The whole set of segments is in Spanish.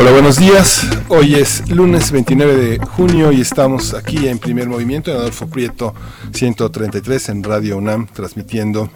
Hola, buenos días. Hoy es lunes 29 de junio y estamos aquí en primer movimiento en Adolfo Prieto 133 en Radio UNAM transmitiendo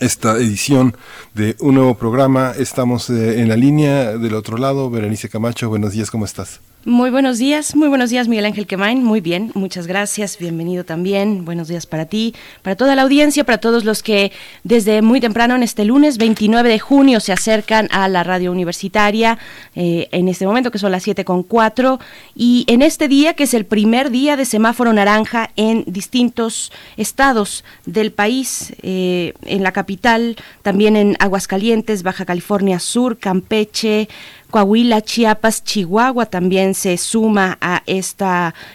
esta edición de un nuevo programa. Estamos eh, en la línea del otro lado. Berenice Camacho, buenos días, ¿cómo estás? Muy buenos días, muy buenos días Miguel Ángel Quemain, muy bien, muchas gracias, bienvenido también, buenos días para ti, para toda la audiencia, para todos los que desde muy temprano en este lunes 29 de junio se acercan a la radio universitaria, eh, en este momento que son las 7 con 4, y en este día que es el primer día de semáforo naranja en distintos estados del país, eh, en la capital, también en Aguascalientes, Baja California Sur, Campeche, Coahuila, Chiapas, Chihuahua también se suma a este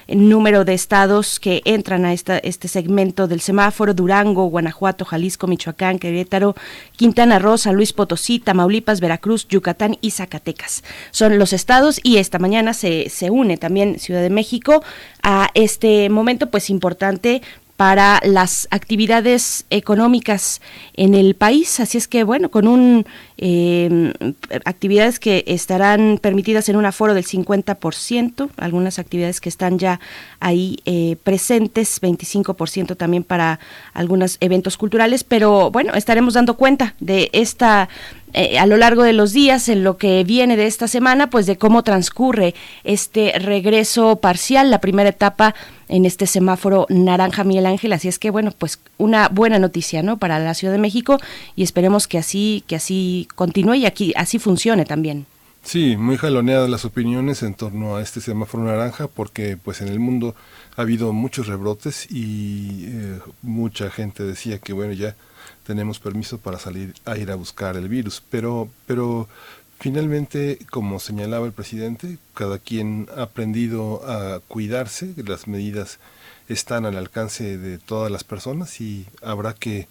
número de estados que entran a esta, este segmento del semáforo, Durango, Guanajuato, Jalisco, Michoacán, Querétaro, Quintana Roo, San Luis Potosí, Tamaulipas, Veracruz, Yucatán y Zacatecas. Son los estados y esta mañana se, se une también Ciudad de México a este momento pues importante para las actividades económicas en el país. Así es que, bueno, con un eh, actividades que estarán permitidas en un aforo del 50%, algunas actividades que están ya ahí eh, presentes, 25% también para algunos eventos culturales, pero bueno, estaremos dando cuenta de esta eh, a lo largo de los días, en lo que viene de esta semana, pues de cómo transcurre este regreso parcial, la primera etapa en este semáforo naranja Miguel Ángel, así es que bueno, pues una buena noticia, ¿no? Para la Ciudad de México y esperemos que así que así continúe y aquí así funcione también. Sí, muy jaloneadas las opiniones en torno a este semáforo naranja porque pues en el mundo ha habido muchos rebrotes y eh, mucha gente decía que bueno, ya tenemos permiso para salir a ir a buscar el virus, pero, pero finalmente, como señalaba el presidente, cada quien ha aprendido a cuidarse, las medidas están al alcance de todas las personas y habrá que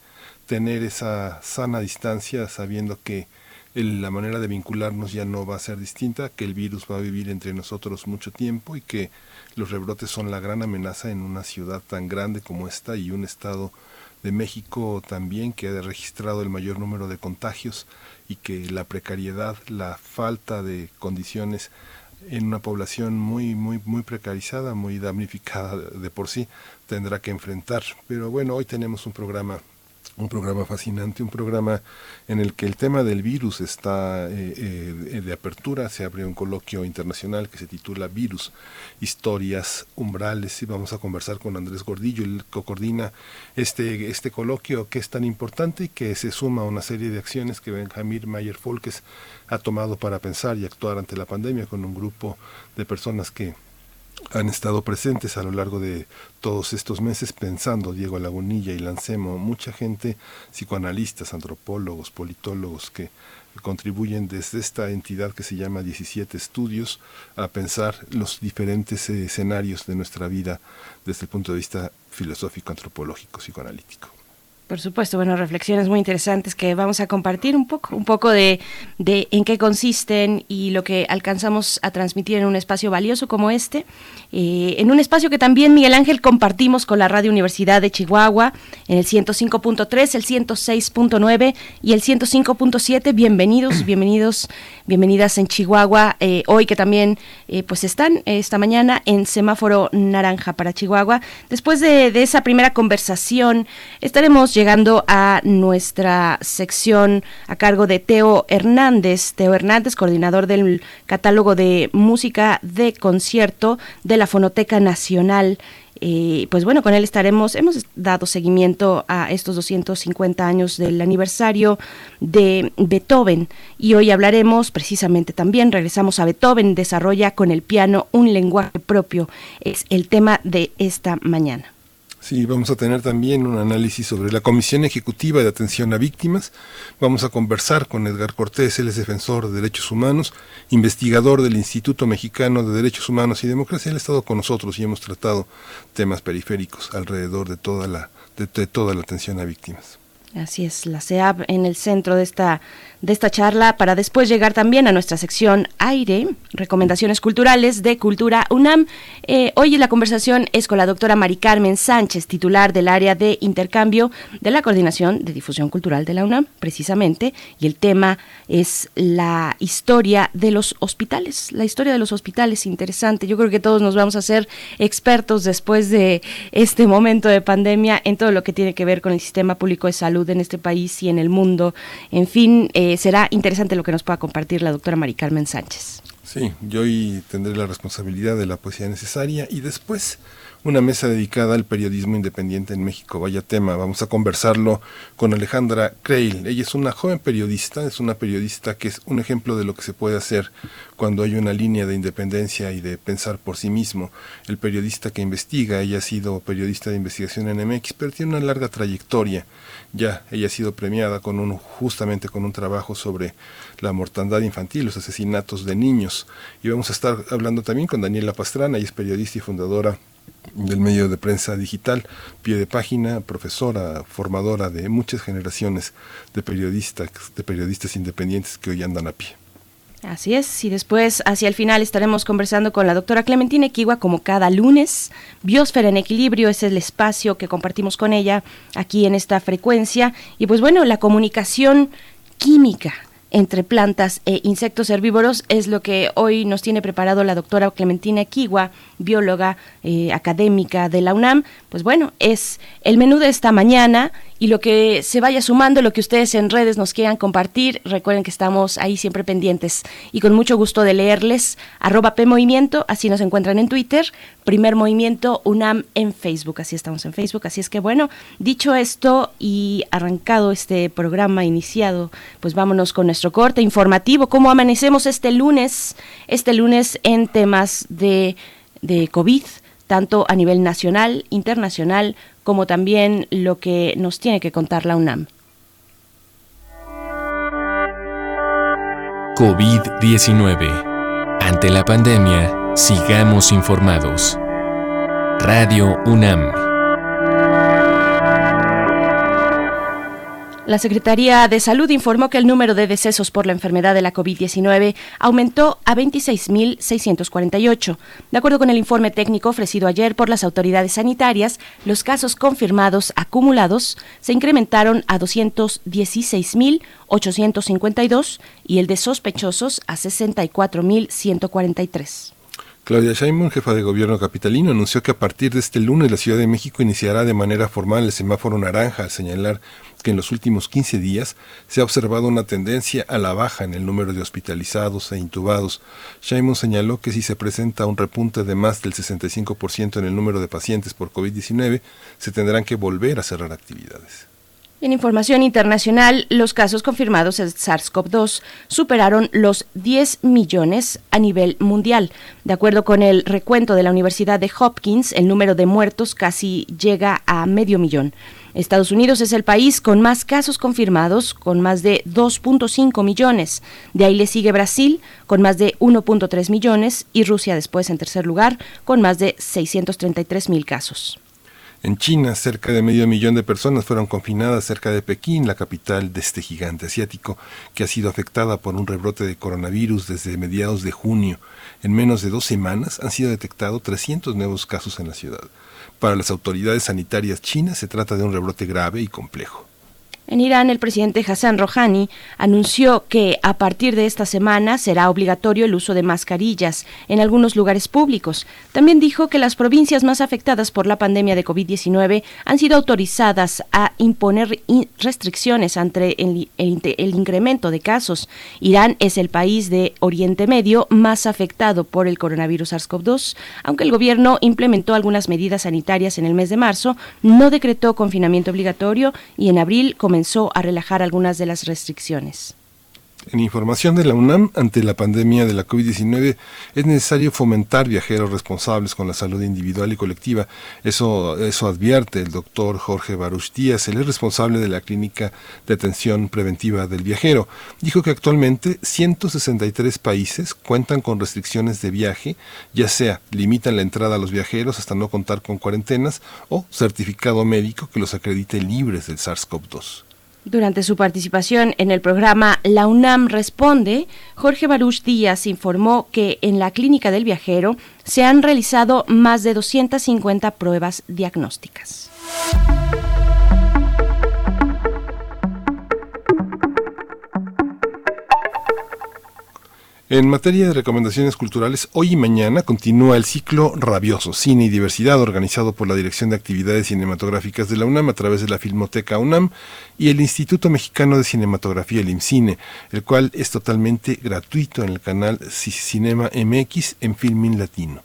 tener esa sana distancia sabiendo que la manera de vincularnos ya no va a ser distinta, que el virus va a vivir entre nosotros mucho tiempo y que los rebrotes son la gran amenaza en una ciudad tan grande como esta y un estado de México también que ha registrado el mayor número de contagios y que la precariedad, la falta de condiciones en una población muy muy muy precarizada, muy damnificada de por sí, tendrá que enfrentar. Pero bueno, hoy tenemos un programa un programa fascinante, un programa en el que el tema del virus está eh, eh, de apertura. Se abre un coloquio internacional que se titula Virus, Historias Umbrales y vamos a conversar con Andrés Gordillo, el que coordina este, este coloquio que es tan importante y que se suma a una serie de acciones que Benjamín Mayer Folkes ha tomado para pensar y actuar ante la pandemia con un grupo de personas que han estado presentes a lo largo de todos estos meses pensando Diego Lagunilla y Lancemo, mucha gente, psicoanalistas, antropólogos, politólogos que contribuyen desde esta entidad que se llama 17 Estudios a pensar los diferentes escenarios de nuestra vida desde el punto de vista filosófico, antropológico, psicoanalítico. Por supuesto, bueno, reflexiones muy interesantes que vamos a compartir un poco, un poco de, de en qué consisten y lo que alcanzamos a transmitir en un espacio valioso como este, eh, en un espacio que también Miguel Ángel compartimos con la Radio Universidad de Chihuahua en el 105.3, el 106.9 y el 105.7. Bienvenidos, bienvenidos, bienvenidas en Chihuahua. Eh, hoy que también eh, pues están esta mañana en semáforo naranja para Chihuahua. Después de, de esa primera conversación estaremos llegando a nuestra sección a cargo de Teo Hernández, Teo Hernández, coordinador del catálogo de música de concierto de la Fonoteca Nacional. Eh, pues bueno, con él estaremos, hemos dado seguimiento a estos 250 años del aniversario de Beethoven y hoy hablaremos precisamente también, regresamos a Beethoven, desarrolla con el piano un lenguaje propio, es el tema de esta mañana. Sí, vamos a tener también un análisis sobre la Comisión Ejecutiva de Atención a Víctimas. Vamos a conversar con Edgar Cortés, él es defensor de derechos humanos, investigador del Instituto Mexicano de Derechos Humanos y Democracia. Él ha estado con nosotros y hemos tratado temas periféricos alrededor de toda la, de, toda la atención a víctimas. Así es, la CEAB en el centro de esta, de esta charla para después llegar también a nuestra sección aire, recomendaciones culturales de Cultura UNAM. Eh, hoy la conversación es con la doctora Mari Carmen Sánchez, titular del área de intercambio de la Coordinación de Difusión Cultural de la UNAM, precisamente, y el tema es la historia de los hospitales. La historia de los hospitales, interesante. Yo creo que todos nos vamos a hacer expertos después de este momento de pandemia en todo lo que tiene que ver con el sistema público de salud en este país y en el mundo. En fin, eh, será interesante lo que nos pueda compartir la doctora Mari Carmen Sánchez. Sí, yo hoy tendré la responsabilidad de la poesía necesaria y después una mesa dedicada al periodismo independiente en México. Vaya tema, vamos a conversarlo con Alejandra Creil. Ella es una joven periodista, es una periodista que es un ejemplo de lo que se puede hacer cuando hay una línea de independencia y de pensar por sí mismo. El periodista que investiga, ella ha sido periodista de investigación en MX, pero tiene una larga trayectoria. Ya ella ha sido premiada con un, justamente con un trabajo sobre la mortandad infantil, los asesinatos de niños. Y vamos a estar hablando también con Daniela Pastrana, ella es periodista y fundadora del medio de prensa digital, pie de página, profesora, formadora de muchas generaciones de periodistas, de periodistas independientes que hoy andan a pie. Así es, y después hacia el final estaremos conversando con la doctora Clementina Equigua como cada lunes. Biosfera en Equilibrio es el espacio que compartimos con ella aquí en esta frecuencia. Y pues bueno, la comunicación química entre plantas e insectos herbívoros es lo que hoy nos tiene preparado la doctora Clementina Kiwa, bióloga eh, académica de la UNAM. Pues bueno, es el menú de esta mañana y lo que se vaya sumando, lo que ustedes en redes nos quieran compartir, recuerden que estamos ahí siempre pendientes y con mucho gusto de leerles, arroba así nos encuentran en Twitter, Primer Movimiento UNAM en Facebook, así estamos en Facebook, así es que bueno, dicho esto y arrancado este programa iniciado, pues vámonos con nuestro corte informativo, cómo amanecemos este lunes, este lunes en temas de, de COVID, tanto a nivel nacional, internacional, como también lo que nos tiene que contar la UNAM. COVID-19. Ante la pandemia, sigamos informados. Radio UNAM. La Secretaría de Salud informó que el número de decesos por la enfermedad de la COVID-19 aumentó a 26.648. De acuerdo con el informe técnico ofrecido ayer por las autoridades sanitarias, los casos confirmados acumulados se incrementaron a 216.852 y el de sospechosos a 64.143. Claudia Sheinbaum, jefa de gobierno capitalino, anunció que a partir de este lunes la Ciudad de México iniciará de manera formal el semáforo naranja al señalar que en los últimos 15 días se ha observado una tendencia a la baja en el número de hospitalizados e intubados. Sheinbaum señaló que si se presenta un repunte de más del 65% en el número de pacientes por COVID-19, se tendrán que volver a cerrar actividades. En información internacional, los casos confirmados de SARS-CoV-2 superaron los 10 millones a nivel mundial. De acuerdo con el recuento de la Universidad de Hopkins, el número de muertos casi llega a medio millón. Estados Unidos es el país con más casos confirmados, con más de 2.5 millones. De ahí le sigue Brasil, con más de 1.3 millones, y Rusia después en tercer lugar, con más de 633 mil casos. En China, cerca de medio millón de personas fueron confinadas cerca de Pekín, la capital de este gigante asiático, que ha sido afectada por un rebrote de coronavirus desde mediados de junio. En menos de dos semanas han sido detectados 300 nuevos casos en la ciudad. Para las autoridades sanitarias chinas se trata de un rebrote grave y complejo. En Irán, el presidente Hassan Rouhani anunció que a partir de esta semana será obligatorio el uso de mascarillas en algunos lugares públicos. También dijo que las provincias más afectadas por la pandemia de COVID-19 han sido autorizadas a imponer restricciones ante el, incremento de casos. Irán es el país de Oriente Medio más afectado por el coronavirus SARS-CoV-2. Aunque el gobierno implementó algunas medidas sanitarias en el mes de marzo, no decretó confinamiento obligatorio y en abril comenzó restricciones. En información de la UNAM, ante la pandemia de la COVID-19, es necesario fomentar viajeros responsables con la salud individual y colectiva. Eso, advierte el doctor Jorge Baruch Díaz, es responsable de la Clínica de Atención Preventiva del Viajero. Dijo que actualmente 163 países cuentan con restricciones de viaje, ya sea limitan la entrada a los viajeros hasta no contar con cuarentenas o certificado médico que los acredite libres del SARS-CoV-2. Durante su participación en el programa La UNAM Responde, Jorge Baruch Díaz informó que en la clínica del viajero se han realizado más de 250 pruebas diagnósticas. En materia de recomendaciones culturales, hoy y mañana continúa el ciclo Rabioso, Cine y Diversidad, organizado por la Dirección de Actividades Cinematográficas de la UNAM a través de la Filmoteca UNAM y el Instituto Mexicano de Cinematografía, el IMCINE, el cual es totalmente gratuito en el canal Cinema MX en Filmin Latino.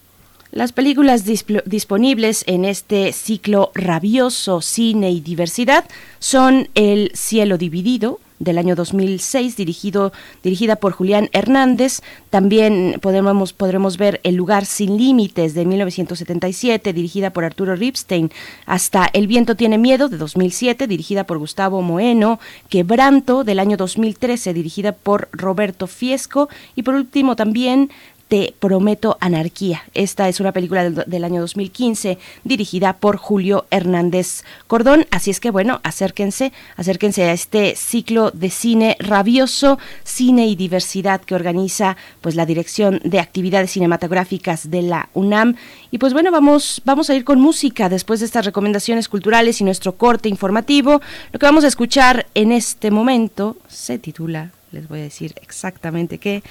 Las películas disponibles en este ciclo rabioso, cine y diversidad son El cielo dividido, del año 2006, dirigido, dirigida por Julián Hernández. También podremos, podremos ver El lugar sin límites de 1977, dirigida por Arturo Ripstein, hasta El viento tiene miedo de 2007, dirigida por Gustavo Moeno, Quebranto del año 2013, dirigida por Roberto Fiesco. Y por último también te prometo anarquía. Esta es una película del, año 2015 dirigida por Julio Hernández Cordón. Así es que bueno, acérquense, acérquense a este ciclo de cine rabioso, cine y diversidad que organiza pues la Dirección de Actividades Cinematográficas de la UNAM. Y pues bueno, vamos, vamos a ir con música después de estas recomendaciones culturales y nuestro corte informativo. Lo que vamos a escuchar en este momento se titula, les voy a decir exactamente qué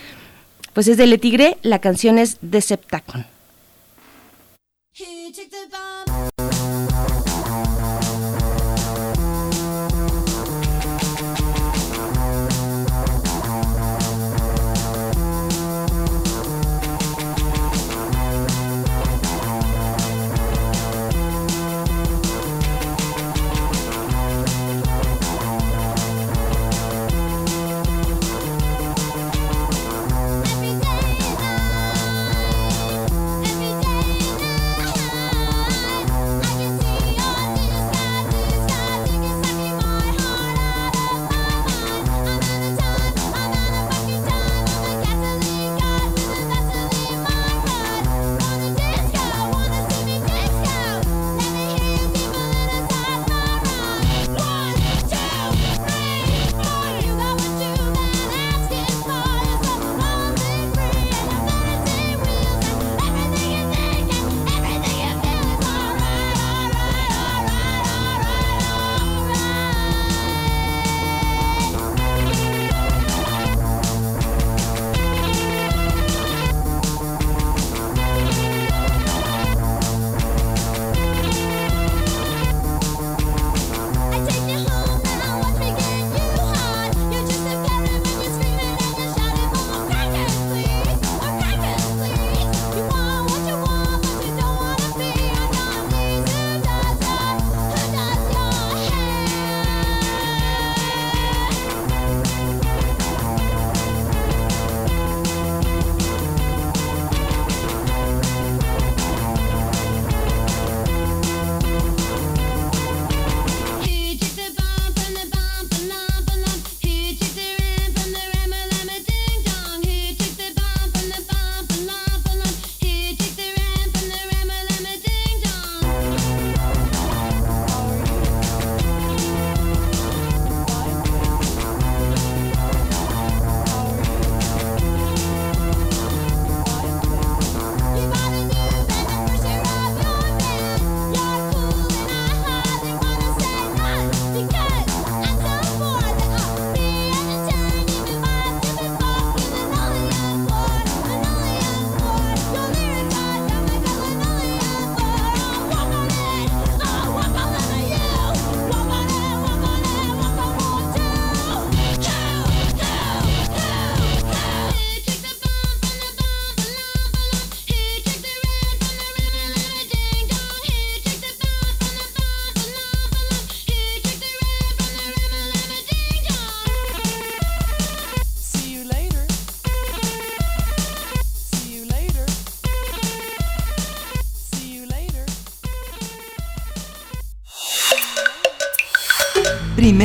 pues es de Le Tigre, la canción es Deceptacon.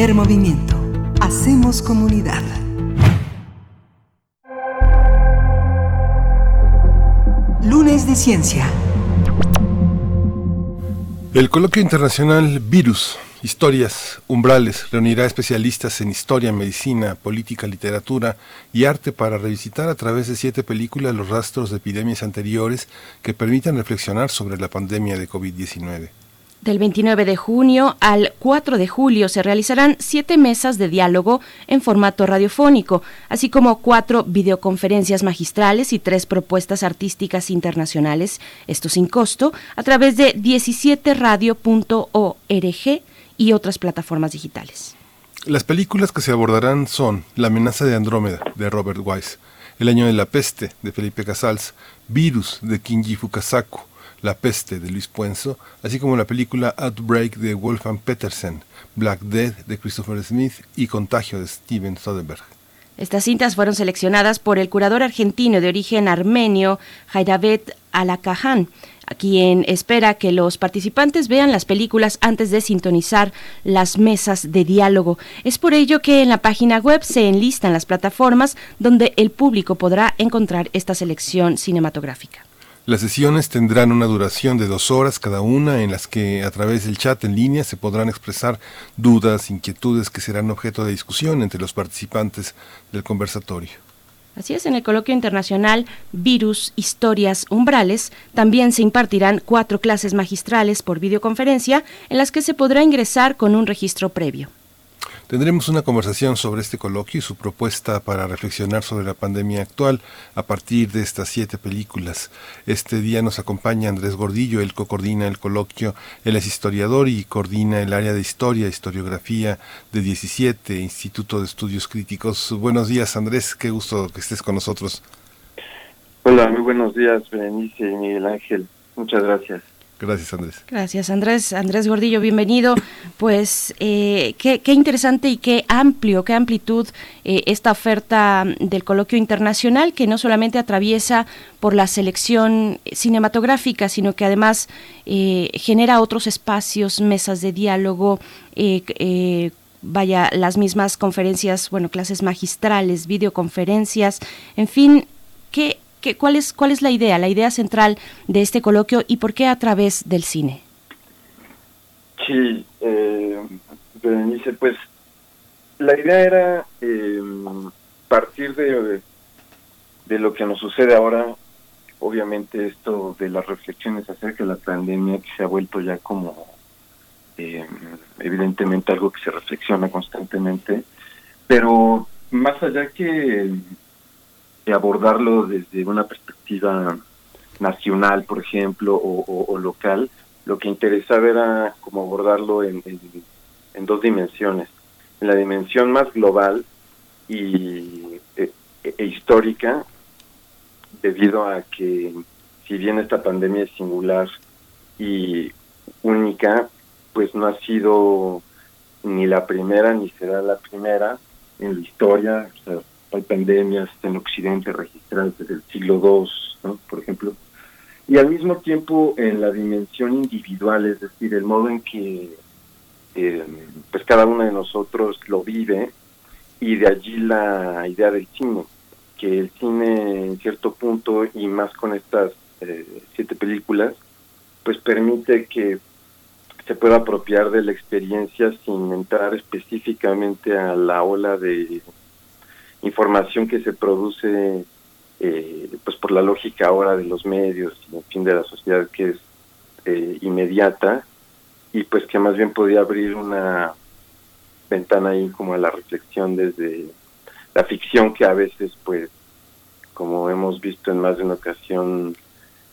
Primer movimiento. Hacemos comunidad. Lunes de Ciencia. El coloquio internacional Virus, Historias, Umbrales reunirá especialistas en historia, medicina, política, literatura y arte para revisitar a través de siete películas los rastros de epidemias anteriores que permitan reflexionar sobre la pandemia de COVID-19. Del 29 de junio al 4 de julio se realizarán siete mesas de diálogo en formato radiofónico, así como cuatro videoconferencias magistrales y tres propuestas artísticas internacionales, esto sin costo, a través de 17radio.org y otras plataformas digitales. Las películas que se abordarán son La amenaza de Andrómeda, de Robert Wise, El año de la peste, de Felipe Casals, Virus, de Kinji Fukasaku, la peste de Luis Puenzo, así como la película Outbreak de Wolfgang Petersen, Black Death de Christopher Smith y Contagio de Steven Soderbergh. Estas cintas fueron seleccionadas por el curador argentino de origen armenio, Jaidavet Alakahan, quien espera que los participantes vean las películas antes de sintonizar las mesas de diálogo. Es por ello que en la página web se enlistan las plataformas donde el público podrá encontrar esta selección cinematográfica. Las sesiones tendrán una duración de dos horas cada una en las que a través del chat en línea se podrán expresar dudas, inquietudes que serán objeto de discusión entre los participantes del conversatorio. Así es, en el coloquio internacional Virus, Historias, Umbrales, también se impartirán cuatro clases magistrales por videoconferencia en las que se podrá ingresar con un registro previo. Tendremos una conversación sobre este coloquio y su propuesta para reflexionar sobre la pandemia actual a partir de estas siete películas. Este día nos acompaña Andrés Gordillo, él co-coordina el coloquio, él es historiador y coordina el área de historia, historiografía de 17, Instituto de Estudios Críticos. Buenos días Andrés, qué gusto que estés con nosotros. Hola, muy buenos días Berenice y Miguel Ángel. Muchas gracias. Gracias, Andrés. Gracias, Andrés. Andrés Gordillo, bienvenido. Pues eh, qué, interesante y qué amplio, qué amplitud eh, esta oferta del coloquio internacional que no solamente atraviesa por la selección cinematográfica, sino que además eh, genera otros espacios, mesas de diálogo, vaya, las mismas conferencias, bueno, clases magistrales, videoconferencias, en fin, ¿qué, cuál, es, ¿Cuál es la idea, la idea central de este coloquio y por qué a través del cine? Sí, eh, Berenice, pues la idea era eh, partir de, de lo que nos sucede ahora, obviamente esto de las reflexiones acerca de la pandemia que se ha vuelto ya como eh, evidentemente algo que se reflexiona constantemente, pero más allá que abordarlo desde una perspectiva nacional, por ejemplo, o, local, lo que interesaba era como abordarlo en, dos dimensiones. En la dimensión más global y e, e, histórica, debido a que si bien esta pandemia es singular y única, pues no ha sido ni la primera ni será la primera en la historia. O sea, hay pandemias en Occidente registradas desde el siglo II, por ejemplo, y al mismo tiempo en la dimensión individual, es decir, el modo en que eh, pues cada uno de nosotros lo vive y de allí la idea del cine, que el cine en cierto punto y más con estas eh, siete películas, pues permite que se pueda apropiar de la experiencia sin entrar específicamente a la ola de información que se produce eh, pues por la lógica ahora de los medios y en fin de la sociedad que es eh, inmediata y pues que más bien podía abrir una ventana ahí como a la reflexión desde la ficción que a veces pues como hemos visto en más de una ocasión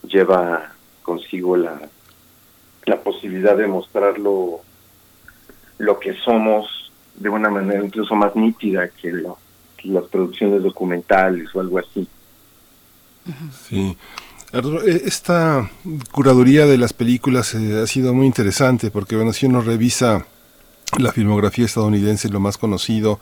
lleva consigo la, la posibilidad de mostrarlo lo que somos de una manera incluso más nítida que lo las producciones documentales o algo así. Sí. E, esta curaduría de las películas eh, ha sido muy interesante porque, bueno, si uno revisa la filmografía estadounidense, lo más conocido,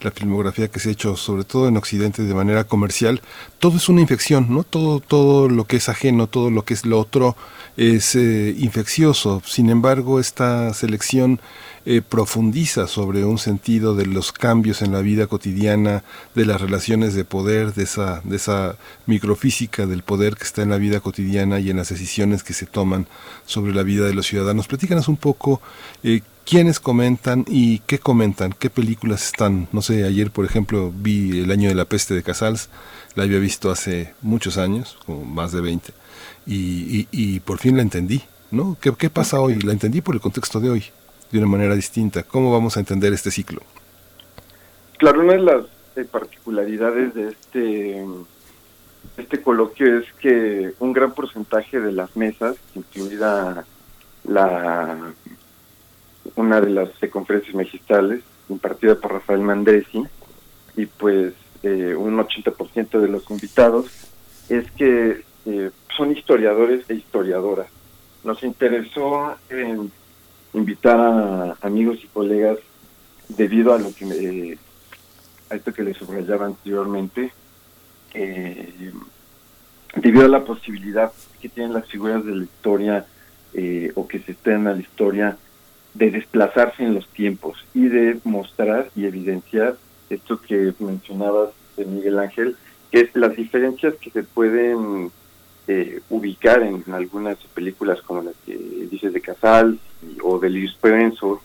la filmografía que se ha hecho, sobre todo en Occidente, de manera comercial, todo es una infección, ¿no? Todo, todo lo que es ajeno, todo lo que es lo otro es eh, infeccioso. Sin embargo, esta selección eh, profundiza sobre un sentido de los cambios en la vida cotidiana, de las relaciones de poder, de esa, de esa microfísica del poder que está en la vida cotidiana y en las decisiones que se toman sobre la vida de los ciudadanos. Platícanos un poco eh, quiénes comentan y qué comentan, qué películas están. No sé, ayer por ejemplo vi El año de la peste de Casals, la había visto hace muchos años, como más de 20, y, y, por fin la entendí. ¿no? ¿Qué, ¿Qué pasa hoy? La entendí por el contexto de hoy de una manera distinta. ¿Cómo vamos a entender este ciclo? Claro, una de las eh, particularidades de este, este coloquio es que un gran porcentaje de las mesas, incluida la una de las conferencias magistrales impartida por Rafael Mandresi, y pues eh, un 80% de los invitados, es que eh, son historiadores e historiadoras. Nos interesó en invitar a amigos y colegas debido a lo que a esto que les subrayaba anteriormente eh, debido a la posibilidad que tienen las figuras de la historia eh, o que se estén a la historia de desplazarse en los tiempos y de mostrar y evidenciar esto que mencionabas de Miguel Ángel, que es las diferencias que se pueden eh, ubicar en, algunas películas como las que dices de Casals o de Luis Spencer,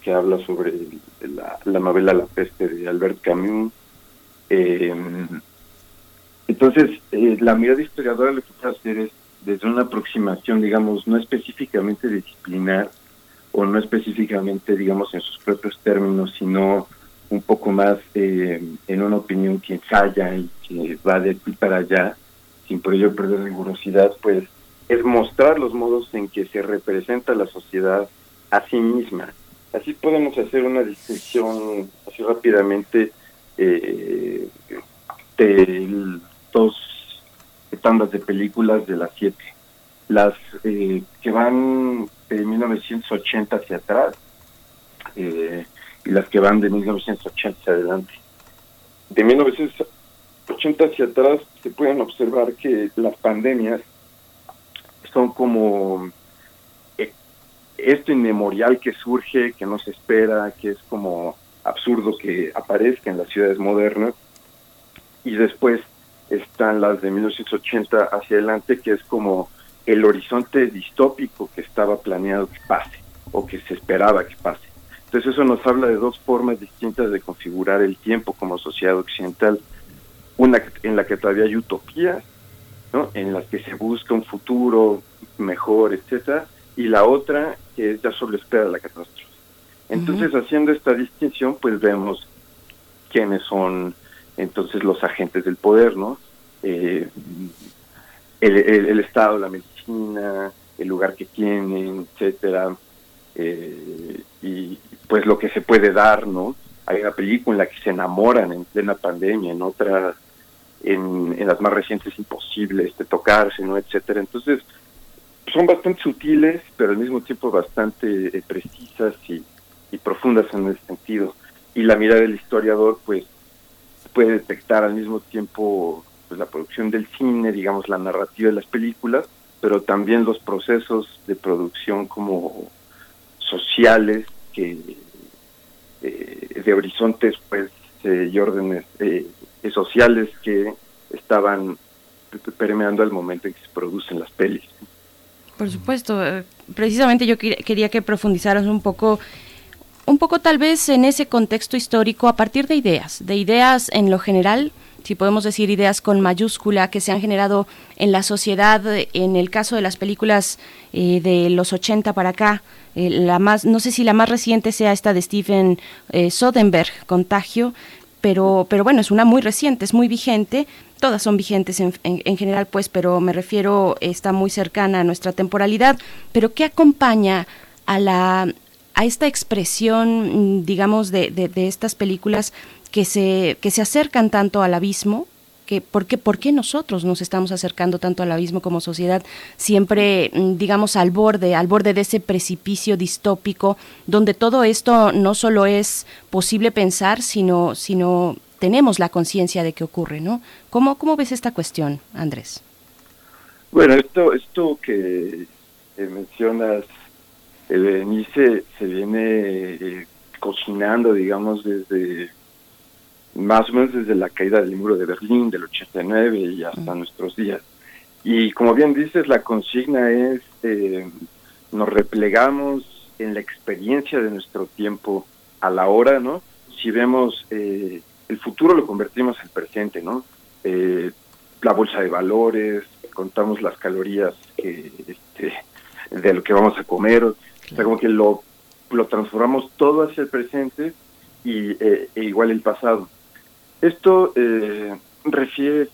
que habla sobre la, novela La peste de Albert Camus. Eh, entonces, eh, la mirada historiadora lo que puede hacer es desde una aproximación, digamos, no específicamente disciplinar o no específicamente, digamos, en sus propios términos, sino un poco más en una opinión que ensaya y que va de aquí para allá, sin por ello perder rigurosidad, pues es mostrar los modos en que se representa la sociedad a sí misma. Así podemos hacer una distinción así rápidamente eh, de dos tandas de películas de las siete. Las eh, que van de 1980 hacia atrás eh, y las que van de 1980 hacia adelante. De 1980 80 hacia atrás se pueden observar que las pandemias son como eh, esto inmemorial que surge, que no se espera, que es como absurdo que aparezca en las ciudades modernas. Y después están las de 1980 hacia adelante, que es como el horizonte distópico que estaba planeado que pase o que se esperaba que pase. Entonces eso nos habla de dos formas distintas de configurar el tiempo como sociedad occidental una en la que todavía hay utopías, ¿no? en las que se busca un futuro mejor, etcétera, y la otra que es ya solo espera la catástrofe. Entonces, haciendo esta distinción, pues vemos quiénes son entonces los agentes del poder, ¿no? Eh, el, Estado, la medicina, el lugar que tienen, etcétera, eh, y pues lo que se puede dar, ¿no? Hay una película en la que se enamoran en plena pandemia, en otra en, las más recientes imposible este, tocarse, ¿no? etcétera. Entonces, son bastante sutiles, pero al mismo tiempo bastante eh, precisas y, profundas en ese sentido. Y la mirada del historiador, pues, puede detectar al mismo tiempo pues, la producción del cine, digamos, la narrativa de las películas, pero también los procesos de producción como sociales que eh, de horizontes pues eh, y órdenes eh, sociales que estaban permeando al momento en que se producen las pelis. Por supuesto, eh, precisamente yo quería que profundizaras un poco un poco tal vez en ese contexto histórico a partir de ideas, de ideas en lo general, si podemos decir ideas con mayúscula que se han generado en la sociedad, en el caso de las películas eh, de los 80 para acá, eh, la más, no sé si la más reciente sea esta de Stephen Soderbergh, Contagio, pero, pero bueno, es una muy reciente, es muy vigente, todas son vigentes en, en, general, pues, pero me refiero, está muy cercana a nuestra temporalidad, pero ¿qué acompaña a la a esta expresión, digamos, de, de, estas películas que se, que se acercan tanto al abismo, que por qué, nosotros nos estamos acercando tanto al abismo como sociedad, siempre, mm, digamos, al borde, al borde de ese precipicio distópico, donde todo esto no solo es posible pensar, sino, sino tenemos la conciencia de que ocurre, ¿no? ¿Cómo, ¿Cómo ves esta cuestión, Andrés? Bueno, esto, esto que mencionas, Berenice, se viene eh, cocinando, digamos, desde más o menos desde la caída del muro de Berlín del 89 y hasta nuestros días. Y como bien dices, la consigna es, eh, nos replegamos en la experiencia de nuestro tiempo a la hora, ¿no? Si vemos eh, el futuro lo convertimos en presente, ¿no? Eh, la bolsa de valores, contamos las calorías que, este, de lo que vamos a comer, o sea, como que lo, lo transformamos todo hacia el presente y e igual el pasado. Esto eh, refiere,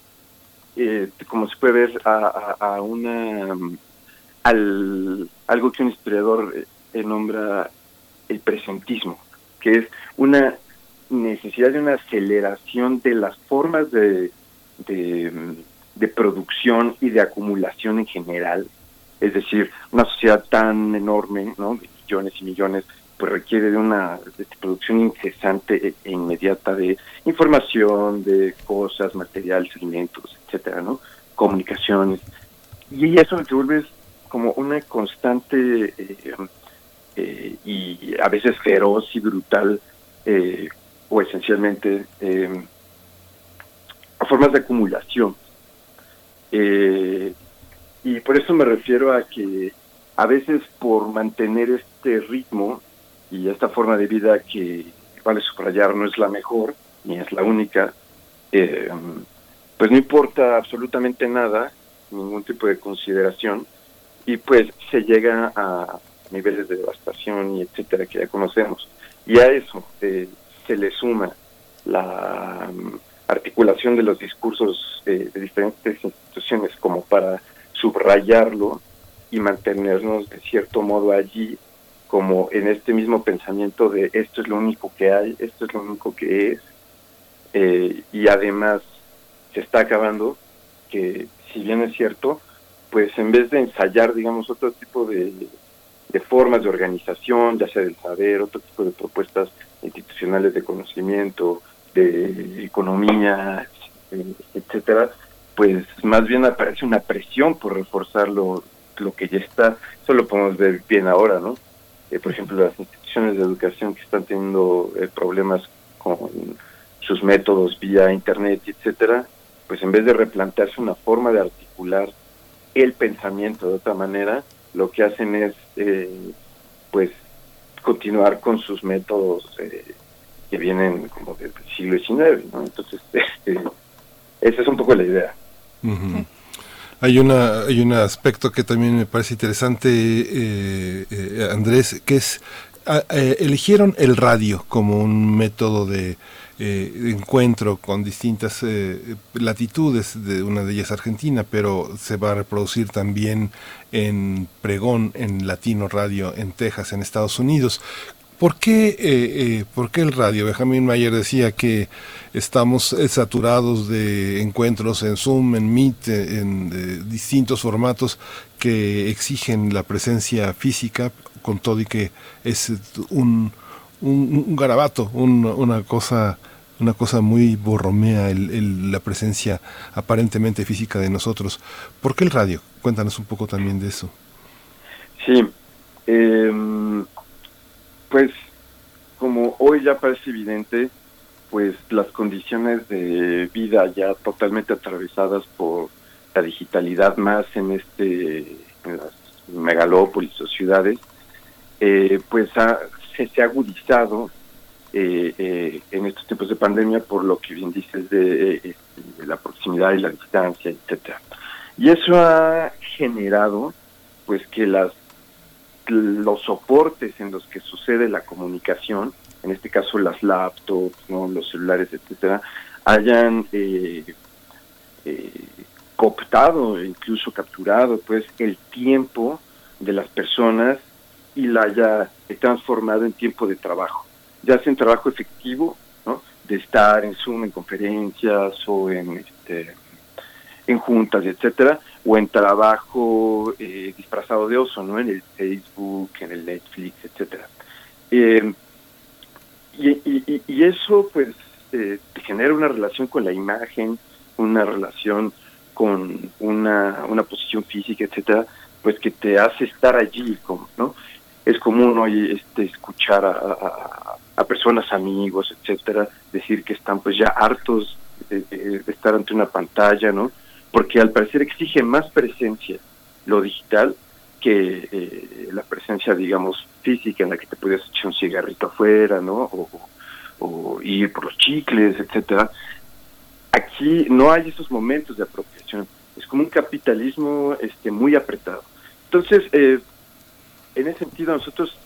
eh, como se puede ver, a, una al, algo que un historiador eh, nombra el presentismo, que es una necesidad de una aceleración de las formas de, de, producción y de acumulación en general. Es decir, una sociedad tan enorme, ¿no? de millones y millones, pues requiere de una producción incesante e, e inmediata de información, de cosas, materiales, alimentos, etcétera, ¿no? Comunicaciones. Y eso se vuelve como una constante eh, eh, y a veces feroz y brutal eh, o esencialmente a formas de acumulación. y por eso me refiero a que a veces por mantener este ritmo y esta forma de vida que vale subrayar no es la mejor ni es la única, eh, pues no importa absolutamente nada, ningún tipo de consideración, y pues se llega a niveles de devastación y etcétera que ya conocemos. Y a eso eh, se le suma la mm, articulación de los discursos eh, de diferentes instituciones como para subrayarlo y mantenernos de cierto modo allí como en este mismo pensamiento de esto es lo único que hay, esto es lo único que es, eh, y además se está acabando, que si bien es cierto, pues en vez de ensayar, digamos, otro tipo de, formas de organización, ya sea del saber, otro tipo de propuestas institucionales de conocimiento, de economía, etcétera, pues más bien aparece una presión por reforzar lo, lo que ya está, eso lo podemos ver bien ahora, ¿no? Eh, por ejemplo, las instituciones de educación que están teniendo eh, problemas con sus métodos vía internet, etcétera, pues en vez de replantearse una forma de articular el pensamiento de otra manera, lo que hacen es, eh, pues, continuar con sus métodos que vienen como del siglo XIX, ¿no? Entonces, este, esa es un poco la idea. Hay, una, hay un aspecto que también me parece interesante, eh, eh, Andrés, que es, eh, eligieron el radio como un método de encuentro con distintas latitudes, de una de ellas Argentina, pero se va a reproducir también en Pregón, en Latino Radio, en Texas, en Estados Unidos. ¿Por qué, eh, eh, ¿Por qué el radio? Benjamin Mayer decía que estamos eh, saturados de encuentros en Zoom, en Meet, en distintos formatos que exigen la presencia física, con todo y que es un, un, garabato, una cosa una cosa muy borromea la presencia aparentemente física de nosotros. ¿Por qué el radio? Cuéntanos un poco también de eso. Sí, eh, pues como hoy ya parece evidente, pues las condiciones de vida ya totalmente atravesadas por la digitalidad más en este las megalópolis o ciudades, eh, pues se, ha agudizado eh, eh, en estos tiempos de pandemia por lo que bien dices de, este, la proximidad y la distancia, etcétera. Y eso ha generado pues que las los soportes en los que sucede la comunicación, en este caso las laptops, los celulares, etcétera, hayan eh, eh, cooptado e incluso capturado pues el tiempo de las personas y la haya transformado en tiempo de trabajo, ya sea en trabajo efectivo, de estar en Zoom, en conferencias o en, este, en juntas, etcétera, o en trabajo eh, disfrazado de oso, ¿no? En el Facebook, en el Netflix, etcétera. Eh, y, eso, pues, eh, genera una relación con la imagen, una relación con una, una posición física, etcétera, pues que te hace estar allí, ¿no? Es común hoy este, escuchar a, a, personas, amigos, etcétera, decir que están pues ya hartos de estar ante una pantalla, ¿no? Porque al parecer exige más presencia lo digital que eh, la presencia, digamos, física en la que te puedes echar un cigarrito afuera, ¿no? O, ir por los chicles, etcétera. Aquí no hay esos momentos de apropiación. Es como un capitalismo este, muy apretado. Entonces, eh, en ese sentido, nosotros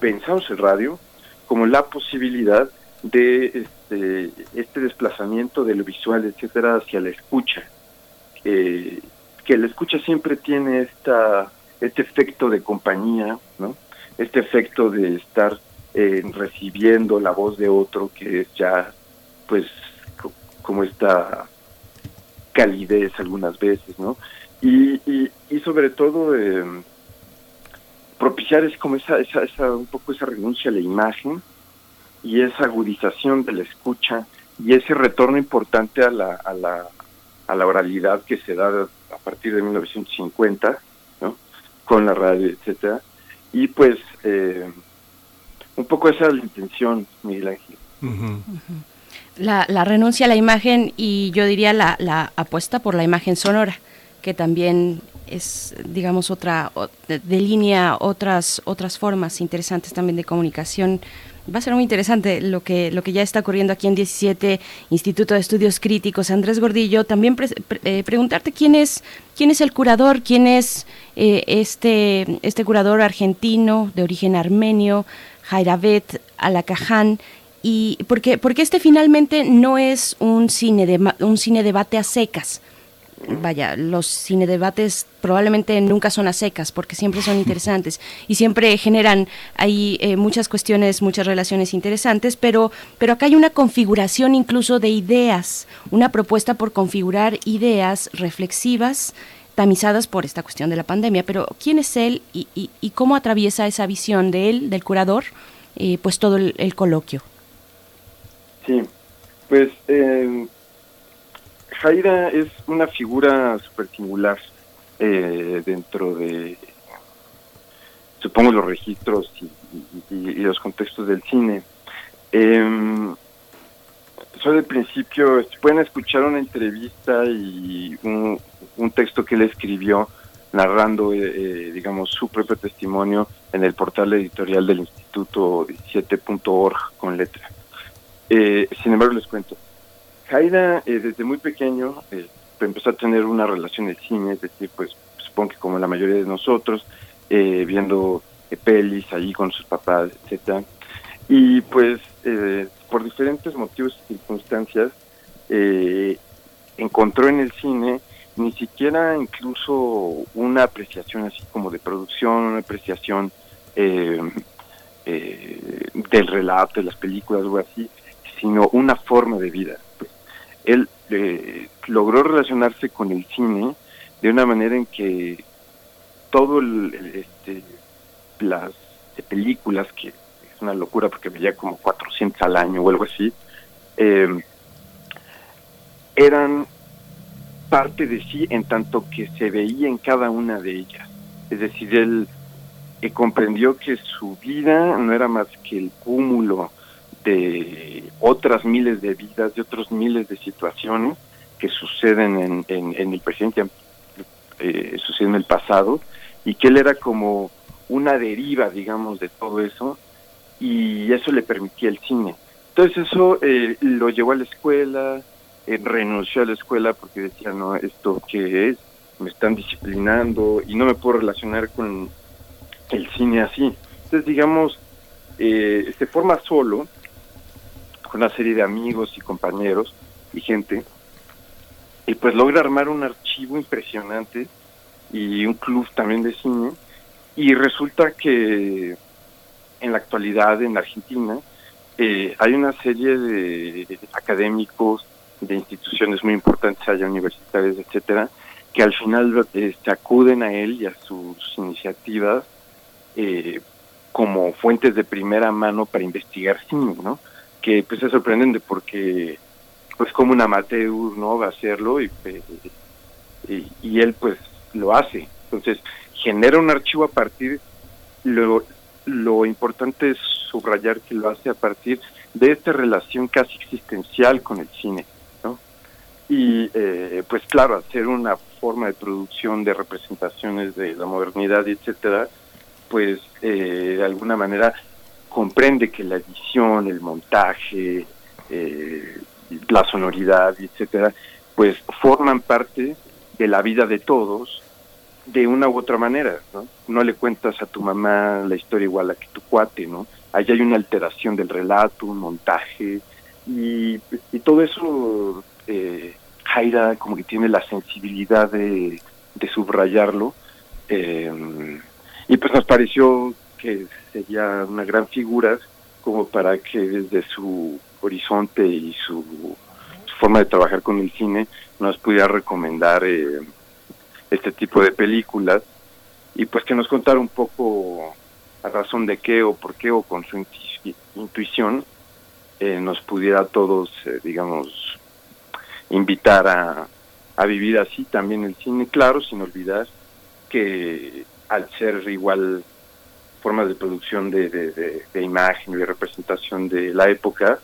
pensamos el radio como la posibilidad de este, este desplazamiento de lo visual, etcétera, hacia la escucha eh, que la escucha siempre tiene esta este efecto de compañía, ¿no? Este efecto de estar eh, recibiendo la voz de otro que es ya, pues, como esta calidez algunas veces, ¿no? Y, y, sobre todo eh, propiciar es como esa, esa, esa, un poco esa renuncia a la imagen y esa agudización de la escucha y ese retorno importante a la, a la, a la oralidad que se da a partir de 1950, ¿no? con la radio, etcétera. Y pues eh, un poco esa es la intención, Miguel Ángel. la, la, renuncia a la imagen y yo diría la, la apuesta por la imagen sonora, que también es, digamos, otra, delinea otras, otras formas interesantes también de comunicación Va a ser muy interesante lo que, lo que ya está ocurriendo aquí en 17 Instituto de Estudios Críticos. Andrés Gordillo, también eh, preguntarte quién es, quién es el curador, quién es eh, este, este curador argentino de origen armenio, Jairavet Alakaján, y porque, porque este finalmente no es un cine, de, un cine debate a secas, vaya, los cine debates probablemente nunca son a secas porque siempre son interesantes y siempre generan ahí eh, muchas cuestiones, muchas relaciones interesantes, pero, pero acá hay una configuración incluso de ideas, una propuesta por configurar ideas reflexivas tamizadas por esta cuestión de la pandemia, pero ¿quién es él y, y, cómo atraviesa esa visión de él, del curador, eh, pues todo el, coloquio? Sí, pues... Eh Jaira es una figura súper singular eh, dentro de, supongo, los registros y, los contextos del cine. Eh, soy del principio, pueden escuchar una entrevista y un, texto que él escribió narrando, eh, eh, digamos, su propio testimonio en el portal editorial del Instituto 17.org con letra. sin embargo, les cuento, Jaira, eh, desde muy pequeño, eh, empezó a tener una relación de cine, es decir, pues supongo que como la mayoría de nosotros, eh, viendo pelis ahí con sus papás, etcétera. Y pues por diferentes motivos y circunstancias encontró en el cine ni siquiera incluso una apreciación así como de producción, una apreciación del relato, de las películas o así, sino una forma de vida él eh, logró relacionarse con el cine de una manera en que todo el, este, las películas que es una locura porque veía como 400 al año o algo así eh, eran parte de sí en tanto que se veía en cada una de ellas. Es decir él eh, comprendió que su vida no era más que el cúmulo de otras miles de vidas, de otros miles de situaciones que suceden en, en, el presente, eh, suceden en el pasado, y que él era como una deriva, digamos, de todo eso, y eso le permitía el cine. Entonces eso eh, lo llevó a la escuela, eh, renunció a la escuela porque decía, no, esto qué es, me están disciplinando y no me puedo relacionar con el cine así. Entonces, digamos, eh, se forma solo, con una serie de amigos y compañeros y gente, y pues logra armar un archivo impresionante y un club también de cine, y resulta que en la actualidad en Argentina eh, hay una serie de académicos de instituciones muy importantes allá universitarias, etcétera, que al final se acuden a él y a sus iniciativas eh, como fuentes de primera mano para investigar cine, ¿no? Que pues es sorprendente porque pues como un amateur, ¿no? Va a hacerlo y, y, y él pues lo hace. Entonces genera un archivo a partir, lo, lo importante es subrayar que lo hace a partir de esta relación casi existencial con el cine, ¿no? Y eh, pues claro, hacer una forma de producción de representaciones de la modernidad, etcétera, pues eh, de alguna manera comprende que la edición, el montaje, eh, la sonoridad, etcétera, pues forman parte de la vida de todos de una u otra manera, ¿no? No le cuentas a tu mamá la historia igual a que tu cuate, ¿no? Allí hay una alteración del relato, un montaje, y, y todo eso eh, Jaira como que tiene la sensibilidad de, de subrayarlo, eh, y pues nos pareció que sería una gran figura como para que desde su horizonte y su, forma de trabajar con el cine nos pudiera recomendar eh, este tipo de películas y pues que nos contara un poco a razón de qué o por qué o con su intuición eh, nos pudiera a todos, eh, digamos, invitar a, a vivir así también el cine, claro, sin olvidar que al ser igual formas de producción de, de, de, de imagen y de representación de la época,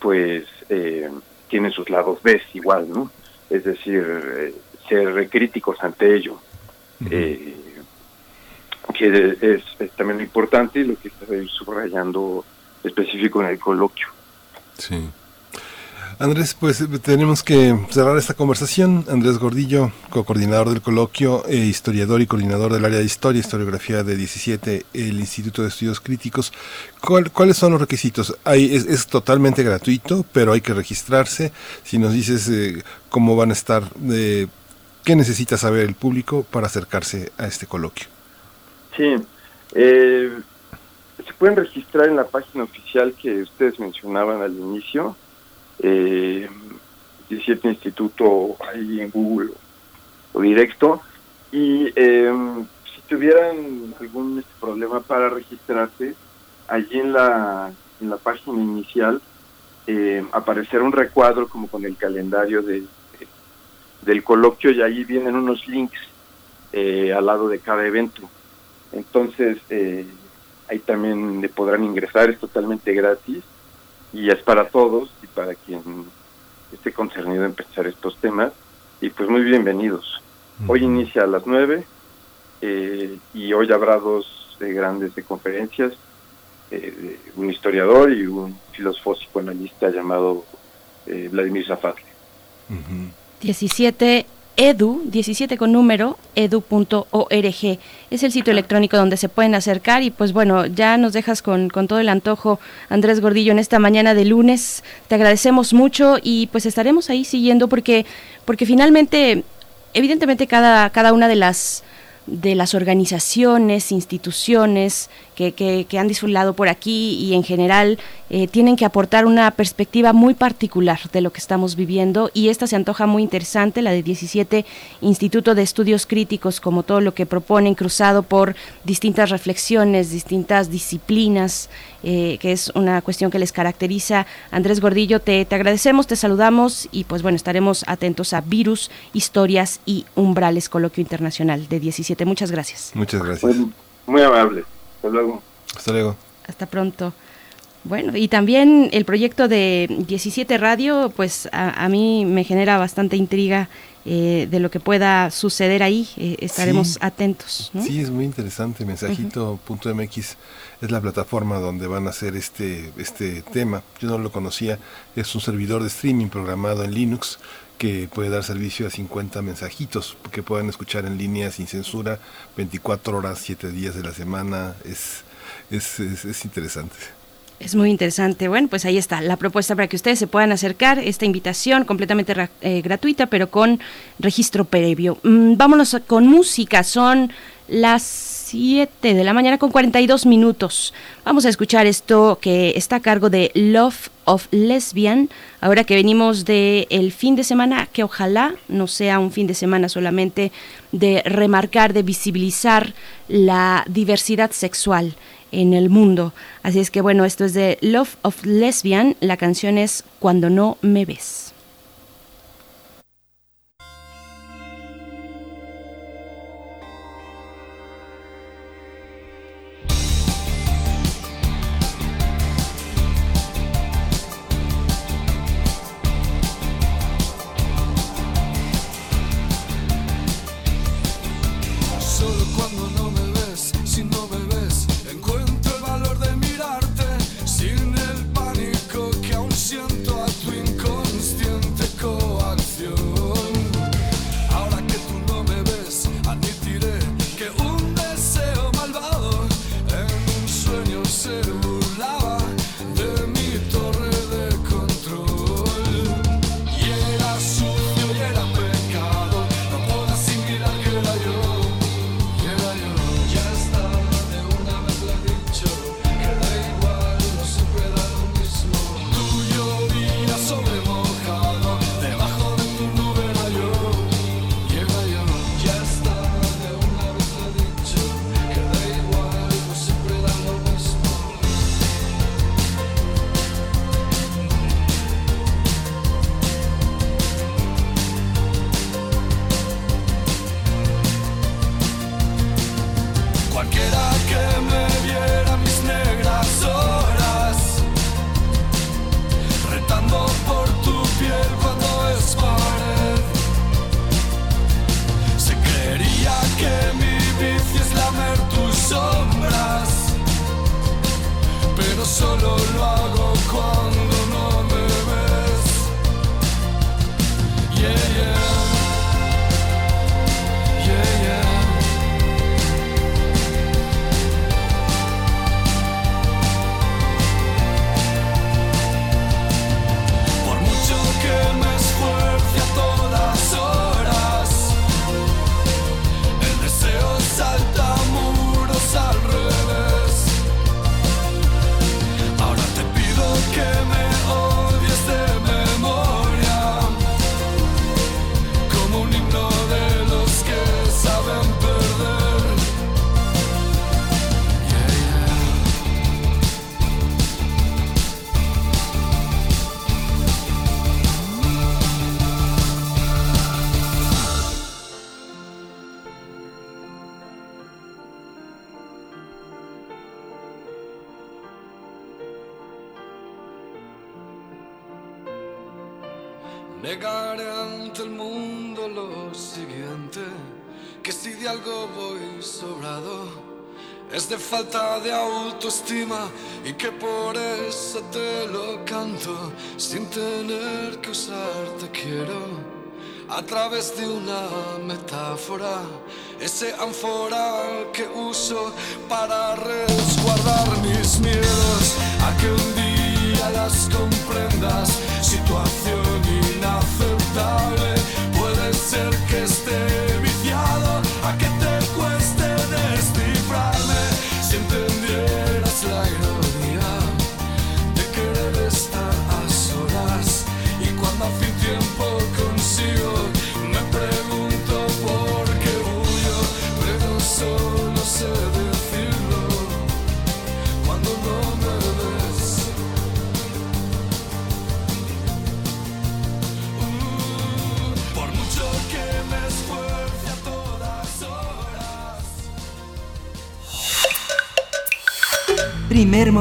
pues eh, tiene sus lados B igual, ¿no? Es decir, eh, ser críticos ante ello, uh -huh. eh, que es, es, también importante lo que está subrayando específico en el coloquio. Sí. Andrés, pues tenemos que cerrar esta conversación. Andrés Gordillo, co-coordinador del coloquio, eh, historiador y coordinador del área de historia, historiografía de 17, el Instituto de Estudios Críticos. ¿Cuál, ¿Cuáles son los requisitos? Hay, es, es, totalmente gratuito, pero hay que registrarse. Si nos dices eh, cómo van a estar, eh, qué necesita saber el público para acercarse a este coloquio. Sí, eh, se pueden registrar en la página oficial que ustedes mencionaban al inicio eh, 17 Instituto ahí en Google o directo. Y eh, si tuvieran algún este, problema para registrarse, allí en la, en la página inicial eh, aparecerá un recuadro como con el calendario de, de, del coloquio y ahí vienen unos links eh, al lado de cada evento. Entonces, eh, ahí también le podrán ingresar, es totalmente gratis y es para todos y para quien esté concernido en pensar estos temas y pues muy bienvenidos. Hoy inicia a las nueve eh, y hoy habrá dos eh, grandes de conferencias, eh, un historiador y un filósofo psicoanalista llamado eh, Vladimir Zafatli. Uh -huh. 17 edu, 17 con número, edu.org. Es el sitio electrónico donde se pueden acercar y pues bueno, ya nos dejas con, con, todo el antojo, Andrés Gordillo, en esta mañana de lunes. Te agradecemos mucho y pues estaremos ahí siguiendo porque, porque finalmente, evidentemente cada, cada una de las de las organizaciones, instituciones que, que, han disfrutado por aquí y en general eh, tienen que aportar una perspectiva muy particular de lo que estamos viviendo y esta se antoja muy interesante, la de 17 Instituto de Estudios Críticos, como todo lo que proponen, cruzado por distintas reflexiones, distintas disciplinas, eh, que es una cuestión que les caracteriza. Andrés Gordillo, te, te agradecemos, te saludamos y pues bueno, estaremos atentos a Virus, Historias y Umbrales, Coloquio Internacional de 17. Muchas gracias. Muchas gracias. Muy, muy amable. Hasta luego. Hasta luego. Hasta pronto. Bueno, y también el proyecto de 17 Radio, pues a, a mí me genera bastante intriga eh, de lo que pueda suceder ahí. Eh, estaremos sí. atentos. ¿no? Sí, es muy interesante. Mensajito.mx uh -huh. es la plataforma donde van a hacer este, este tema. Yo no lo conocía. Es un servidor de streaming programado en Linux que puede dar servicio a 50 mensajitos que puedan escuchar en línea sin censura 24 horas, 7 días de la semana. Es, es, es, es interesante. Es muy interesante. Bueno, pues ahí está la propuesta para que ustedes se puedan acercar. Esta invitación completamente eh, gratuita, pero con registro previo. Mm, vámonos con música. Son las 7 de la mañana con 42 minutos. Vamos a escuchar esto que está a cargo de Love of Lesbian, ahora que venimos del el fin de semana, que ojalá no sea un fin de semana solamente de remarcar, de visibilizar la diversidad sexual en el mundo. Así es que bueno, esto es de Love of Lesbian, la canción es Cuando no me ves. A través de una metáfora, ese ánfora que uso para resguardar mis miedos a que un día las comprendas, situación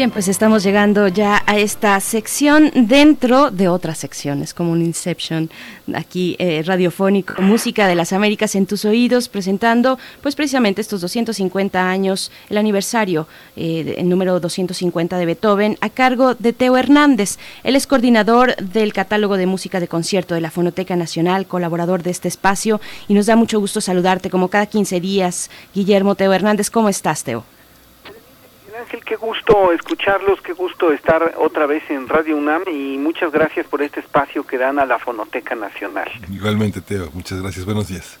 Bien, pues estamos llegando ya a esta sección dentro de otras secciones, como un Inception aquí eh, radiofónico, música de las Américas en tus oídos, presentando pues precisamente estos 250 años, el aniversario, eh, número 250 de Beethoven, a cargo de Teo Hernández. Él es coordinador del catálogo de música de concierto de la Fonoteca Nacional, colaborador de este espacio, y nos da mucho gusto saludarte como cada 15 días. Guillermo Teo Hernández, ¿cómo estás, Teo? Ángel, qué gusto escucharlos, qué gusto estar otra vez en Radio UNAM y muchas gracias por este espacio que dan a la Fonoteca Nacional. Igualmente, Teo, muchas gracias. Buenos días.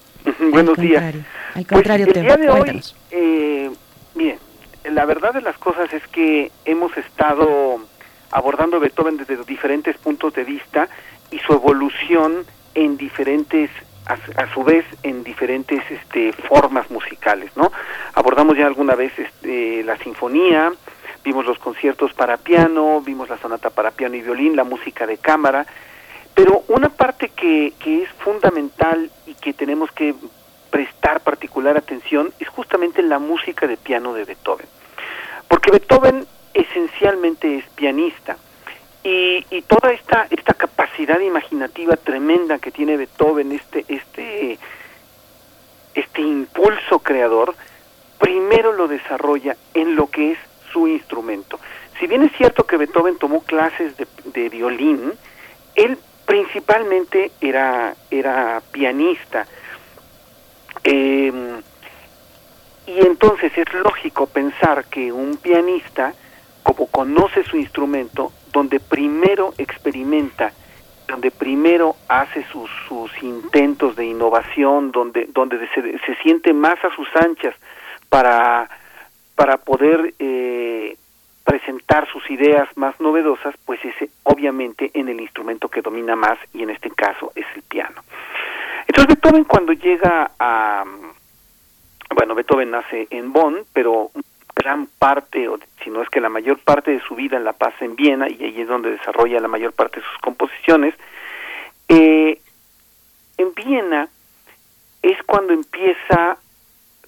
Buenos días. Al contrario, pues, el día de hoy, eh, bien, la verdad de las cosas es que hemos estado abordando Beethoven desde diferentes puntos de vista y su evolución en diferentes a, su vez en diferentes este, formas musicales, ¿no? Abordamos ya alguna vez este, la sinfonía, vimos los conciertos para piano, vimos la sonata para piano y violín, la música de cámara, pero una parte que, que es fundamental y que tenemos que prestar particular atención es justamente la música de piano de Beethoven. Porque Beethoven esencialmente es pianista y, y toda esta, esta capacidad imaginativa tremenda que tiene Beethoven, este, este, este impulso creador, primero lo desarrolla en lo que es su instrumento. Si bien es cierto que Beethoven tomó clases de, de violín, él principalmente era, era pianista. Eh, y entonces es lógico pensar que un pianista, como conoce su instrumento, donde primero experimenta, donde primero hace sus, sus intentos de innovación, donde, donde se, se siente más a sus anchas para, para poder eh, presentar sus ideas más novedosas, pues es obviamente en el instrumento que domina más y en este caso es el piano. Entonces Beethoven cuando llega a, bueno, Beethoven nace en Bonn, pero gran parte, o si no es que la mayor parte de su vida la pasa en Viena y ahí es donde desarrolla la mayor parte de sus composiciones. Eh, en Viena es cuando empieza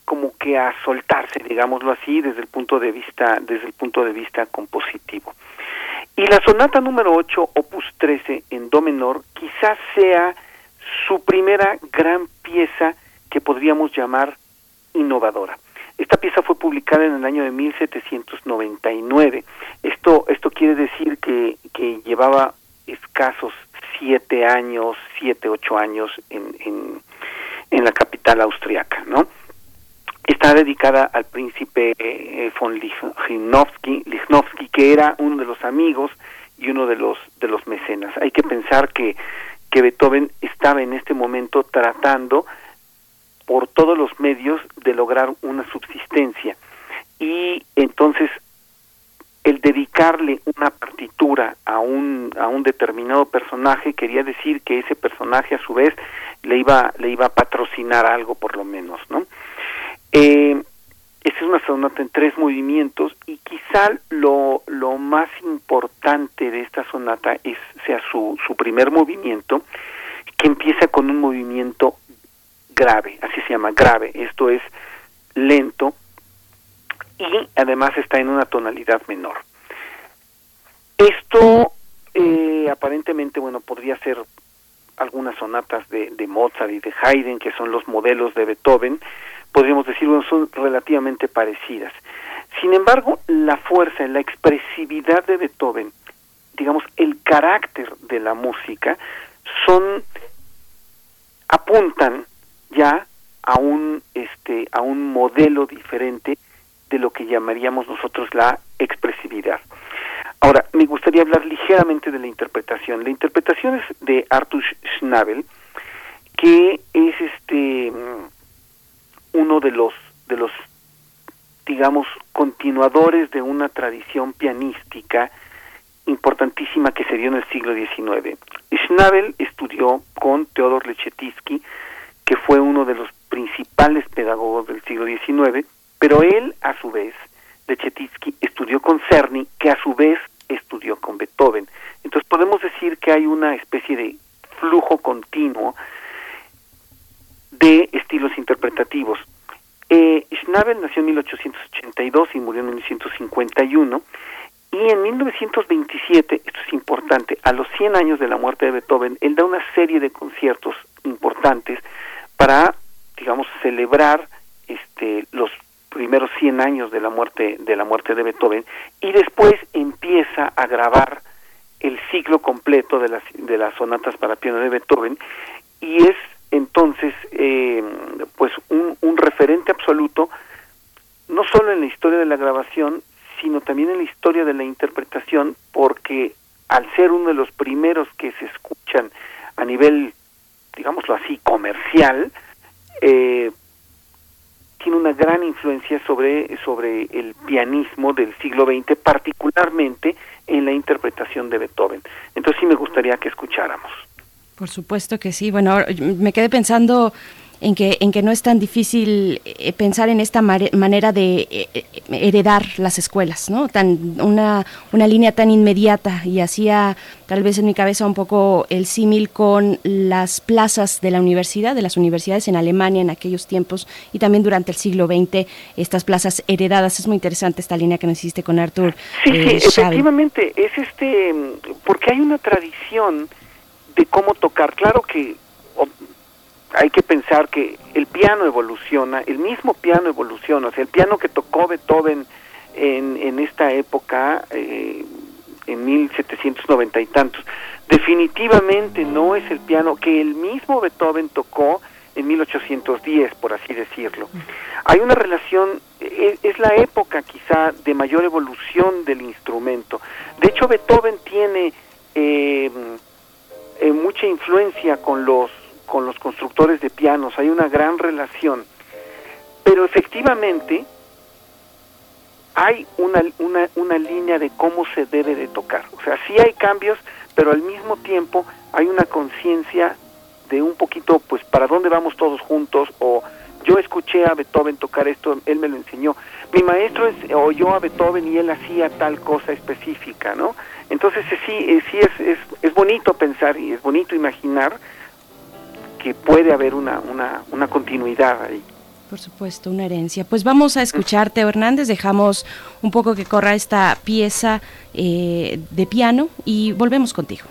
como que a soltarse, digámoslo así, desde el punto de vista desde el punto de vista compositivo. Y la sonata número 8, opus 13 en do menor, quizás sea su primera gran pieza que podríamos llamar innovadora. Esta pieza fue publicada en el año de 1799. Esto, esto quiere decir que, que llevaba escasos siete años, siete, ocho años en, en, la capital austriaca, ¿no? Está dedicada al príncipe eh, von Lichnowsky, Lichnowsky, que era uno de los amigos y uno de los de los mecenas. Hay que pensar que que Beethoven estaba en este momento tratando por todos los medios de lograr una subsistencia. Y entonces el dedicarle una partitura a un, a un determinado personaje quería decir que ese personaje a su vez le iba, le iba a patrocinar algo por lo menos, ¿no? Eh, esta es una sonata en tres movimientos y quizá lo, lo más importante de esta sonata es sea su, su primer movimiento que empieza con un movimiento grave, así se llama, grave. Esto es lento y además está en una tonalidad menor. Esto eh, aparentemente, bueno, podría ser algunas sonatas de, Mozart y de Haydn, que son los modelos de Beethoven, podríamos decir, bueno, son relativamente parecidas. Sin embargo, la fuerza, la expresividad de Beethoven, digamos, el carácter de la música, son apuntan ya a un este a un modelo diferente de lo que llamaríamos nosotros la expresividad. Ahora, me gustaría hablar ligeramente de la interpretación. La interpretación es de Arthur Schnabel, que es este uno de los de los digamos continuadores de una tradición pianística importantísima que se dio en el siglo XIX. Schnabel estudió con Theodor Lechetitsky, que fue uno de los principales pedagogos del siglo XIX, pero él, a su vez, Lechetitsky, estudió con Cerny, que a su vez estudió con Beethoven. Entonces podemos decir que hay una especie de flujo continuo de estilos interpretativos. Eh, Schnabel nació en 1882 y murió en 1951 y en 1927, esto es importante, a los 100 años de la muerte de Beethoven, él da una serie de conciertos importantes para, digamos, celebrar este, los primeros 100 años de la muerte de la muerte de Beethoven y después empieza a grabar el ciclo completo de las de las sonatas para piano de Beethoven y es entonces eh, pues un, un referente absoluto no solo en la historia de la grabación sino también en la historia de la interpretación, porque al ser uno de los primeros que se escuchan a nivel, digámoslo así, comercial, eh, tiene una gran influencia sobre, sobre el pianismo del siglo XX, particularmente en la interpretación de Beethoven. Entonces sí me gustaría que escucháramos. Por supuesto que sí. Bueno, me quedé pensando en que, en que no es tan difícil eh, pensar en esta manera de eh, eh, heredar las escuelas, ¿no? Tan, una, una línea tan inmediata y hacía tal vez en mi cabeza un poco el símil con las plazas de la universidad, de las universidades en Alemania en aquellos tiempos y también durante el siglo XX, estas plazas heredadas. Es muy interesante esta línea que nos hiciste con Artur. Sí, sí, efectivamente, es este, porque hay una tradición de cómo tocar. Claro que hay que pensar que el piano evoluciona, el mismo piano evoluciona, o sea, el piano que tocó Beethoven en, en esta época, eh, en 1790 y tantos, definitivamente no es el piano que el mismo Beethoven tocó en 1810, por así decirlo. Hay una relación, es, es, la época quizá de mayor evolución del instrumento. De hecho, Beethoven tiene eh, eh, mucha influencia con los con los constructores de pianos, hay una gran relación, pero efectivamente hay una, una, una línea de cómo se debe de tocar. O sea, sí hay cambios, pero al mismo tiempo hay una conciencia de un poquito, pues, para dónde vamos todos juntos, o yo escuché a Beethoven tocar esto, él me lo enseñó. Mi maestro es, oyó a Beethoven y él hacía tal cosa específica, ¿no? Entonces sí, sí es, es, es bonito pensar y es bonito imaginar que puede haber una, una, continuidad ahí. Por supuesto, una herencia. Pues vamos a escucharte, Hernández. Dejamos un poco que corra esta pieza eh, de piano y volvemos contigo.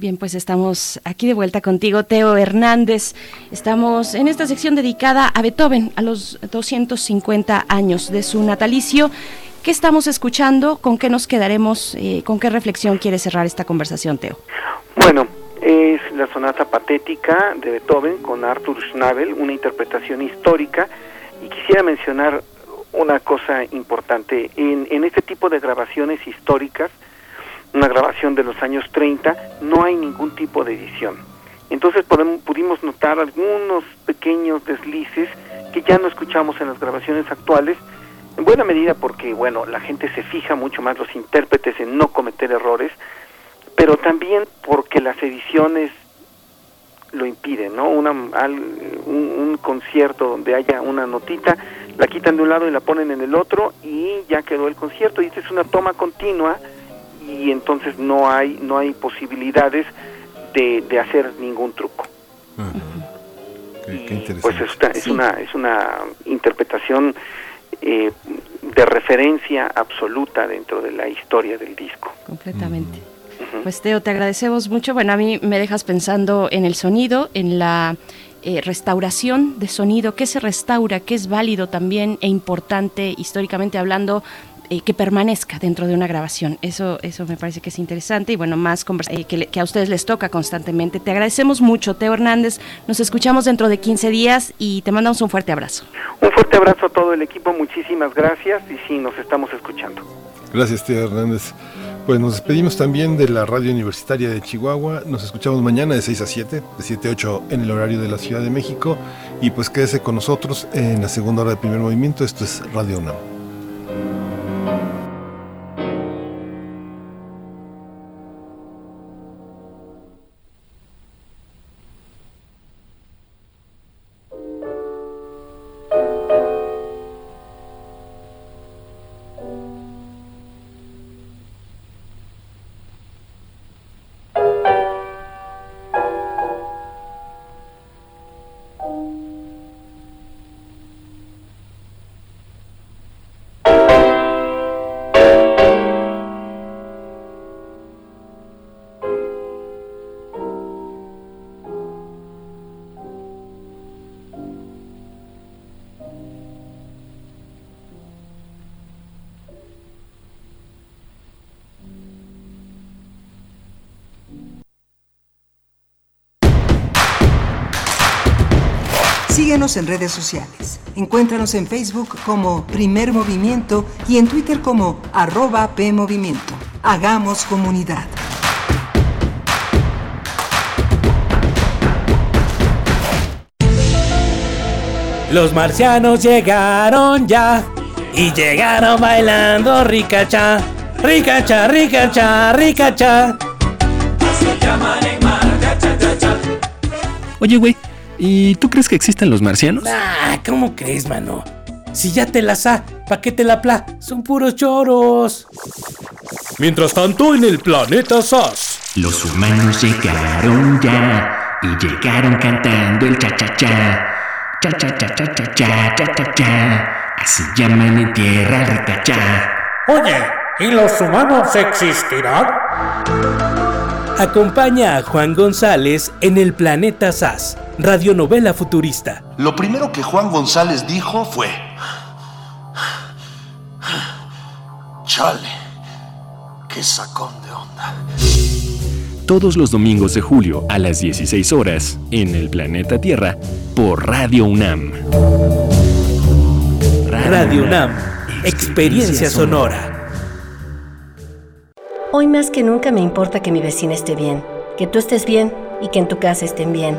Bien, pues estamos aquí de vuelta contigo, Teo Hernández. Estamos en esta sección dedicada a Beethoven, a los 250 años de su natalicio. ¿Qué estamos escuchando? ¿Con qué nos quedaremos? Eh, ¿Con qué reflexión quiere cerrar esta conversación, Teo? Bueno, es la sonata patética de Beethoven con Arthur Schnabel, una interpretación histórica. Y quisiera mencionar una cosa importante. En, en este tipo de grabaciones históricas, una grabación de los años 30, no hay ningún tipo de edición. Entonces podemos, pudimos notar algunos pequeños deslices que ya no escuchamos en las grabaciones actuales, en buena medida porque, bueno, la gente se fija mucho más, los intérpretes, en no cometer errores, pero también porque las ediciones lo impiden, ¿no? Una, un, un concierto donde haya una notita, la quitan de un lado y la ponen en el otro y ya quedó el concierto. Y esta es una toma continua y entonces no hay no hay posibilidades de, de hacer ningún truco. pues es, es una es una interpretación eh, de referencia absoluta dentro de la historia del disco. Completamente. Pues Teo, te agradecemos mucho. Bueno, a mí me dejas pensando en el sonido, en la eh, restauración de sonido, qué se restaura, qué es válido también e importante históricamente hablando eh, que permanezca dentro de una grabación. Eso, eso me parece que es interesante y bueno, más eh, que, que, a ustedes les toca constantemente. Te agradecemos mucho, Teo Hernández. Nos escuchamos dentro de 15 días y te mandamos un fuerte abrazo. Un fuerte abrazo a todo el equipo, muchísimas gracias y sí, nos estamos escuchando. Gracias, Teo Hernández. Pues nos despedimos también de la radio universitaria de Chihuahua. Nos escuchamos mañana de 6 a 7, de 7 a 8 en el horario de la Ciudad de México. Y pues quédese con nosotros en la segunda hora del primer movimiento. Esto es Radio UNAM. Síguenos en redes sociales. Encuéntranos en Facebook como Primer Movimiento y en Twitter como arroba PMovimiento. Hagamos comunidad. Los marcianos llegaron ya y llegaron bailando ricacha, ricacha, ricacha, ricacha. Oye, güey, ¿Y tú crees que existen los marcianos? Ah, ¿cómo crees, mano? Si ya te las ha, ¿pa' qué te la pla? Son puros choros. Mientras tanto, en el planeta SAS. Los humanos llegaron ya y llegaron cantando el cha-cha-cha. Cha-cha-cha-cha-cha-cha-cha-cha. Así llaman en tierra rica Oye, ¿y los humanos existirán? Acompaña a Juan González en el planeta SAS radionovela futurista. Lo primero que Juan González dijo fue... Chale, qué sacón de onda. Todos los domingos de julio a las 16 horas en el planeta Tierra por Radio UNAM. Radio UNAM, experiencia sonora. Hoy más que nunca me importa que mi vecina esté bien, que tú estés bien y que en tu casa estén bien.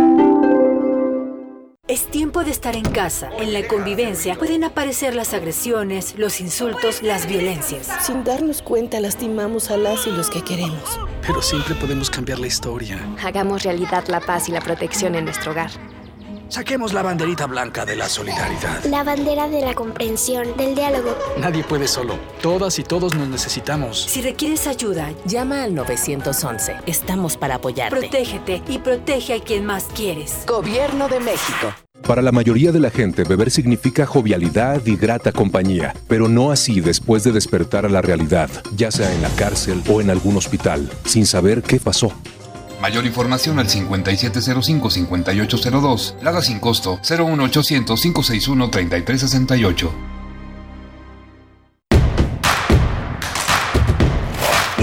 Es tiempo de estar en casa. En la convivencia pueden aparecer las agresiones, los insultos, las violencias. Sin darnos cuenta lastimamos a las y los que queremos. Pero siempre podemos cambiar la historia. Hagamos realidad la paz y la protección en nuestro hogar. Saquemos la banderita blanca de la solidaridad. La bandera de la comprensión, del diálogo. Nadie puede solo. Todas y todos nos necesitamos. Si requieres ayuda, llama al 911. Estamos para apoyarte. Protégete y protege a quien más quieres. Gobierno de México. Para la mayoría de la gente, beber significa jovialidad y grata compañía, pero no así después de despertar a la realidad, ya sea en la cárcel o en algún hospital, sin saber qué pasó. Mayor información al 5705-5802. Lada sin costo 01800-561-3368.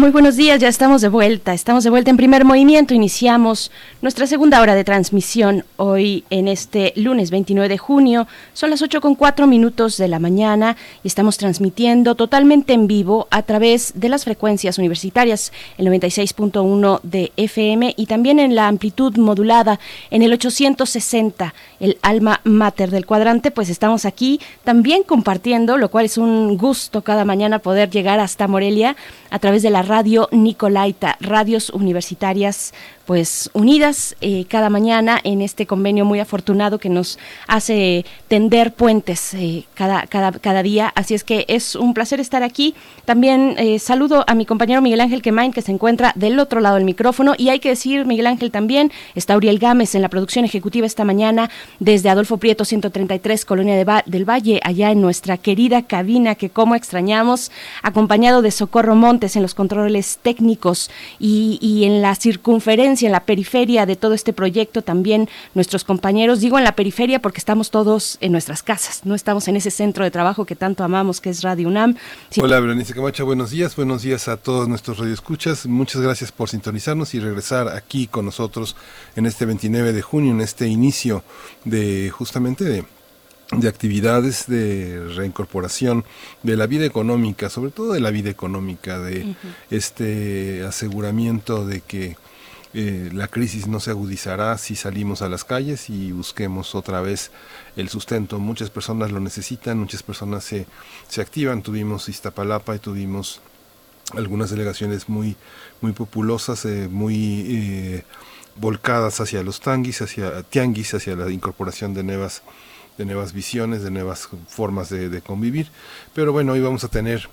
Muy buenos días, ya estamos de vuelta. Estamos de vuelta en primer movimiento. Iniciamos nuestra segunda hora de transmisión hoy en este lunes 29 de junio. Son las 8 con 4 minutos de la mañana y estamos transmitiendo totalmente en vivo a través de las frecuencias universitarias, el 96.1 de FM y también en la amplitud modulada en el 860, el alma mater del cuadrante. Pues estamos aquí también compartiendo, lo cual es un gusto cada mañana poder llegar hasta Morelia a través de la Radio Nicolaita, radios universitarias pues unidas eh, cada mañana en este convenio muy afortunado que nos hace tender puentes eh, cada, cada, cada día. Así es que es un placer estar aquí. También eh, saludo a mi compañero Miguel Ángel Quemain que se encuentra del otro lado del micrófono y hay que decir, Miguel Ángel también, está Uriel Gámez en la producción ejecutiva esta mañana desde Adolfo Prieto 133, Colonia de del Valle, allá en nuestra querida cabina que como extrañamos, acompañado de Socorro Montes en los controles técnicos y, y en la circunferencia en la periferia de todo este proyecto también nuestros compañeros, digo en la periferia porque estamos todos en nuestras casas, no estamos en ese centro de trabajo que tanto amamos que es Radio UNAM. Hola, Berenice Camacho, buenos días, buenos días a todos nuestros radioescuchas, muchas gracias por sintonizarnos y regresar aquí con nosotros en este 29 de junio, en este inicio de justamente de de actividades de reincorporación de la vida económica, sobre todo de la vida económica, de este aseguramiento de que eh, la crisis no se agudizará si salimos a las calles y busquemos otra vez el sustento. Muchas personas lo necesitan, muchas personas se, se activan. Tuvimos Iztapalapa y tuvimos algunas delegaciones muy, muy populosas, eh, muy eh, volcadas hacia los tanguis, hacia tianguis, hacia la incorporación de nuevas, de nuevas visiones, de nuevas formas de, de convivir. Pero bueno, hoy vamos a tener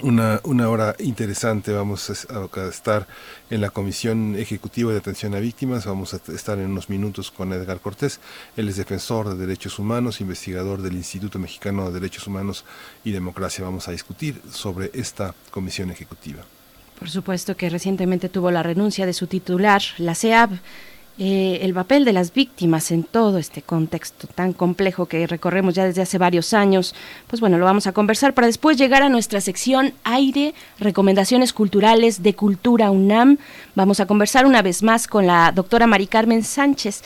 una, una hora interesante. Vamos a estar en la Comisión Ejecutiva de Atención a Víctimas. Vamos a estar en unos minutos con Edgar Cortés. Él es defensor de derechos humanos, investigador del Instituto Mexicano de Derechos Humanos y Democracia. Vamos a discutir sobre esta Comisión Ejecutiva. Por supuesto que recientemente tuvo la renuncia de su titular, la CEAB. Eh, el papel de las víctimas en todo este contexto tan complejo que recorremos ya desde hace varios años. Pues bueno, lo vamos a conversar para después llegar a nuestra sección aire, recomendaciones culturales de Cultura UNAM. Vamos a conversar una vez más con la doctora Mari Carmen Sánchez.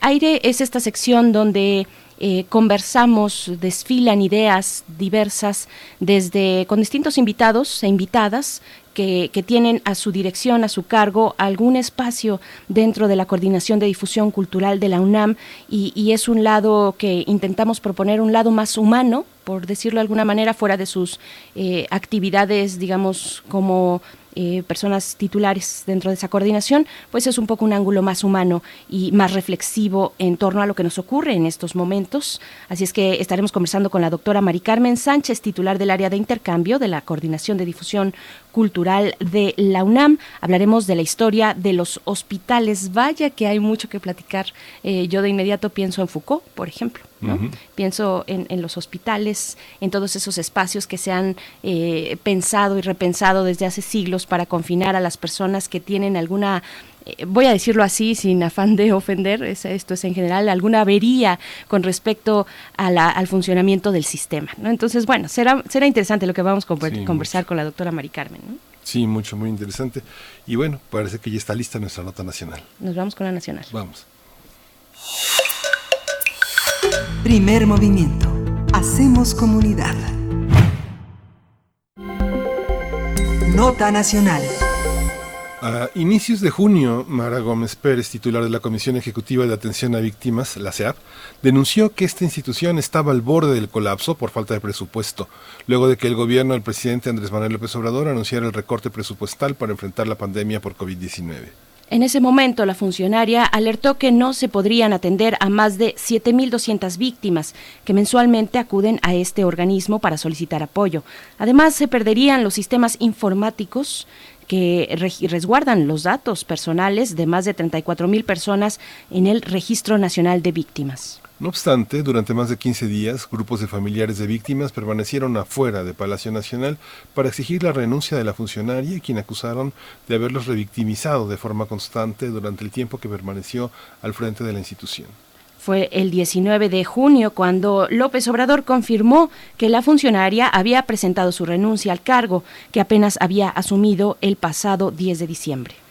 Aire es esta sección donde eh, conversamos, desfilan ideas diversas desde con distintos invitados e invitadas que, tienen a su dirección, a su cargo, algún espacio dentro de la coordinación de difusión cultural de la UNAM. Y, es un lado que intentamos proponer, un lado más humano, por decirlo de alguna manera, fuera de sus eh, actividades, digamos, como eh, personas titulares dentro de esa coordinación, pues es un poco un ángulo más humano y más reflexivo en torno a lo que nos ocurre en estos momentos. Así es que estaremos conversando con la doctora Mari Carmen Sánchez, titular del área de intercambio de la Coordinación de Difusión Cultural de la UNAM. Hablaremos de la historia de los hospitales. Vaya que hay mucho que platicar. Eh, yo de inmediato pienso en Foucault, por ejemplo. Pienso en, los hospitales, en todos esos espacios que se han eh, pensado y repensado desde hace siglos para confinar a las personas que tienen alguna eh, voy a decirlo así sin afán de ofender, esto es en general, alguna avería con respecto al funcionamiento del sistema. ¿no? Entonces, bueno, será, será interesante lo que vamos a conversar con la doctora Mari Carmen. Sí, mucho, muy interesante. Y bueno, parece que ya está lista nuestra nota nacional. Nos vamos con la nacional. Vamos. Primer movimiento. Hacemos comunidad. Nota nacional. A inicios de junio, Mara Gómez Pérez, titular de la Comisión Ejecutiva de Atención a Víctimas, la CEAP, denunció que esta institución estaba al borde del colapso por falta de presupuesto, luego de que el gobierno del presidente Andrés Manuel López Obrador anunciara el recorte presupuestal para enfrentar la pandemia por COVID-19. En ese momento, la funcionaria alertó que no se podrían atender a más de 7.200 víctimas que mensualmente acuden a este organismo para solicitar apoyo. Además, se perderían los sistemas informáticos que resguardan los datos personales de más de 34 mil personas en el Registro Nacional de Víctimas. No obstante, durante más de 15 días, grupos de familiares de víctimas permanecieron afuera de Palacio Nacional para exigir la renuncia de la funcionaria, quien acusaron de haberlos revictimizado de forma constante durante el tiempo que permaneció al frente de la institución. Fue el 19 de junio cuando López Obrador confirmó que la funcionaria había presentado su renuncia al cargo que apenas había asumido el pasado 10 de diciembre.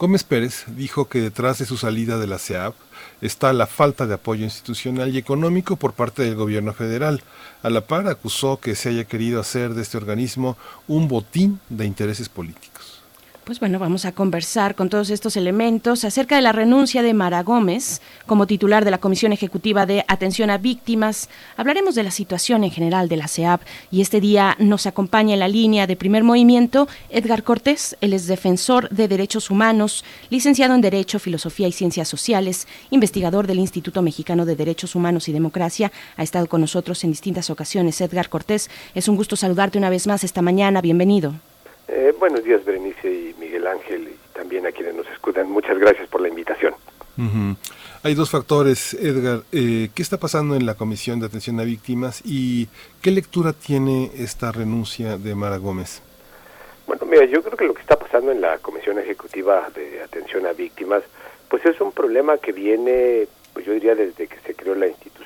Gómez Pérez dijo que detrás de su salida de la CEAP está la falta de apoyo institucional y económico por parte del gobierno federal. A la par acusó que se haya querido hacer de este organismo un botín de intereses políticos. Pues bueno, vamos a conversar con todos estos elementos acerca de la renuncia de Mara Gómez como titular de la Comisión Ejecutiva de Atención a Víctimas. Hablaremos de la situación en general de la CEAP y este día nos acompaña en la línea de primer movimiento Edgar Cortés. Él es defensor de derechos humanos, licenciado en Derecho, Filosofía y Ciencias Sociales, investigador del Instituto Mexicano de Derechos Humanos y Democracia. Ha estado con nosotros en distintas ocasiones. Edgar Cortés, es un gusto saludarte una vez más esta mañana. Bienvenido. Eh, buenos días, Berenice y Miguel Ángel, y también a quienes nos escuchan. Muchas gracias por la invitación. Hay dos factores, Edgar. Eh, ¿Qué está pasando en la Comisión de Atención a Víctimas y qué lectura tiene esta renuncia de Mara Gómez? Bueno, mira, yo creo que lo que está pasando en la Comisión Ejecutiva de Atención a Víctimas, pues es un problema que viene, pues yo diría, desde que se creó la institución.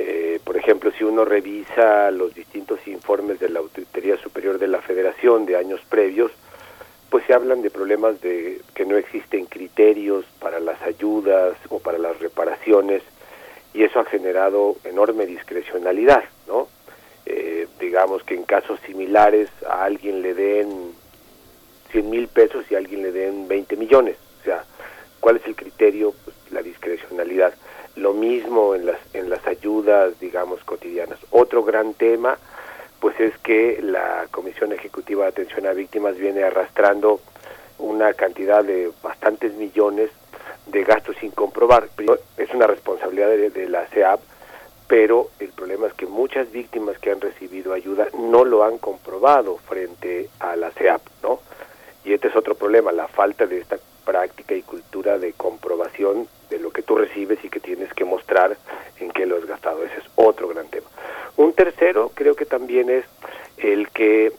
Eh, por ejemplo, si uno revisa los distintos informes de la Auditoría Superior de la Federación de años previos, pues se hablan de problemas de que no existen criterios para las ayudas o para las reparaciones y eso ha generado enorme discrecionalidad, ¿no? Eh, digamos que en casos similares a alguien le den 100 mil pesos y a alguien le den 20 millones. O sea, ¿cuál es el criterio? Pues la discrecionalidad. Lo mismo en las, en las ayudas, digamos, cotidianas. Otro gran tema, pues es que la Comisión Ejecutiva de Atención a Víctimas viene arrastrando una cantidad de bastantes millones de gastos sin comprobar. Es una responsabilidad de, la CEAP, pero el problema es que muchas víctimas que han recibido ayuda no lo han comprobado frente a la CEAP, ¿no? Y este es otro problema, la falta de esta práctica y cultura de comprobación de lo que tú recibes y que tienes que mostrar en qué lo has gastado. Ese es otro gran tema. Un tercero creo que también es el que,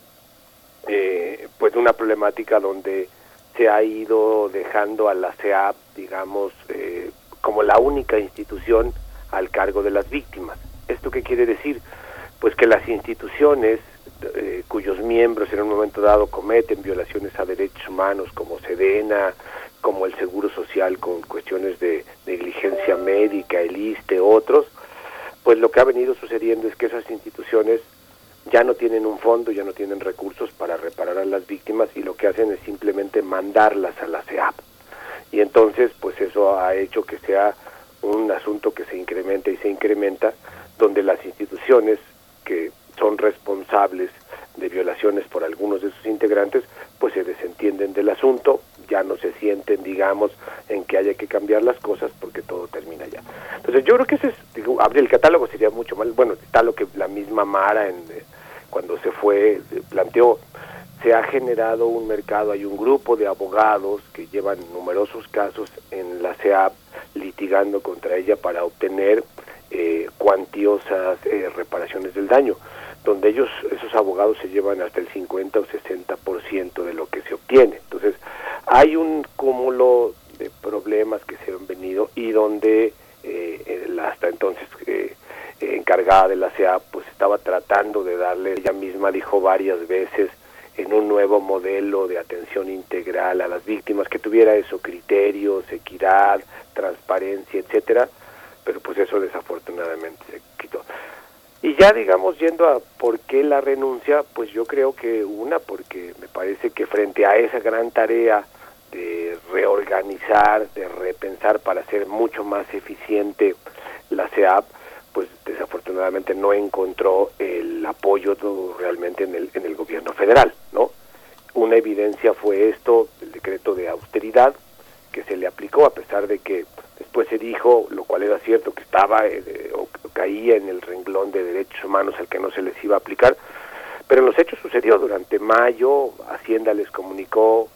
eh, pues una problemática donde se ha ido dejando a la CEAP, digamos, eh, como la única institución al cargo de las víctimas. ¿Esto qué quiere decir? Pues que las instituciones eh, cuyos miembros en un momento dado cometen violaciones a derechos humanos como Sedena, como el Seguro Social con cuestiones de negligencia médica, el ISTE, otros, pues lo que ha venido sucediendo es que esas instituciones ya no tienen un fondo, ya no tienen recursos para reparar a las víctimas y lo que hacen es simplemente mandarlas a la CEAP. Y entonces, pues eso ha hecho que sea un asunto que se incrementa y se incrementa, donde las instituciones que son responsables de violaciones por algunos de sus integrantes, pues se desentienden del asunto, ya no se sienten, digamos, en que haya que cambiar las cosas porque todo termina ya. Entonces yo creo que ese es, digo, abrir el catálogo sería mucho más, bueno, está lo que la misma Mara en, eh, cuando se fue eh, planteó, se ha generado un mercado, hay un grupo de abogados que llevan numerosos casos en la CEAP litigando contra ella para obtener eh, cuantiosas reparaciones del daño donde ellos, esos abogados se llevan hasta el 50 o 60% de lo que se obtiene. Entonces, hay un cúmulo de problemas que se han venido y donde eh, la hasta entonces eh, encargada de la CEA pues estaba tratando de darle, ella misma dijo varias veces, en un nuevo modelo de atención integral a las víctimas que tuviera eso, criterios, equidad, transparencia, etcétera, pero pues eso desafortunadamente se quitó. Y ya digamos yendo a por qué la renuncia, pues yo creo que una, porque me parece que frente a esa gran tarea de reorganizar, de repensar para ser mucho más eficiente la CEAP, pues desafortunadamente no encontró el apoyo realmente en el, en el gobierno federal, ¿no? Una evidencia fue esto, el decreto de austeridad que se le aplicó a pesar de que después se dijo, lo cual era cierto, que estaba eh, o caía en el renglón de derechos humanos al que no se les iba a aplicar, pero en los hechos sucedió. Durante mayo, Hacienda les comunicó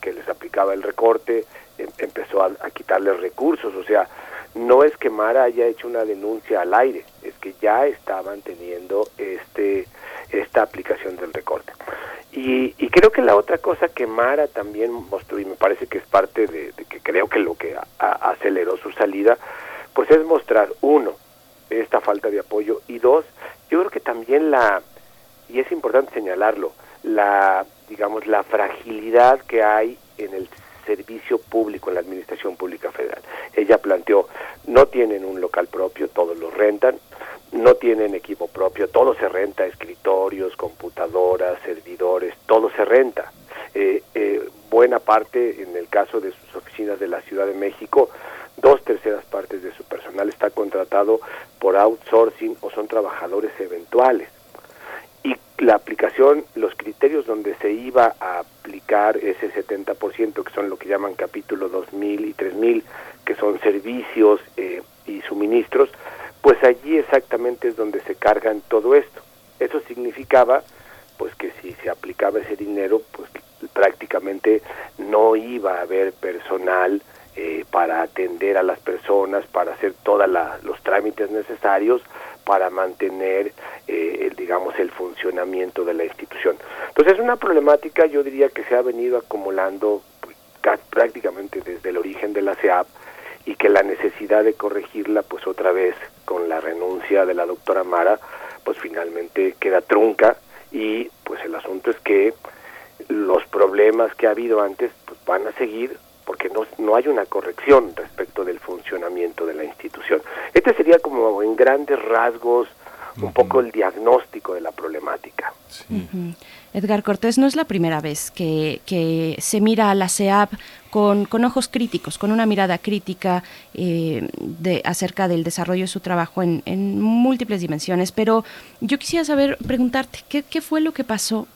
que les aplicaba el recorte, em, empezó a, a quitarles recursos, o sea, no es que Mara haya hecho una denuncia al aire, es que ya estaban teniendo este esta aplicación del recorte. Y, y creo que la otra cosa que Mara también mostró, y me parece que es parte de, que creo que lo que aceleró su salida, pues es mostrar, uno, esta falta de apoyo, y dos, yo creo que también la, y es importante señalarlo, la, digamos, la fragilidad que hay en el servicio público en la Administración Pública Federal. Ella planteó, no tienen un local propio, todos lo rentan, no tienen equipo propio, todo se renta, escritorios, computadoras, servidores, todo se renta. Eh, eh, buena parte, en el caso de sus oficinas de la Ciudad de México, dos terceras partes de su personal está contratado por outsourcing o son trabajadores eventuales. Y la aplicación, los criterios donde se iba a aplicar ese 70%, que son lo que llaman capítulo 2000 y 3000, que son servicios eh, y suministros, pues allí exactamente es donde se cargan todo esto. Eso significaba pues que si se aplicaba ese dinero, pues prácticamente no iba a haber personal eh, para atender a las personas, para hacer todos los trámites necesarios para mantener, eh, digamos, el funcionamiento de la institución. Entonces es una problemática, yo diría, que se ha venido acumulando pues, prácticamente desde el origen de la CEAP y que la necesidad de corregirla, pues otra vez con la renuncia de la doctora Mara, pues finalmente queda trunca y pues el asunto es que los problemas que ha habido antes pues van a seguir porque no, no hay una corrección respecto del funcionamiento de la institución. Este sería como en grandes rasgos un poco el diagnóstico de la problemática. Edgar Cortés, no es la primera vez que, que se mira a la CEAP con, con, ojos críticos, con una mirada crítica eh, de, acerca del desarrollo de su trabajo en, en, múltiples dimensiones. Pero yo quisiera saber, preguntarte, ¿qué, qué fue lo que pasó?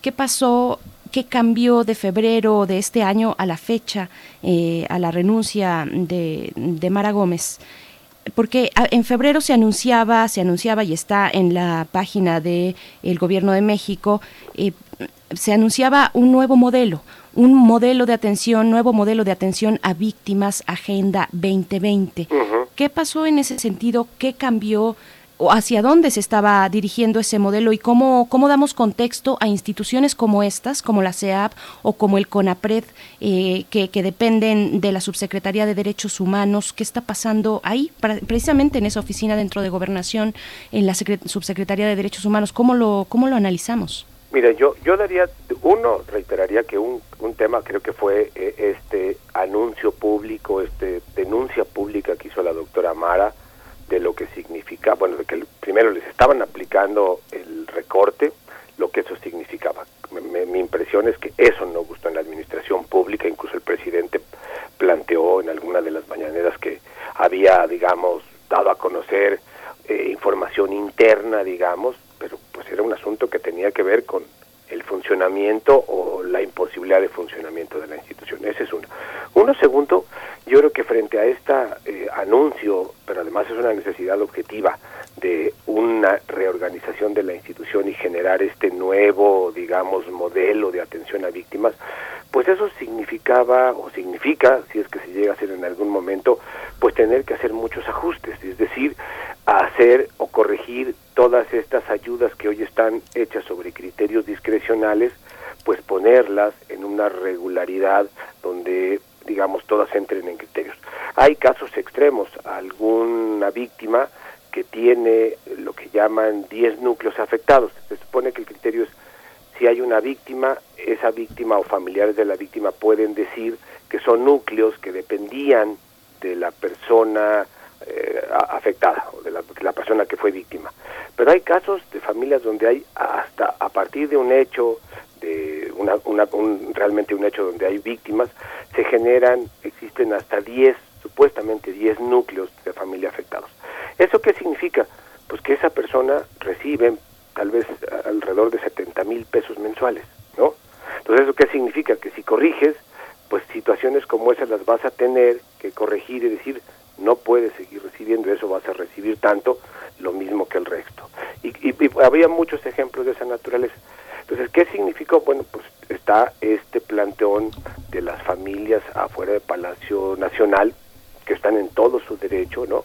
¿Qué pasó qué cambió de febrero de este año a la fecha, eh, a la renuncia de, de Mara Gómez porque en febrero se anunciaba, se anunciaba y está en la página del el gobierno de México, eh, se anunciaba un nuevo modelo, un modelo de atención, nuevo modelo de atención a víctimas, Agenda 2020. ¿Qué pasó en ese sentido? ¿Qué cambió? O hacia dónde se estaba dirigiendo ese modelo y cómo, cómo damos contexto a instituciones como estas, como la CEAP o como el CONAPRED, eh, que, que, dependen de la Subsecretaría de Derechos Humanos. ¿Qué está pasando ahí, precisamente en esa oficina dentro de Gobernación, en la Subsecretaría de Derechos Humanos? ¿Cómo lo, cómo lo analizamos? Mira, yo, yo daría, uno, reiteraría que un, un tema creo que fue eh, este anuncio público, este denuncia pública que hizo la doctora Mara, de lo que significa, bueno, de que primero les estaban aplicando el recorte, lo que eso significaba. Me, mi impresión es que eso no gustó en la administración pública, incluso el presidente planteó en alguna de las mañaneras que había, digamos, dado a conocer eh, información interna, digamos, pero pues era un asunto que tenía que ver con el funcionamiento o la imposibilidad de funcionamiento de la institución. Ese es uno. Uno segundo, yo creo que frente a este eh, anuncio, pero además es una necesidad objetiva de una reorganización de la institución y generar este nuevo, digamos, modelo de atención a víctimas, pues eso significaba o significa, si es que se llega a hacer en algún momento, pues tener que hacer muchos ajustes, es decir, hacer o corregir todas estas ayudas que hoy están hechas sobre criterios discrecionales, pues ponerlas en una regularidad donde digamos todas entren en criterios. Hay casos extremos, alguna víctima que tiene lo que llaman 10 núcleos afectados. Se supone que el criterio es si hay una víctima, esa víctima o familiares de la víctima pueden decir que son núcleos que dependían de la persona eh, afectada o de la, la, persona que fue víctima. Pero hay casos de familias donde hay hasta a partir de un hecho, de una, una, un, realmente un hecho donde hay víctimas, se generan, existen hasta 10, supuestamente 10 núcleos de familia afectados. ¿Eso qué significa? Pues que esa persona recibe tal vez alrededor de 70 mil pesos mensuales, ¿no? Entonces, ¿eso qué significa? Que si corriges, pues situaciones como esas las vas a tener que corregir y decir, no puedes seguir recibiendo eso, vas a recibir tanto, lo mismo que el resto. Y, y, y había muchos ejemplos de esa naturaleza. Entonces, ¿qué significó? Bueno, pues está este planteón de las familias afuera del Palacio Nacional, que están en todo su derecho, ¿no?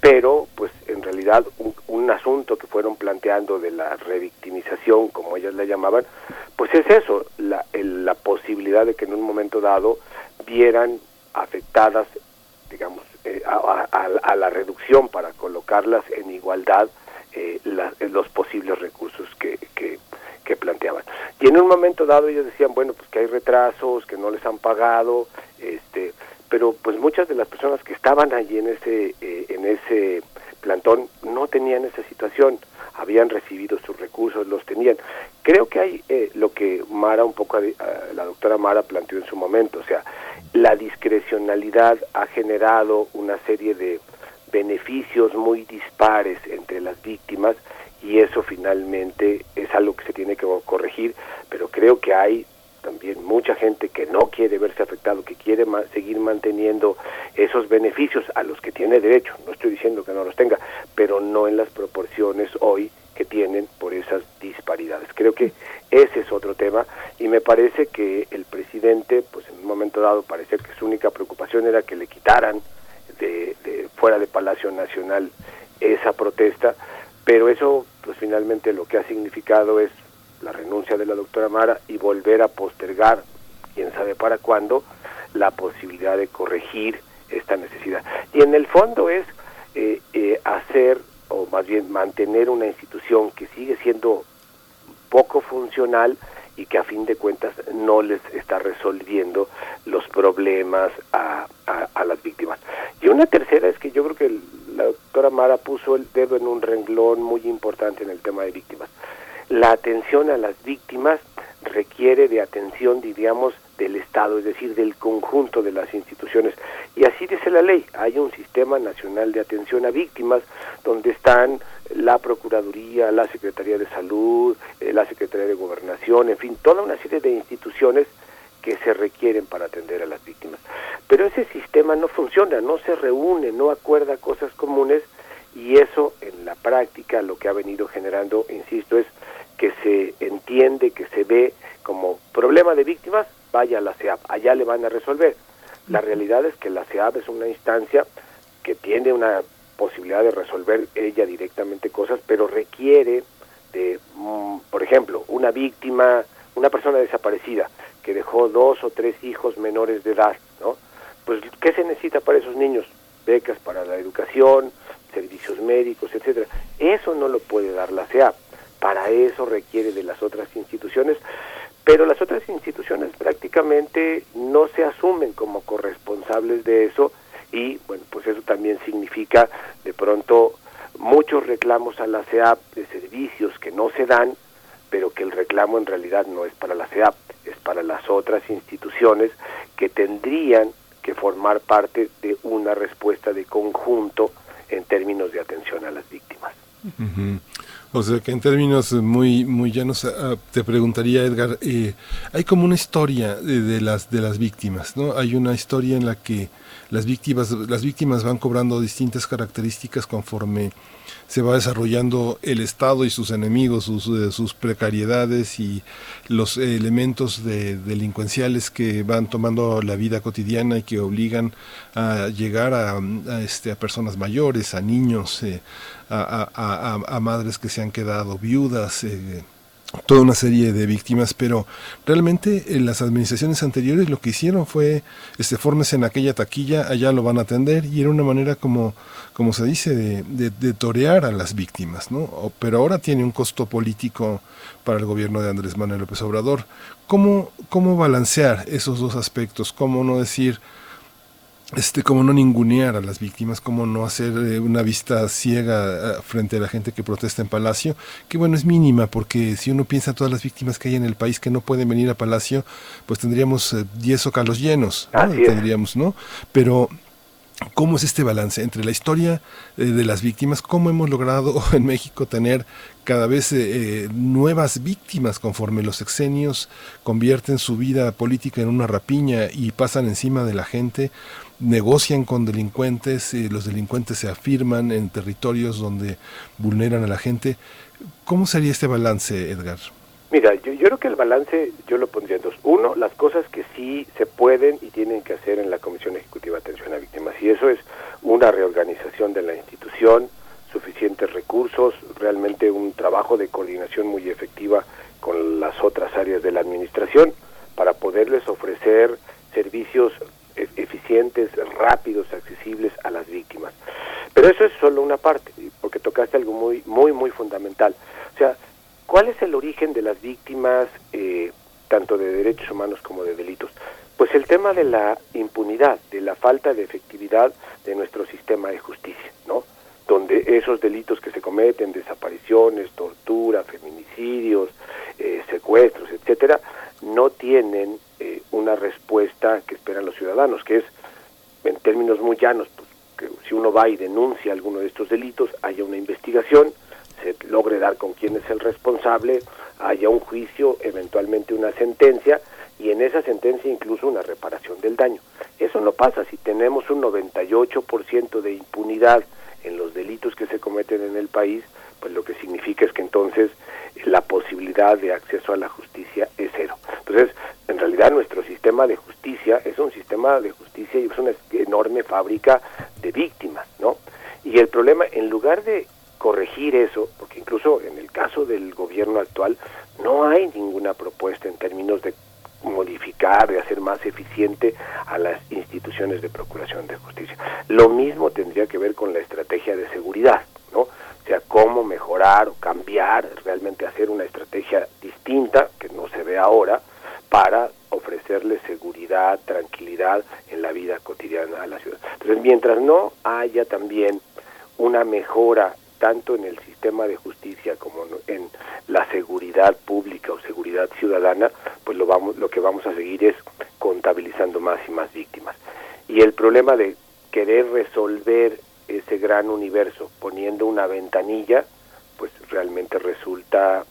Pero, pues en realidad, un, un asunto que fueron planteando de la revictimización, como ellas la llamaban, pues es eso, la, el, la posibilidad de que en un momento dado vieran afectadas, digamos, eh, a, a, la reducción para colocarlas en igualdad eh, la, los posibles recursos que, que, que, planteaban. Y en un momento dado ellos decían, bueno, pues que hay retrasos, que no les han pagado, este, pero pues muchas de las personas que estaban allí en ese, eh, en ese plantón no tenían esa situación, habían recibido sus recursos, los tenían. Creo que hay eh, lo que Mara, un poco, eh, la doctora Mara planteó en su momento, o sea, la discrecionalidad ha generado una serie de beneficios muy dispares entre las víctimas y eso finalmente es algo que se tiene que corregir, pero creo que hay también mucha gente que no quiere verse afectado, que quiere ma seguir manteniendo esos beneficios a los que tiene derecho, no estoy diciendo que no los tenga, pero no en las proporciones hoy que tienen por esas disparidades. Creo que ese es otro tema y me parece que el presidente, pues en un momento dado parece que su única preocupación era que le quitaran de, de fuera de Palacio Nacional esa protesta, pero eso pues finalmente lo que ha significado es la renuncia de la doctora Mara y volver a postergar, quién sabe para cuándo, la posibilidad de corregir esta necesidad. Y en el fondo es eh, eh, hacer, o más bien mantener una institución que sigue siendo poco funcional y que a fin de cuentas no les está resolviendo los problemas a, las víctimas. Y una tercera es que yo creo que la doctora Mara puso el dedo en un renglón muy importante en el tema de víctimas. La atención a las víctimas requiere de atención, diríamos, del Estado, es decir, del conjunto de las instituciones. Y así dice la ley, hay un sistema nacional de atención a víctimas donde están la Procuraduría, la Secretaría de Salud, eh, la Secretaría de Gobernación, en fin, toda una serie de instituciones que se requieren para atender a las víctimas. Pero ese sistema no funciona, no se reúne, no acuerda cosas comunes y eso en la práctica lo que ha venido generando, insisto, es que se entiende, que se ve como problema de víctimas, vaya a la CEAP, allá le van a resolver. La realidad es que la CEAP es una instancia que tiene una posibilidad de resolver ella directamente cosas, pero requiere de, mm, por ejemplo, una víctima, una persona desaparecida que dejó dos o tres hijos menores de edad, ¿no? Pues, ¿qué se necesita para esos niños? Becas para la educación, servicios médicos, etcétera. Eso no lo puede dar la CEAP. Para eso requiere de las otras instituciones, pero las otras instituciones prácticamente no se asumen como corresponsables de eso y bueno, pues eso también significa de pronto muchos reclamos a la CEAP de servicios que no se dan, pero que el reclamo en realidad no es para la CEAP, es para las otras instituciones que tendrían que formar parte de una respuesta de conjunto en términos de atención a las víctimas. O sea que en términos muy muy llanos uh, te preguntaría Edgar, eh, hay como una historia de, de, las de las víctimas, ¿no? Hay una historia en la que las víctimas las víctimas van cobrando distintas características conforme se va desarrollando el Estado y sus enemigos, sus, eh, sus precariedades y los elementos de, delincuenciales que van tomando la vida cotidiana y que obligan a llegar a, este, a personas mayores, a niños, eh, a, a, a, madres que se han quedado viudas. Eh, toda una serie de víctimas, pero realmente en las administraciones anteriores lo que hicieron fue, este, formes en aquella taquilla, allá lo van a atender, y era una manera como, como se dice, de, de, de torear a las víctimas, ¿no? Pero ahora tiene un costo político para el gobierno de Andrés Manuel López Obrador. ¿Cómo, cómo balancear esos dos aspectos? ¿Cómo no decir, este, cómo no ningunear a las víctimas, cómo no hacer eh, una vista ciega eh, frente a la gente que protesta en Palacio, que bueno, es mínima, porque si uno piensa en todas las víctimas que hay en el país que no pueden venir a Palacio, pues tendríamos 10 zócalos llenos, ¿no? tendríamos, ¿no? Pero ¿Cómo es este balance entre la historia eh, de las víctimas? ¿Cómo hemos logrado en México tener cada vez eh, nuevas víctimas conforme los sexenios convierten su vida política en una rapiña y pasan encima de la gente? Negocian con delincuentes, eh, los delincuentes se afirman en territorios donde vulneran a la gente. ¿Cómo sería este balance, Edgar? Mira, yo, yo, creo que el balance yo lo pondría en dos. Uno, las cosas que sí se pueden y tienen que hacer en la Comisión Ejecutiva de Atención a Víctimas. Y eso es una reorganización de la institución, suficientes recursos, realmente un trabajo de coordinación muy efectiva con las otras áreas de la administración para poderles ofrecer servicios eficientes, rápidos, accesibles a las víctimas. Pero eso es solo una parte, porque tocaste algo muy, muy, muy fundamental. O sea, ¿Cuál es el origen de las víctimas, eh, tanto de derechos humanos como de delitos? Pues el tema de la impunidad, de la falta de efectividad de nuestro sistema de justicia, ¿no? Donde esos delitos que se cometen, desapariciones, tortura, feminicidios, eh, secuestros, etcétera, no tienen eh, una respuesta que esperan los ciudadanos, que es, en términos muy llanos, pues, que si uno va y denuncia alguno de estos delitos, haya una investigación, se logre dar con quién es el responsable, haya un juicio, eventualmente una sentencia y en esa sentencia incluso una reparación del daño. Eso no pasa si tenemos un 98% de impunidad en los delitos que se cometen en el país, pues lo que significa es que entonces la posibilidad de acceso a la justicia es cero. Entonces, en realidad nuestro sistema de justicia es un sistema de justicia y es una enorme fábrica de víctimas, ¿no? Y el problema, en lugar de corregir eso, porque incluso en el caso del gobierno actual no hay ninguna propuesta en términos de modificar, de hacer más eficiente a las instituciones de procuración de justicia. Lo mismo tendría que ver con la estrategia de seguridad, ¿no? Sea, cómo mejorar o cambiar, realmente hacer una estrategia distinta, que no se ve ahora, para ofrecerle seguridad, tranquilidad en la vida cotidiana a la ciudad. Entonces, mientras no haya también una mejora tanto en el sistema de justicia como en la seguridad pública o seguridad ciudadana, pues lo vamos lo que vamos a seguir es contabilizando más y más víctimas. Y el problema de querer resolver ese gran universo poniendo una ventanilla, pues realmente resulta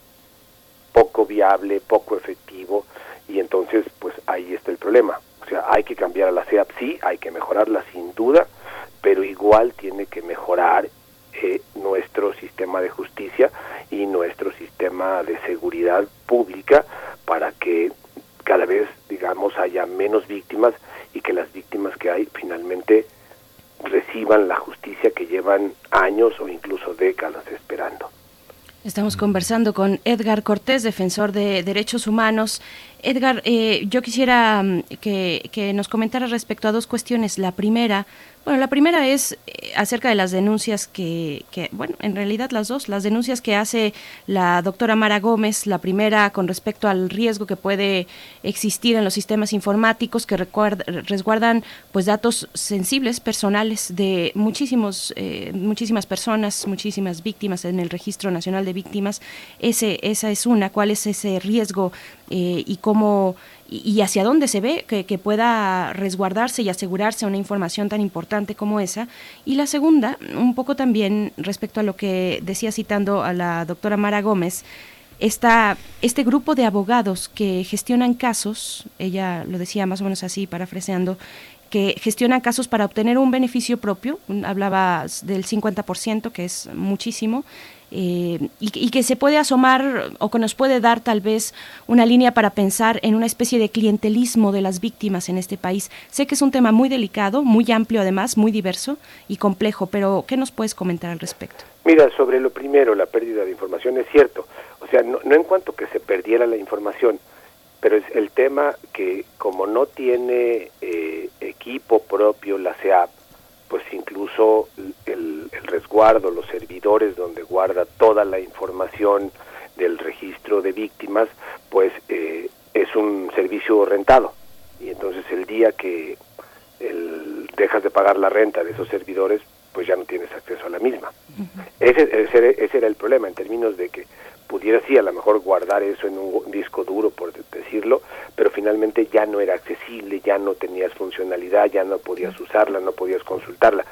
poco viable, poco efectivo y entonces pues ahí está el problema. O sea, hay que cambiar a la CEAP, sí, hay que mejorarla sin duda, pero igual tiene que mejorar eh, nuestro sistema de justicia y nuestro sistema de seguridad pública para que cada vez, digamos, haya menos víctimas y que las víctimas que hay finalmente reciban la justicia que llevan años o incluso décadas esperando. Estamos conversando con Edgar Cortés, defensor de derechos humanos. Edgar, eh, yo quisiera mm, que, que, nos comentara respecto a dos cuestiones. La primera, bueno, la primera es eh, acerca de las denuncias que, bueno, en realidad las dos, las denuncias que hace la doctora Mara Gómez, la primera con respecto al riesgo que puede existir en los sistemas informáticos que resguardan pues datos sensibles, personales de muchísimos, eh, muchísimas personas, muchísimas víctimas en el Registro Nacional de Víctimas. Ese, esa es una, ¿cuál es ese riesgo eh, y cómo y, hacia dónde se ve que, pueda resguardarse y asegurarse una información tan importante como esa. Y la segunda, un poco también respecto a lo que decía citando a la doctora Mara Gómez, está este grupo de abogados que gestionan casos, ella lo decía más o menos así, parafraseando, que gestionan casos para obtener un beneficio propio, hablaba del 50%, que es muchísimo, eh, y, que se puede asomar o que nos puede dar tal vez una línea para pensar en una especie de clientelismo de las víctimas en este país. Sé que es un tema muy delicado, muy amplio además, muy diverso y complejo, pero ¿qué nos puedes comentar al respecto? Mira, sobre lo primero, la pérdida de información es cierto. O sea, no, en cuanto que se perdiera la información, pero es el tema que como no tiene eh, equipo propio la CEAP, pues incluso el, resguardo, los servidores donde guarda toda la información del registro de víctimas, pues eh, es un servicio rentado. Y entonces el día que el dejas de pagar la renta de esos servidores, pues ya no tienes acceso a la misma. ese, ese, ese era el problema en términos de que pudiera sí a lo mejor guardar eso en un disco duro, por decirlo, pero finalmente ya no era accesible, ya no tenías funcionalidad, ya no podías usarla, no podías consultarla.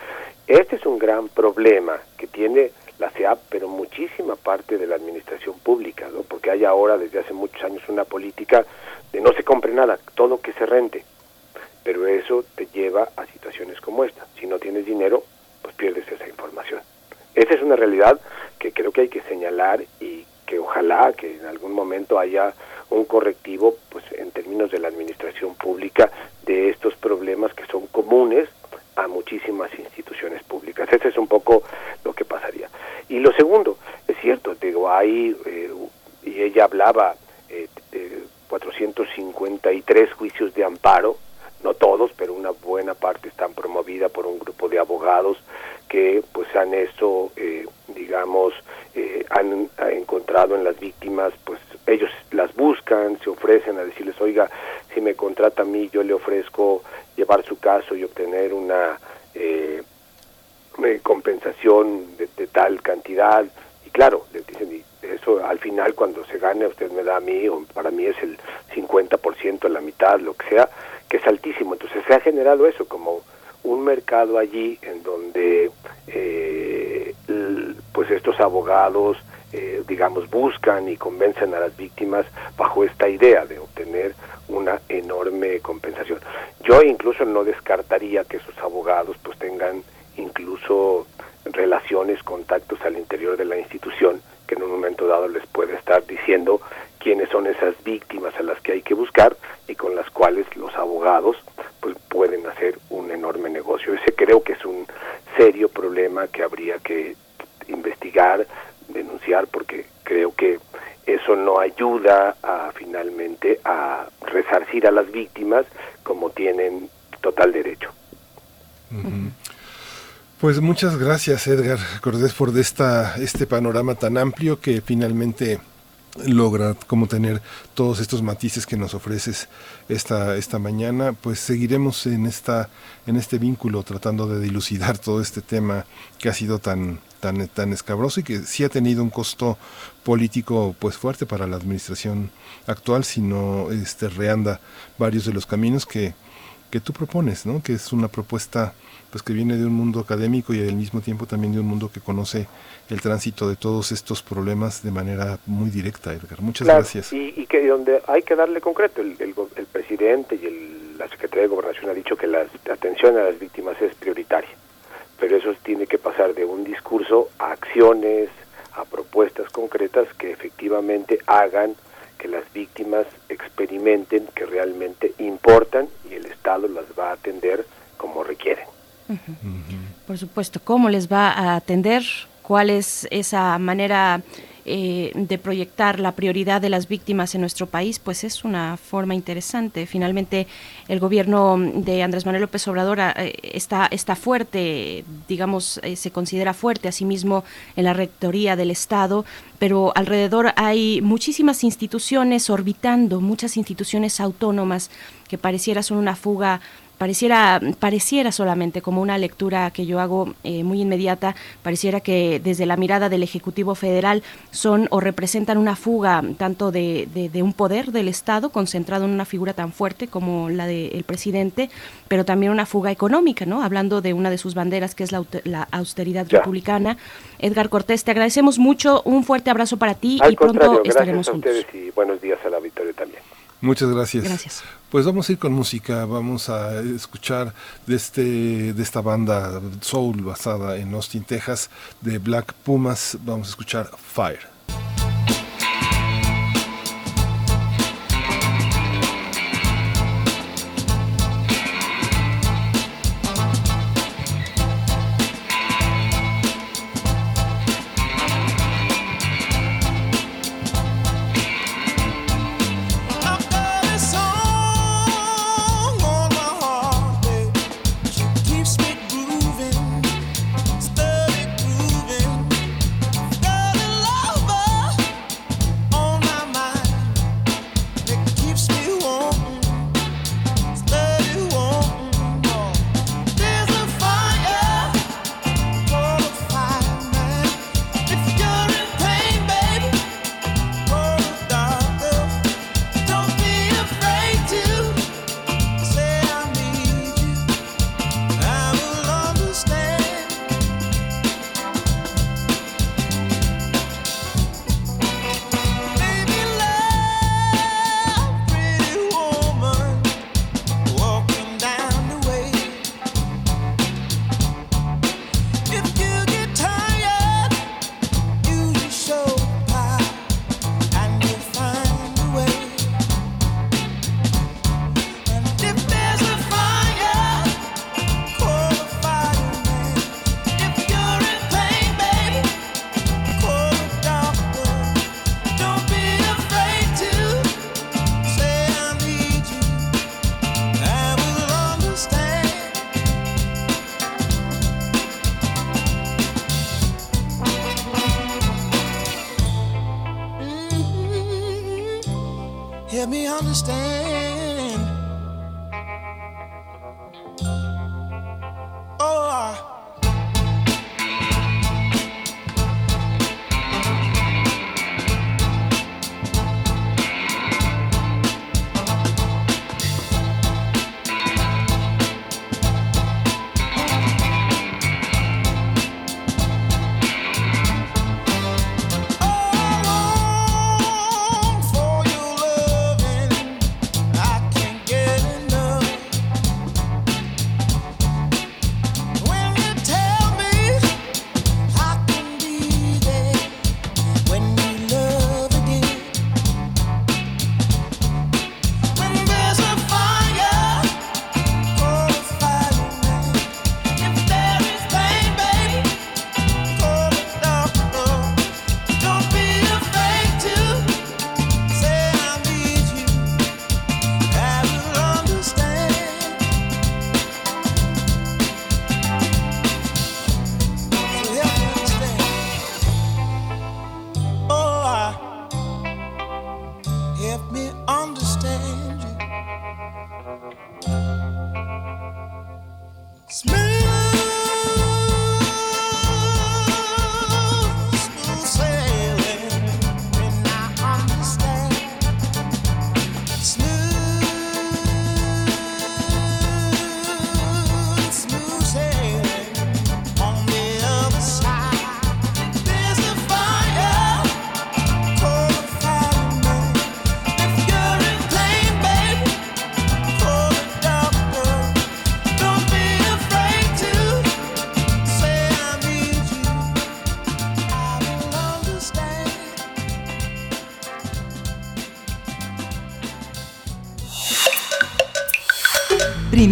Este es un gran problema que tiene la CEAP, pero muchísima parte de la administración pública, ¿no? porque hay ahora desde hace muchos años una política de no se compre nada, todo que se rente, pero eso te lleva a situaciones como esta. Si no tienes dinero, pues pierdes esa información. Esa es una realidad que creo que hay que señalar y que ojalá que en algún momento haya un correctivo pues en términos de la administración pública de estos problemas que son comunes a muchísimas instituciones públicas. Ese es un poco lo que pasaría. Y lo segundo, es cierto, digo, hay, eh, y ella hablaba eh, de 453 juicios de amparo, no todos, pero una buena parte están promovida por un grupo de abogados que pues han esto, eh, digamos, eh, han, encontrado en las víctimas, pues ellos las buscan, se ofrecen a decirles, oiga, si me contrata a mí, yo le ofrezco llevar su caso y obtener una eh, compensación de, tal cantidad. Y claro, le dicen, y eso al final cuando se gane usted me da a mí, o para mí es el 50%, la mitad, lo que sea, que es altísimo. Entonces se ha generado eso como un mercado allí en donde eh, pues estos abogados eh, digamos buscan y convencen a las víctimas bajo esta idea de obtener una enorme compensación. Yo incluso no descartaría que esos abogados pues tengan incluso relaciones, contactos al interior de la institución que en un momento dado les puede estar diciendo quiénes son esas víctimas a las que hay que buscar y con las cuales los abogados pues pueden hacer un enorme negocio. Ese creo que es un serio problema que habría que investigar, denunciar porque creo que eso no ayuda a finalmente a resarcir a las víctimas como tienen total derecho. Pues muchas gracias Edgar Cordés por esta, este panorama tan amplio que finalmente logra como tener todos estos matices que nos ofreces esta esta mañana. Pues seguiremos en esta en este vínculo tratando de dilucidar todo este tema que ha sido tan tan tan escabroso y que sí ha tenido un costo político pues fuerte para la administración actual si no este reanda varios de los caminos que que tú propones no que es una propuesta pues que viene de un mundo académico y al mismo tiempo también de un mundo que conoce el tránsito de todos estos problemas de manera muy directa, Edgar. Muchas gracias. Y, y, que donde hay que darle concreto, el, el, el presidente y el, la Secretaría de Gobernación ha dicho que la atención a las víctimas es prioritaria, pero eso tiene que pasar de un discurso a acciones, a propuestas concretas que efectivamente hagan que las víctimas experimenten que realmente importan y el Estado las va a atender como requieren. Por supuesto, ¿cómo les va a atender? ¿Cuál es esa manera eh, de proyectar la prioridad de las víctimas en nuestro país? Pues es una forma interesante. Finalmente, el gobierno de Andrés Manuel López Obrador eh, está, está fuerte, digamos, eh, se considera fuerte a sí mismo en la rectoría del Estado, pero alrededor hay muchísimas instituciones orbitando, muchas instituciones autónomas que pareciera son una fuga pareciera pareciera solamente como una lectura que yo hago eh, muy inmediata pareciera que desde la mirada del ejecutivo federal son o representan una fuga tanto de, de, de un poder del estado concentrado en una figura tan fuerte como la del presidente pero también una fuga económica no hablando de una de sus banderas que es la, la austeridad ya. republicana Edgar Cortés te agradecemos mucho un fuerte abrazo para ti Al y pronto estaremos a ustedes juntos. y buenos días a la Victoria también Muchas gracias. Gracias. Pues vamos a ir con música, vamos a escuchar de este de esta banda soul basada en Austin, Texas, de Black Pumas, vamos a escuchar Fire.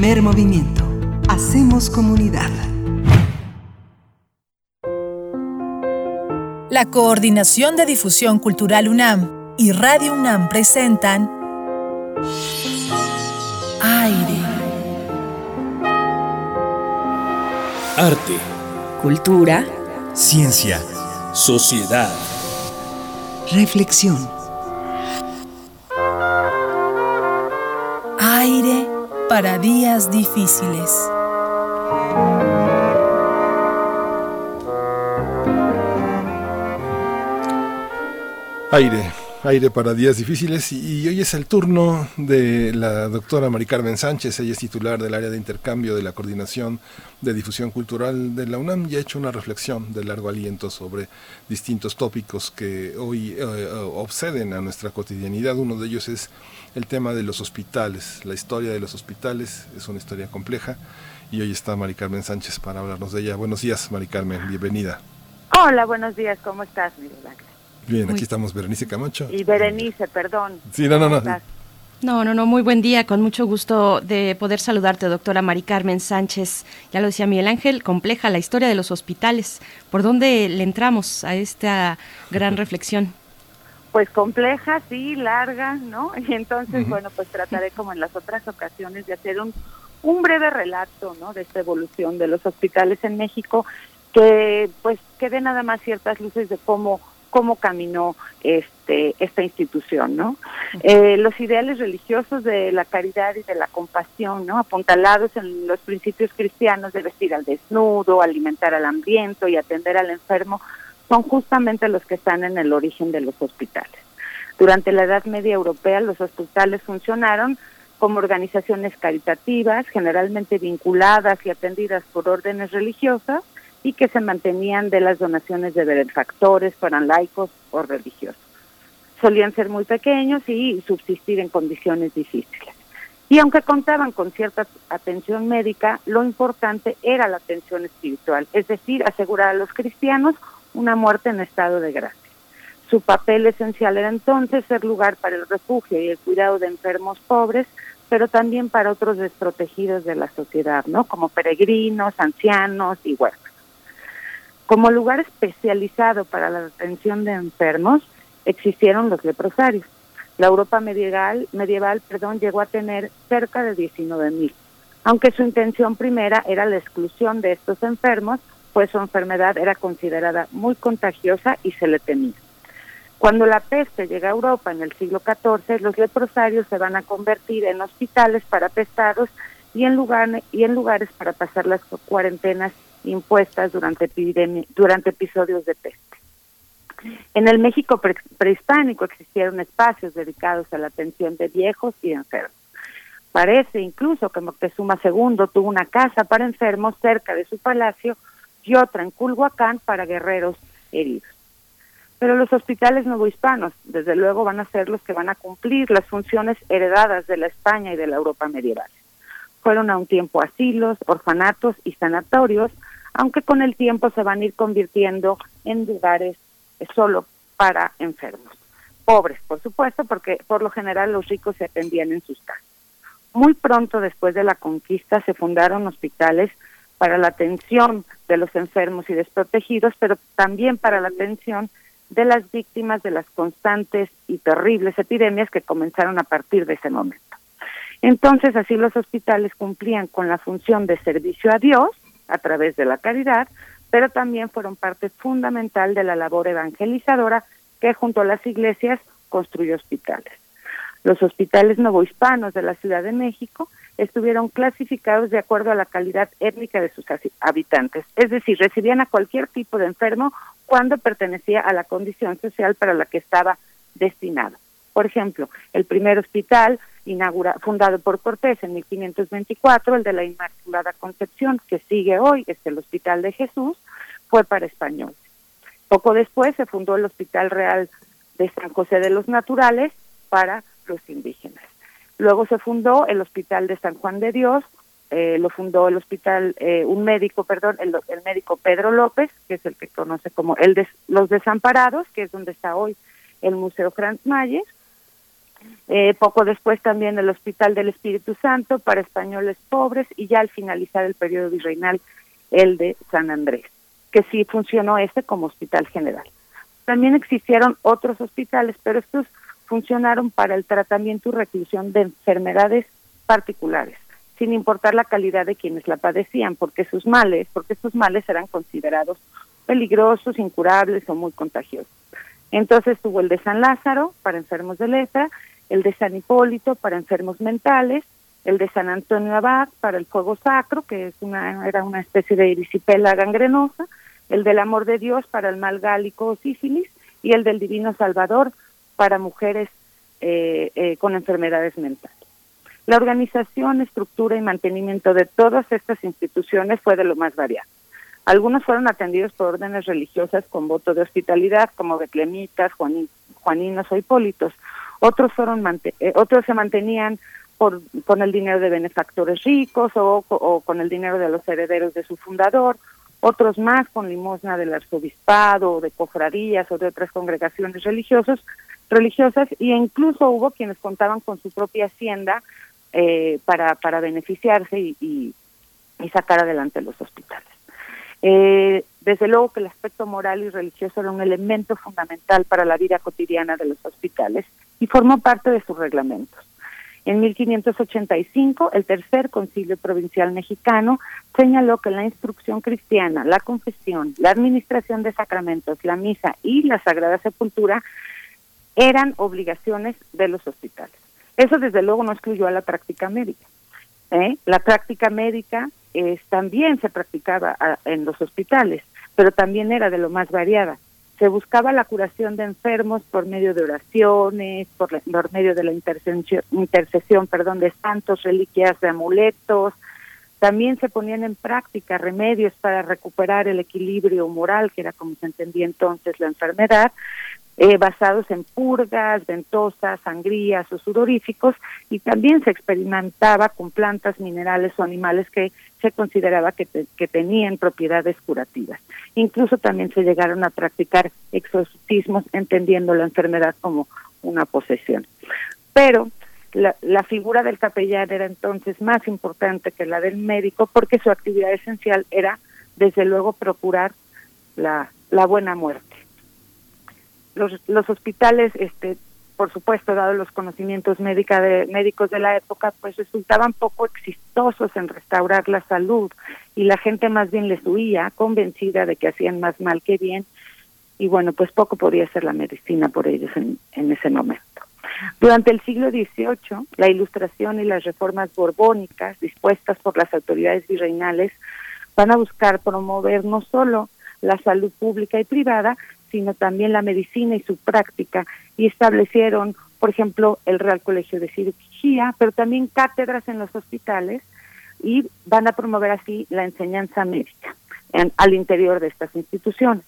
Primer movimiento. Hacemos comunidad. La Coordinación de Difusión Cultural UNAM y Radio UNAM presentan Aire. Arte, Cultura. ciencia, sociedad. Reflexión. Días difíciles. Aire, aire para días difíciles y, hoy es el turno de la doctora Mari Carmen Sánchez, ella es titular del área de intercambio de la coordinación de difusión cultural de la UNAM y ha hecho una reflexión de largo aliento sobre distintos tópicos que hoy eh, obseden a nuestra cotidianidad. Uno de ellos es el tema de los hospitales, la historia de los hospitales es una historia compleja y hoy está Mari Carmen Sánchez para hablarnos de ella. Buenos días, Mari Carmen, bienvenida. Hola, buenos días, ¿cómo estás, Miguel? Bien, aquí estamos Berenice Camacho. Y Berenice, perdón. Sí, no, no, no. No, no, no, muy buen día, con mucho gusto de poder saludarte, doctora Mari Carmen Sánchez. Ya lo decía Miguel Ángel, compleja la historia de los hospitales. ¿Por dónde le entramos a esta gran reflexión? Pues compleja, sí, larga, ¿no? Y entonces, bueno, pues trataré como en las otras ocasiones de hacer un, un breve relato, ¿no? De esta evolución de los hospitales en México, que pues que dé nada más ciertas luces de cómo cómo caminó este esta institución, ¿no? Eh, los ideales religiosos de la caridad y de la compasión, ¿no? Apuntalados en los principios cristianos de vestir al desnudo, alimentar al hambriento y atender al enfermo, son justamente los que están en el origen de los hospitales. Durante la Edad Media Europea, los hospitales funcionaron como organizaciones caritativas, generalmente vinculadas y atendidas por órdenes religiosas y que se mantenían de las donaciones de benefactores, fueran laicos o religiosos. Solían ser muy pequeños y subsistir en condiciones difíciles. Y aunque contaban con cierta atención médica, lo importante era la atención espiritual, es decir, asegurar a los cristianos una muerte en estado de gracia. Su papel esencial era entonces ser lugar para el refugio y el cuidado de enfermos pobres, pero también para otros desprotegidos de la sociedad, ¿no? Como peregrinos, ancianos y huérfanos. Como lugar especializado para la atención de enfermos, existieron los leprosarios. La Europa medieval, medieval perdón, llegó a tener cerca de 19 mil, aunque su intención primera era la exclusión de estos enfermos, pues su enfermedad era considerada muy contagiosa y se le temía. Cuando la peste llega a Europa en el siglo XIV, los leprosarios se van a convertir en hospitales para pestados y en, lugar, y en lugares para pasar las cuarentenas impuestas durante, epidemia, durante episodios de peste. En el México pre- prehispánico existieron espacios dedicados a la atención de viejos y enfermos. Parece incluso que Moctezuma II tuvo una casa para enfermos cerca de su palacio y otra en Culhuacán para guerreros heridos. Pero los hospitales novohispanos, desde luego, van a ser los que van a cumplir las funciones heredadas de la España y de la Europa medieval. Fueron a un tiempo asilos, orfanatos y sanatorios, aunque con el tiempo se van a ir convirtiendo en lugares solo para enfermos. Pobres, por supuesto, porque por lo general los ricos se atendían en sus casas. Muy pronto después de la conquista se fundaron hospitales para la atención de los enfermos y desprotegidos, pero también para la atención de las víctimas de las constantes y terribles epidemias que comenzaron a partir de ese momento. Entonces, así los hospitales cumplían con la función de servicio a Dios a través de la caridad, pero también fueron parte fundamental de la labor evangelizadora que junto a las iglesias construyó hospitales. Los hospitales novohispanos de la Ciudad de México estuvieron clasificados de acuerdo a la calidad étnica de sus habi- habitantes, es decir, recibían a cualquier tipo de enfermo cuando pertenecía a la condición social para la que estaba destinado. Por ejemplo, el primer hospital inaugura, fundado por Cortés en 1524, el de la Inmaculada Concepción, que sigue hoy, es el Hospital de Jesús, fue para españoles. Poco después se fundó el Hospital Real de San José de los Naturales para los indígenas. Luego se fundó el Hospital de San Juan de Dios, eh, lo fundó el hospital, eh, un médico, perdón, el, el médico Pedro López, que es el que conoce como el de, los desamparados, que es donde está hoy el Museo Franz Mayer. Eh, poco después también el Hospital del Espíritu Santo para españoles pobres y ya al finalizar el periodo virreinal el de San Andrés, que sí funcionó este como hospital general. También existieron otros hospitales, pero estos funcionaron para el tratamiento y reclusión de enfermedades particulares, sin importar la calidad de quienes la padecían, porque sus males, porque estos males eran considerados peligrosos, incurables o muy contagiosos. Entonces tuvo el de San Lázaro para enfermos de lepra, el de San Hipólito para enfermos mentales, el de San Antonio Abad para el fuego sacro, que es una, era una especie de erisipela gangrenosa, el del amor de Dios para el mal gálico o sífilis, y el del Divino Salvador para mujeres eh, eh, con enfermedades mentales. La organización, estructura y mantenimiento de todas estas instituciones fue de lo más variado. Algunos fueron atendidos por órdenes religiosas con voto de hospitalidad, como betlemitas, juaninos o hipólitos. Otros, fueron eh, otros se mantenían por, con el dinero de benefactores ricos o, con el dinero de los herederos de su fundador, otros más con limosna del arzobispado o de cofradías o de otras congregaciones religiosas, religiosas e incluso hubo quienes contaban con su propia hacienda eh, para, para beneficiarse y, y, y sacar adelante los hospitales. Eh, desde luego que el aspecto moral y religioso era un elemento fundamental para la vida cotidiana de los hospitales y formó parte de sus reglamentos. En 1585, el tercer concilio provincial mexicano señaló que la instrucción cristiana, la confesión, la administración de sacramentos, la misa y la sagrada sepultura eran obligaciones de los hospitales. Eso desde luego no excluyó a la práctica médica. ¿eh? La práctica médica eh, también se practicaba a, en los hospitales, pero también era de lo más variada. Se buscaba la curación de enfermos por medio de oraciones, por, la, por medio de la intercesión, intercesión perdón, de santos, reliquias, de amuletos. También se ponían en práctica remedios para recuperar el equilibrio moral, que era como se entendía entonces la enfermedad, eh, basados en purgas, ventosas, sangrías o sudoríficos, y también se experimentaba con plantas, minerales o animales que se consideraba que, que tenían propiedades curativas. Incluso también se llegaron a practicar exorcismos entendiendo la enfermedad como una posesión. Pero la, la, figura del capellán era entonces más importante que la del médico porque su actividad esencial era, desde luego, procurar la buena muerte los, los hospitales, este, por supuesto, dado los conocimientos médica de, médicos de la época, pues resultaban poco exitosos en restaurar la salud y la gente más bien les huía, convencida de que hacían más mal que bien y bueno, pues poco podía hacer la medicina por ellos en, en ese momento. Durante el siglo XVIII, la ilustración y las reformas borbónicas dispuestas por las autoridades virreinales van a buscar promover no solo la salud pública y privada, sino también la medicina y su práctica, y establecieron, por ejemplo, el Real Colegio de Cirugía, pero también cátedras en los hospitales, y van a promover así la enseñanza médica al interior de estas instituciones.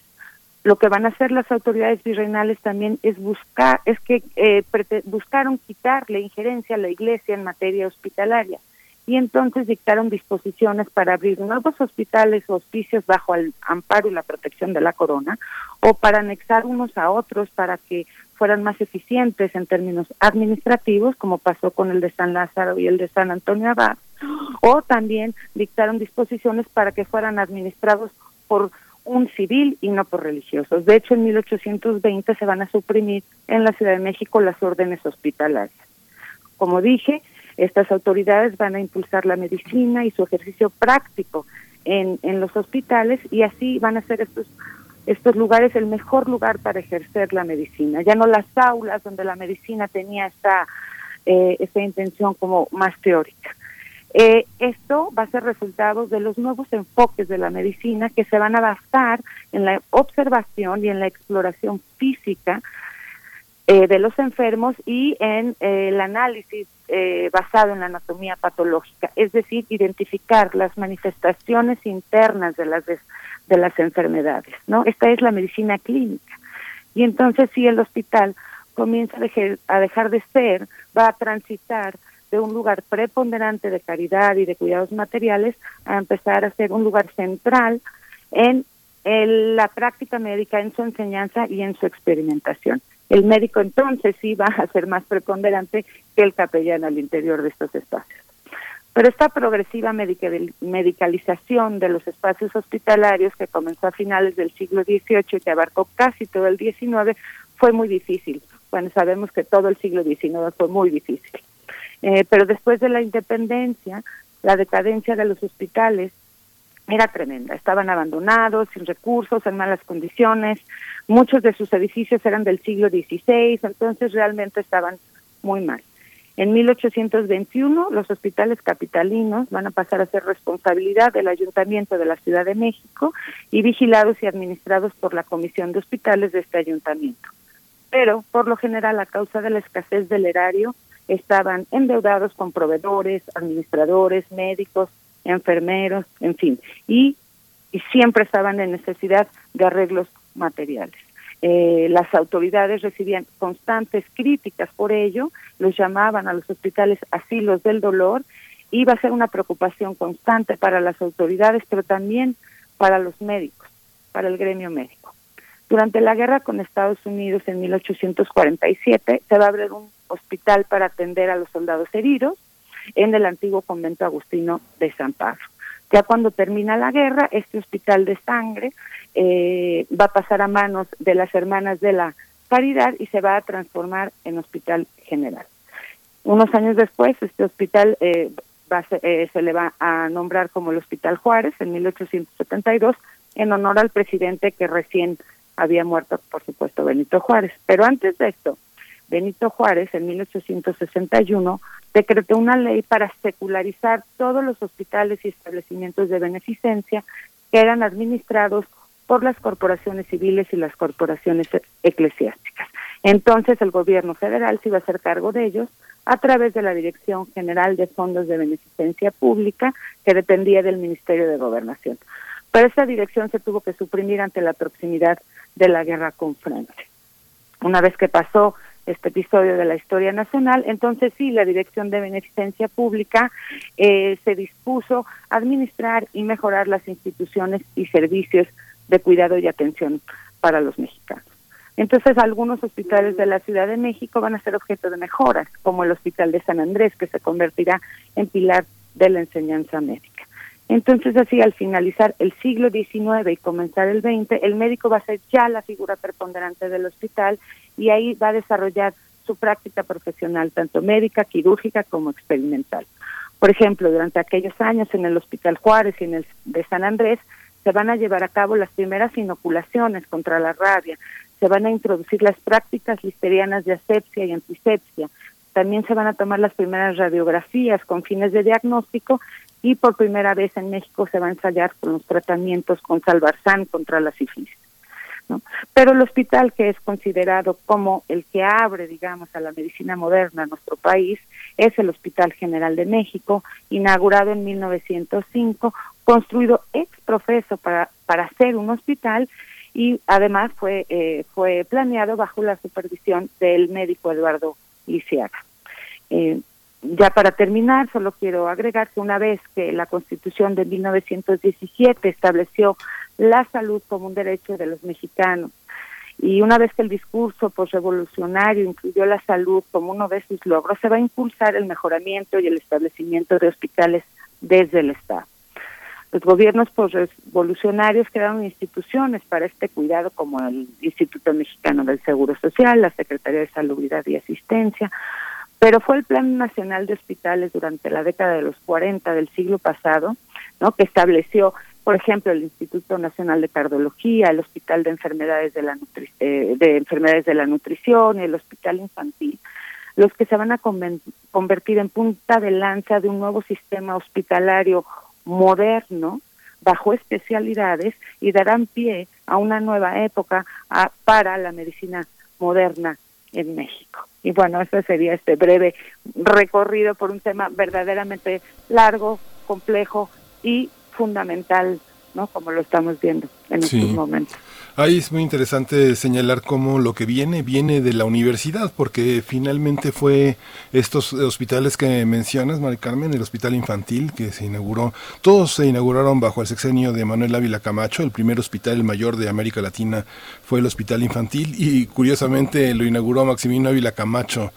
Lo que van a hacer las autoridades virreinales también es buscar, es que eh, buscaron quitarle injerencia a la Iglesia en materia hospitalaria y entonces dictaron disposiciones para abrir nuevos hospitales o hospicios bajo el amparo y la protección de la corona o para anexar unos a otros para que fueran más eficientes en términos administrativos, como pasó con el de San Lázaro y el de San Antonio Abad, o también dictaron disposiciones para que fueran administrados por un civil y no por religiosos. De hecho, en 1820 se van a suprimir en la Ciudad de México las órdenes hospitalarias. Como dije, estas autoridades van a impulsar la medicina y su ejercicio práctico en, en los hospitales y así van a ser estos estos lugares el mejor lugar para ejercer la medicina, ya no las aulas donde la medicina tenía esta, eh, esta intención como más teórica. Eh, esto va a ser resultado de los nuevos enfoques de la medicina que se van a basar en la observación y en la exploración física eh, de los enfermos y en eh, el análisis eh, basado en la anatomía patológica, es decir, identificar las manifestaciones internas de las de las enfermedades, ¿no? Esta es la medicina clínica. Y entonces si el hospital comienza a dejar, a dejar de ser, va a transitar de un lugar preponderante de caridad y de cuidados materiales a empezar a ser un lugar central en el- la práctica médica, en su enseñanza y en su experimentación. El médico entonces sí va a ser más preponderante que el capellán al interior de estos espacios. Pero esta progresiva medica- medicalización de los espacios hospitalarios que comenzó a finales del siglo XVIII y que abarcó casi todo el XIX fue muy difícil. Bueno, sabemos que todo el siglo XIX fue muy difícil. Eh, pero después de la independencia, la decadencia de los hospitales era tremenda. Estaban abandonados, sin recursos, en malas condiciones. Muchos de sus edificios eran del siglo XVI, entonces realmente estaban muy mal. En 1821 los hospitales capitalinos van a pasar a ser responsabilidad del Ayuntamiento de la Ciudad de México y vigilados y administrados por la Comisión de Hospitales de este ayuntamiento. Pero, por lo general, a causa de la escasez del erario, estaban endeudados con proveedores, administradores, médicos, enfermeros, en fin, y, y siempre estaban en necesidad de arreglos materiales. Eh, las autoridades recibían constantes críticas por ello, los llamaban a los hospitales asilos del dolor, iba a ser una preocupación constante para las autoridades, pero también para los médicos, para el gremio médico. Durante la guerra con Estados Unidos en 1847 se va a abrir un hospital para atender a los soldados heridos en el antiguo convento agustino de San Pablo. Ya cuando termina la guerra, este hospital de sangre eh, va a pasar a manos de las hermanas de la Caridad y se va a transformar en hospital general. Unos años después, este hospital eh, va eh, se le va a nombrar como el Hospital Juárez en 1872 en honor al presidente que recién había muerto, por supuesto, Benito Juárez. Pero antes de esto, Benito Juárez en 1861 decretó una ley para secularizar todos los hospitales y establecimientos de beneficencia que eran administrados por las corporaciones civiles y las corporaciones e- eclesiásticas. Entonces el gobierno federal se iba a hacer cargo de ellos a través de la Dirección General de Fondos de Beneficencia Pública que dependía del Ministerio de Gobernación. Pero esta dirección se tuvo que suprimir ante la proximidad de la guerra con Francia. Una vez que pasó este episodio de la historia nacional, entonces sí, la Dirección de Beneficencia Pública eh, se dispuso a administrar y mejorar las instituciones y servicios de cuidado y atención para los mexicanos. Entonces, algunos hospitales de la Ciudad de México van a ser objeto de mejoras, como el Hospital de San Andrés, que se convertirá en pilar de la enseñanza médica. Entonces, así, al finalizar el siglo XIX y comenzar el XX, el médico va a ser ya la figura preponderante del hospital y ahí va a desarrollar su práctica profesional, tanto médica, quirúrgica como experimental. Por ejemplo, durante aquellos años en el Hospital Juárez y en el de San Andrés, se van a llevar a cabo las primeras inoculaciones contra la rabia, se van a introducir las prácticas listerianas de asepsia y antisepsia, también se van a tomar las primeras radiografías con fines de diagnóstico y por primera vez en México se va a ensayar con los tratamientos con salvarzán contra la sífilis. Pero el hospital que es considerado como el que abre, digamos, a la medicina moderna en nuestro país es el Hospital General de México, inaugurado en 1905, construido ex profeso para, para ser un hospital y además fue, eh, fue planeado bajo la supervisión del médico Eduardo Lisiaga. Eh, ya para terminar, solo quiero agregar que una vez que la Constitución de 1917 estableció la salud como un derecho de los mexicanos y una vez que el discurso posrevolucionario incluyó la salud como uno de sus logros, se va a impulsar el mejoramiento y el establecimiento de hospitales desde el Estado. Los gobiernos posrevolucionarios crearon instituciones para este cuidado como el Instituto Mexicano del Seguro Social, la Secretaría de Salubridad y Asistencia, pero fue el Plan Nacional de Hospitales durante la década de los 40 del siglo pasado, ¿no? que estableció, por ejemplo, el Instituto Nacional de Cardiología, el Hospital de Enfermedades de la, Nutri eh, de Enfermedades de la Nutrición y el Hospital Infantil, los que se van a convertir en punta de lanza de un nuevo sistema hospitalario moderno, bajo especialidades y darán pie a una nueva época para la medicina moderna en México. Y bueno, ese sería este breve recorrido por un tema verdaderamente largo, complejo y fundamental, ¿no? Como lo estamos viendo en estos momentos. Ahí es muy interesante señalar cómo lo que viene viene de la universidad, porque finalmente fue estos hospitales que mencionas, Mari Carmen, el hospital infantil que se inauguró, todos se inauguraron bajo el sexenio de Manuel Ávila Camacho, el primer hospital mayor de América Latina fue el hospital infantil y curiosamente lo inauguró Maximino Ávila Camacho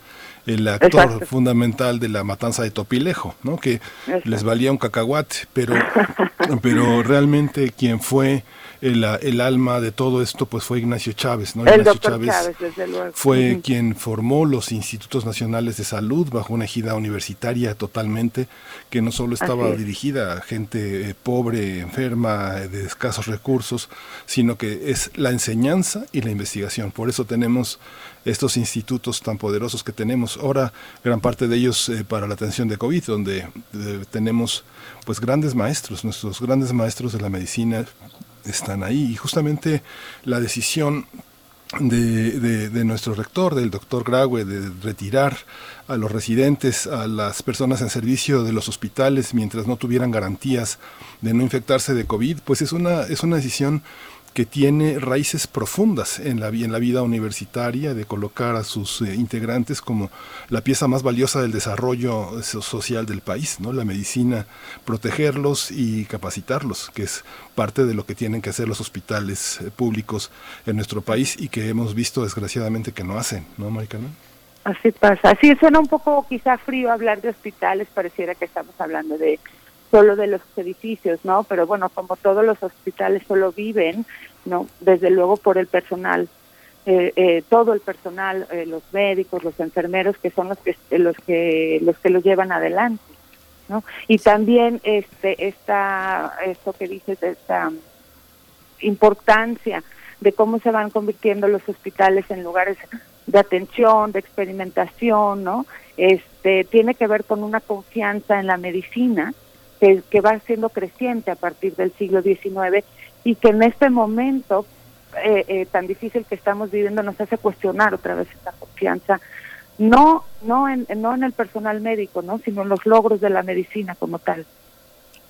el actor fundamental de la matanza de Topilejo, ¿no? que les valía un cacahuate, pero, pero realmente quien fue el, el, alma de todo esto pues fue Ignacio Chávez, ¿no? El Ignacio Chávez, desde luego. fue quien formó los institutos nacionales de salud bajo una ejida universitaria totalmente, que no solo estaba dirigida a gente eh, pobre, enferma, de escasos recursos, sino que es la enseñanza y la investigación. Por eso tenemos estos institutos tan poderosos que tenemos. Ahora, gran parte de ellos eh, para la atención de COVID, donde eh, tenemos pues grandes maestros, nuestros grandes maestros de la medicina están ahí. Y justamente la decisión de, de, de, nuestro rector, del doctor Graue, de retirar a los residentes, a las personas en servicio de los hospitales mientras no tuvieran garantías de no infectarse de COVID, pues es una, es una decisión que tiene raíces profundas en la, en la vida universitaria, de colocar a sus eh, integrantes como la pieza más valiosa del desarrollo social del país, ¿no? La medicina, protegerlos y capacitarlos, que es parte de lo que tienen que hacer los hospitales eh, públicos en nuestro país y que hemos visto desgraciadamente que no hacen, ¿no, Maricana? Así pasa. Así suena un poco quizá frío hablar de hospitales, pareciera que estamos hablando de solo de los edificios, ¿no? Pero bueno, como todos los hospitales solo viven, ¿no? Desde luego por el personal, eh, eh, todo el personal, eh, los médicos, los enfermeros, que son los que los que los que lo llevan adelante, ¿no? Y también este esta esto que dices esta importancia de cómo se van convirtiendo los hospitales en lugares de atención, de experimentación, ¿no? Este tiene que ver con una confianza en la medicina que, va siendo creciente a partir del siglo XIX y que en este momento eh, eh, tan difícil que estamos viviendo nos hace cuestionar otra vez esta confianza, no, no, en, no en el personal médico, ¿no? sino en los logros de la medicina como tal.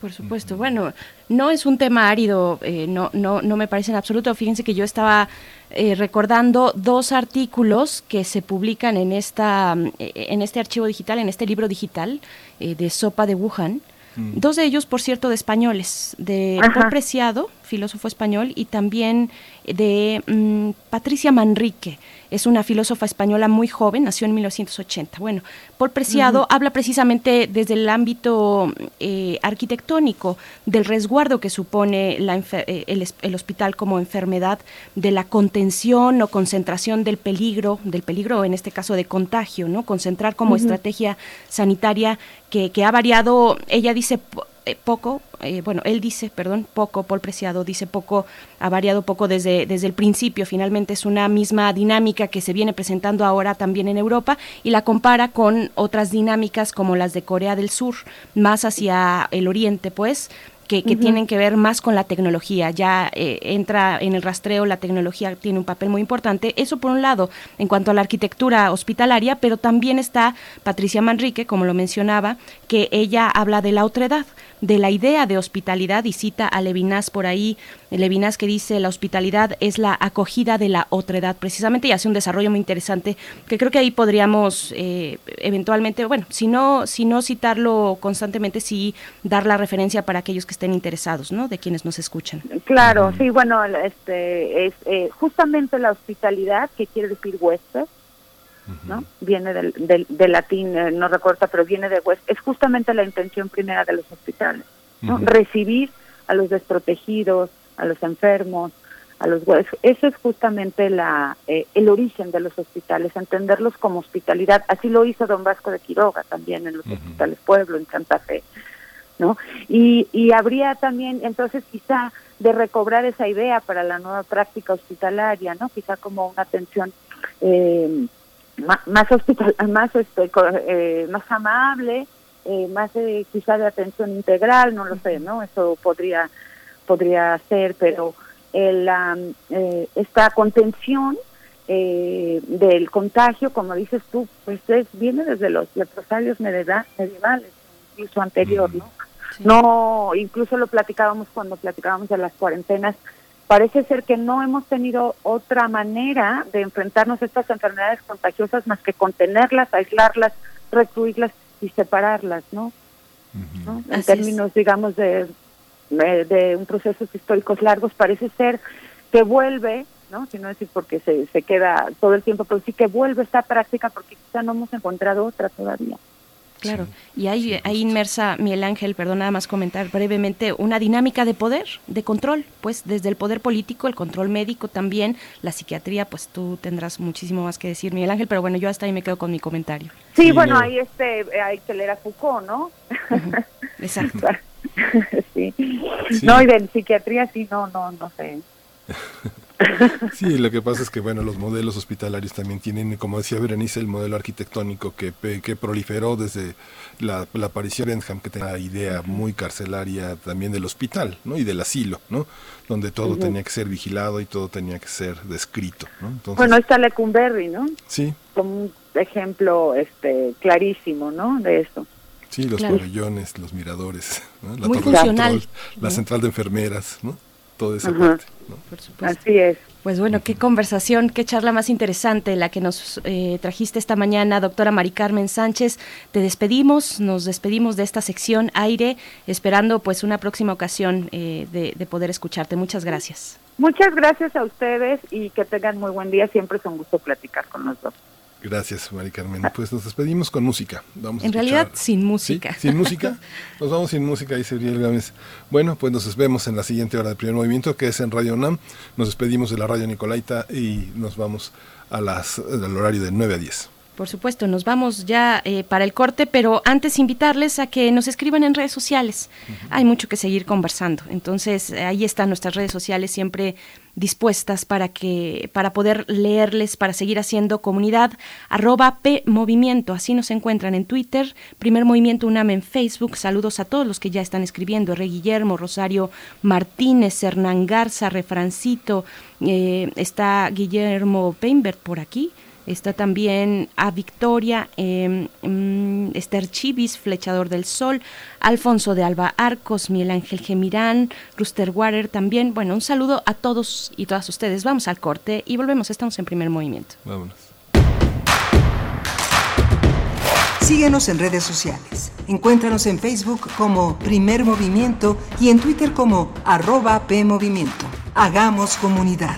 Por supuesto. Bueno, no es un tema árido, eh, no, no, no me parece en absoluto. Fíjense que yo estaba eh, recordando dos artículos que se publican en esta, en este archivo digital, en este libro digital eh, de Sopa de Wuhan, Dos de ellos, por cierto, de españoles, de Paul Preciado, filósofo español, y también de mm, Patricia Manrique. Es una filósofa española muy joven, nació en 1980. Bueno, Paul Preciado habla precisamente desde el ámbito eh, arquitectónico del resguardo que supone la eh, el, el, hospital como enfermedad, de la contención o concentración del peligro, del peligro en este caso de contagio, ¿no? Concentrar como estrategia sanitaria que, que ha variado, ella dice, eh, poco, eh, bueno, él dice, perdón, poco, Paul Preciado dice poco, ha variado poco desde, desde el principio, finalmente es una misma dinámica que se viene presentando ahora también en Europa y la compara con otras dinámicas como las de Corea del Sur, más hacia el oriente, pues, que, que tienen que ver más con la tecnología. Ya eh, entra en el rastreo, la tecnología tiene un papel muy importante. Eso por un lado, en cuanto a la arquitectura hospitalaria, pero también está Patricia Manrique, como lo mencionaba, que ella habla de la otredad de la idea de hospitalidad y cita a Levinas por ahí, Levinas que dice la hospitalidad es la acogida de la otredad precisamente y hace un desarrollo muy interesante que creo que ahí podríamos eh, eventualmente, bueno, si no, si no citarlo constantemente, sí dar la referencia para aquellos que estén interesados, ¿no? De quienes nos escuchan. Claro, sí, bueno, este es eh, justamente la hospitalidad, que quiere decir huésped, ¿no? Viene del, del, del latín, eh, no recuerda, pero viene de huésped. Es justamente la intención primera de los hospitales, ¿no? Recibir a los desprotegidos, a los enfermos, a los huéspedes. Eso es justamente la eh, el origen de los hospitales, entenderlos como hospitalidad. Así lo hizo don Vasco de Quiroga también en los hospitales Pueblo, en Santa Fe. ¿no? Y, y habría también, entonces, quizá de recobrar esa idea para la nueva práctica hospitalaria, ¿no? Quizá como una atención eh, ma- más hospital, más este, eh, más amable, eh, más eh, quizá de atención integral, no lo sé, ¿no? Eso podría podría ser, pero el, eh, esta contención eh, del contagio, como dices tú, pues es, viene desde los leprosarios medeva- medievales, incluso anterior, ¿no? No, incluso lo platicábamos cuando platicábamos de las cuarentenas. Parece ser que no hemos tenido otra manera de enfrentarnos a estas enfermedades contagiosas más que contenerlas, aislarlas, recluirlas y separarlas, ¿no? ¿No? En Así es. términos, digamos, de, de, de un procesos históricos largos, parece ser que vuelve, ¿no? Si no decir porque se, se queda todo el tiempo, pero sí que vuelve esta práctica porque quizá no hemos encontrado otra todavía. Claro, y hay, hay inmersa, Miguel Ángel, perdón, nada más comentar brevemente, una dinámica de poder, de control, pues desde el poder político, el control médico también, la psiquiatría, pues tú tendrás muchísimo más que decir, Miguel Ángel, pero bueno, yo hasta ahí me quedo con mi comentario. Sí, bueno, ahí este, hay que leer a Foucault, ¿no? Exacto. sí. No, y de psiquiatría sí, no, no, no sé. Sí, lo que pasa es que bueno, los modelos hospitalarios también tienen, como decía Berenice, el modelo arquitectónico que, que proliferó desde la, la aparición de Bentham, que tenía la idea muy carcelaria también del hospital, ¿no? Y del asilo, ¿no? Donde todo tenía que ser vigilado y todo tenía que ser descrito, ¿no? Entonces, Bueno, ahí está Lecumberri, ¿no? sí, Como un ejemplo este clarísimo, ¿no? De esto. sí, los Claro. pabellones, los miradores, ¿no? La Muy torre de funcional. control, la central de enfermeras, ¿no? Toda esa parte. Así es. Pues bueno, qué conversación, qué charla más interesante la que nos eh, trajiste esta mañana, doctora Mari Carmen Sánchez. Te despedimos, nos despedimos de esta sección aire, esperando pues una próxima ocasión eh, de, de poder escucharte. Muchas gracias. Muchas gracias a ustedes y que tengan muy buen día. Siempre es un gusto platicar con los dos. Gracias, Mari Carmen. Pues nos despedimos con música. Vamos a En realidad, sin música. ¿Sí? ¿Sin música? Nos vamos sin música, dice Uriel Gámez. Bueno, pues nos vemos en la siguiente hora del primer movimiento, que es en Radio UNAM. Nos despedimos de la Radio Nicolaita y nos vamos a las, al horario de 9 a 10. Por supuesto, nos vamos ya eh, para el corte, pero antes invitarles a que nos escriban en redes sociales. Hay mucho que seguir conversando. Entonces, eh, ahí están nuestras redes sociales siempre dispuestas para que para poder leerles, para seguir haciendo comunidad. Arroba P Movimiento, así nos encuentran en Twitter. Primer Movimiento UNAM en Facebook. Saludos a todos los que ya están escribiendo. Re Guillermo, Rosario Martínez, Hernán Garza, Refrancito. eh, está Guillermo Peinbert por aquí. Está también a Victoria, eh, Esther Chivis, Flechador del Sol, Alfonso de Alba Arcos, Miguel Ángel Gemirán, Ruster Water también. Bueno, un saludo a todos y todas ustedes. Vamos al corte y volvemos. Estamos en primer movimiento. Vámonos. Síguenos en redes sociales. Encuéntranos en Facebook como Primer Movimiento y en Twitter como arroba PMovimiento. Hagamos comunidad.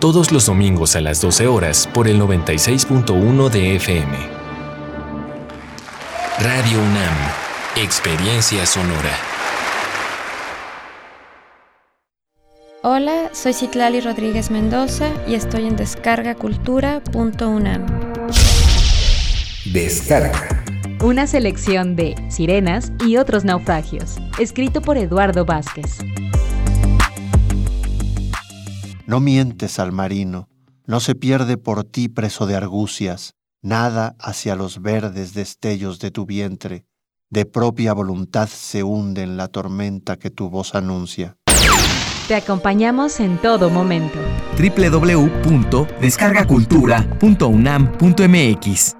todos los domingos a las 12 horas por el 96.1 de FM. Radio UNAM, Experiencia Sonora. Hola, soy Citlali Rodríguez Mendoza y estoy en descargacultura.unam. Descarga. Una selección de Sirenas y otros naufragios, escrito por Eduardo Vázquez. No mientes al marino, no se pierde por ti preso de argucias, nada hacia los verdes destellos de tu vientre, de propia voluntad se hunde en la tormenta que tu voz anuncia. Te acompañamos en todo momento. www.descargacultura.unam.mx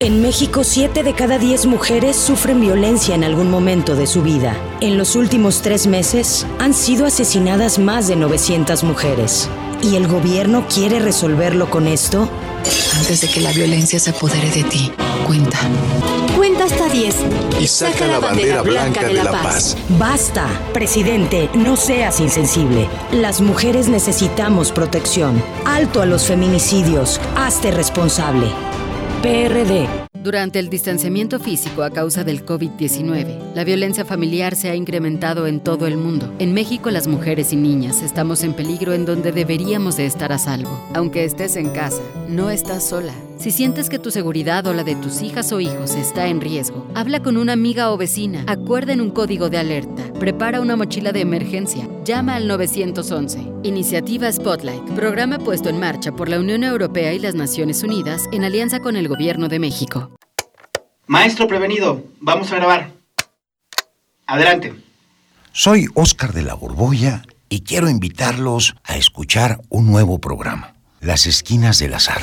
En México, 7 de cada 10 mujeres sufren violencia en algún momento de su vida. En los últimos tres meses han sido asesinadas más de 900 mujeres. ¿Y el gobierno quiere resolverlo con esto? Antes de que la violencia se apodere de ti, cuenta. Cuenta hasta 10. Y saca la bandera blanca de la paz. Basta, presidente, no seas insensible. Las mujeres necesitamos protección. Alto a los feminicidios. Hazte responsable. PRD. Durante el distanciamiento físico a causa del COVID-19, la violencia familiar se ha incrementado en todo el mundo. En México, las mujeres y niñas estamos en peligro en donde deberíamos de estar a salvo. Aunque estés en casa, no estás sola. Si sientes que tu seguridad o la de tus hijas o hijos está en riesgo, habla con una amiga o vecina, acuerden un código de alerta, prepara una mochila de emergencia, llama al 911. Iniciativa Spotlight, programa puesto en marcha por la Unión Europea y las Naciones Unidas en alianza con el Gobierno de México. Maestro prevenido, vamos a grabar. Adelante. Soy Óscar de la Borbolla y quiero invitarlos a escuchar un nuevo programa, Las Esquinas del Azar.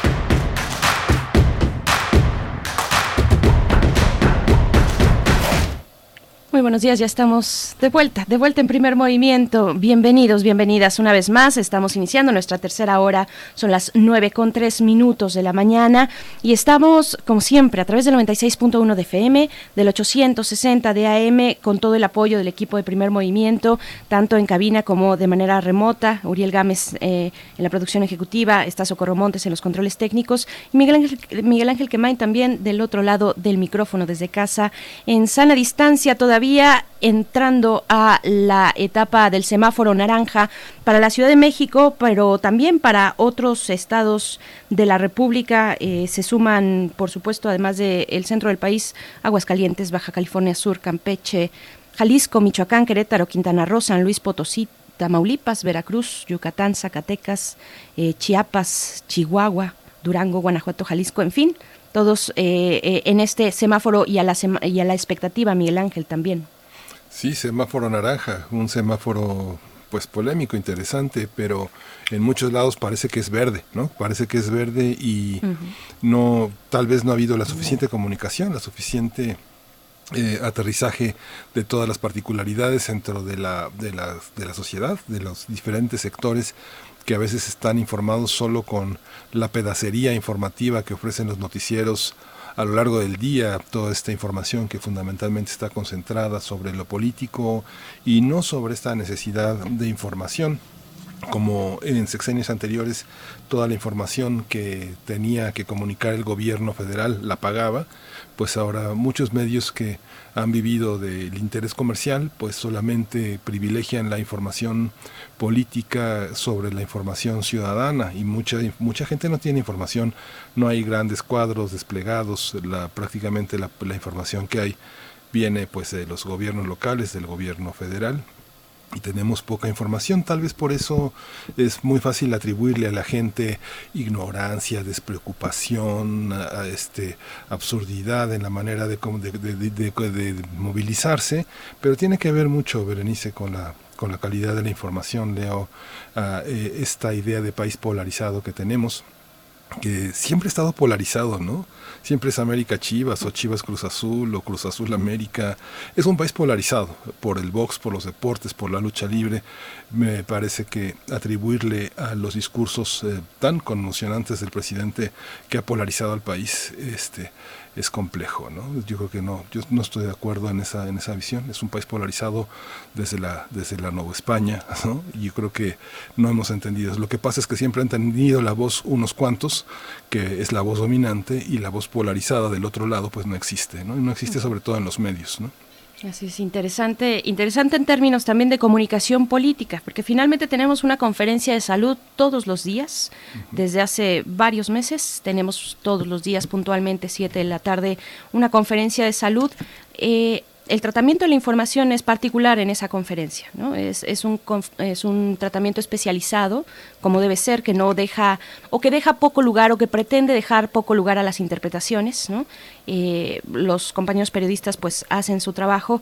Muy buenos días, ya estamos de vuelta, de vuelta en primer movimiento. Bienvenidos, bienvenidas una vez más. Estamos iniciando nuestra tercera hora, son las nueve con tres minutos de la mañana y estamos, como siempre, a través del 96.1 de FM, del 860 de AM, con todo el apoyo del equipo de primer movimiento, tanto en cabina como de manera remota. Uriel Gámez eh, en la producción ejecutiva, está Socorro Montes en los controles técnicos y Miguel Ángel, Miguel Ángel Quemain también del otro lado del micrófono desde casa, en sana distancia todavía entrando a la etapa del semáforo naranja para la Ciudad de México, pero también para otros estados de la República. Eh, se suman, por supuesto, además del centro del país, Aguascalientes, Baja California Sur, Campeche, Jalisco, Michoacán, Querétaro, Quintana Roo, San Luis Potosí, Tamaulipas, Veracruz, Yucatán, Zacatecas, eh, Chiapas, Chihuahua, Durango, Guanajuato, Jalisco, en fin, todos eh, eh, en este semáforo y a, la y a la expectativa, Miguel Ángel, también. Sí, semáforo naranja, un semáforo pues polémico, interesante, pero en muchos lados parece que es verde, ¿no? Parece que es verde y uh -huh. no, tal vez no ha habido la suficiente comunicación, la suficiente eh, aterrizaje de todas las particularidades dentro de la, de, la, de la sociedad, de los diferentes sectores que a veces están informados solo con la pedacería informativa que ofrecen los noticieros a lo largo del día, toda esta información que fundamentalmente está concentrada sobre lo político y no sobre esta necesidad de información como en sexenios anteriores toda la información que tenía que comunicar el gobierno federal la pagaba, pues ahora muchos medios que han vivido del interés comercial, pues solamente privilegian la información política sobre la información ciudadana y mucha mucha gente no tiene información, no hay grandes cuadros desplegados, la, prácticamente la, la información que hay viene pues de los gobiernos locales, del gobierno federal y tenemos poca información. Tal vez por eso es muy fácil atribuirle a la gente ignorancia, despreocupación, a, este, absurdidad en la manera de- de- de- de movilizarse, pero tiene que ver mucho, Berenice, con la con la calidad de la información, Leo, eh, esta idea de país polarizado que tenemos que siempre ha estado polarizado, ¿no? Siempre es América Chivas o Chivas Cruz Azul o Cruz Azul América. Es un país polarizado por el box, por los deportes, por la lucha libre. Me parece que atribuirle a los discursos eh, tan conmocionantes del presidente que ha polarizado al país, este es complejo, ¿no? Yo creo que no, yo no estoy de acuerdo en esa en esa visión. Es un país polarizado desde la desde la Nueva España, ¿no? Y yo creo que no hemos entendido. Lo que pasa es que siempre han tenido la voz unos cuantos, que es la voz dominante y la voz polarizada del otro lado, pues no existe, ¿no? Y no existe sobre todo en los medios, ¿no? Así es interesante, interesante en términos también de comunicación política, porque finalmente tenemos una conferencia de salud todos los días, desde hace varios meses, tenemos todos los días puntualmente, 7 de la tarde, una conferencia de salud. Eh, el tratamiento de la información es particular en esa conferencia, ¿no? Es, es, un, es un tratamiento especializado, como debe ser, que no deja, o que deja poco lugar, o que pretende dejar poco lugar a las interpretaciones, ¿no? Eh, los compañeros periodistas pues hacen su trabajo,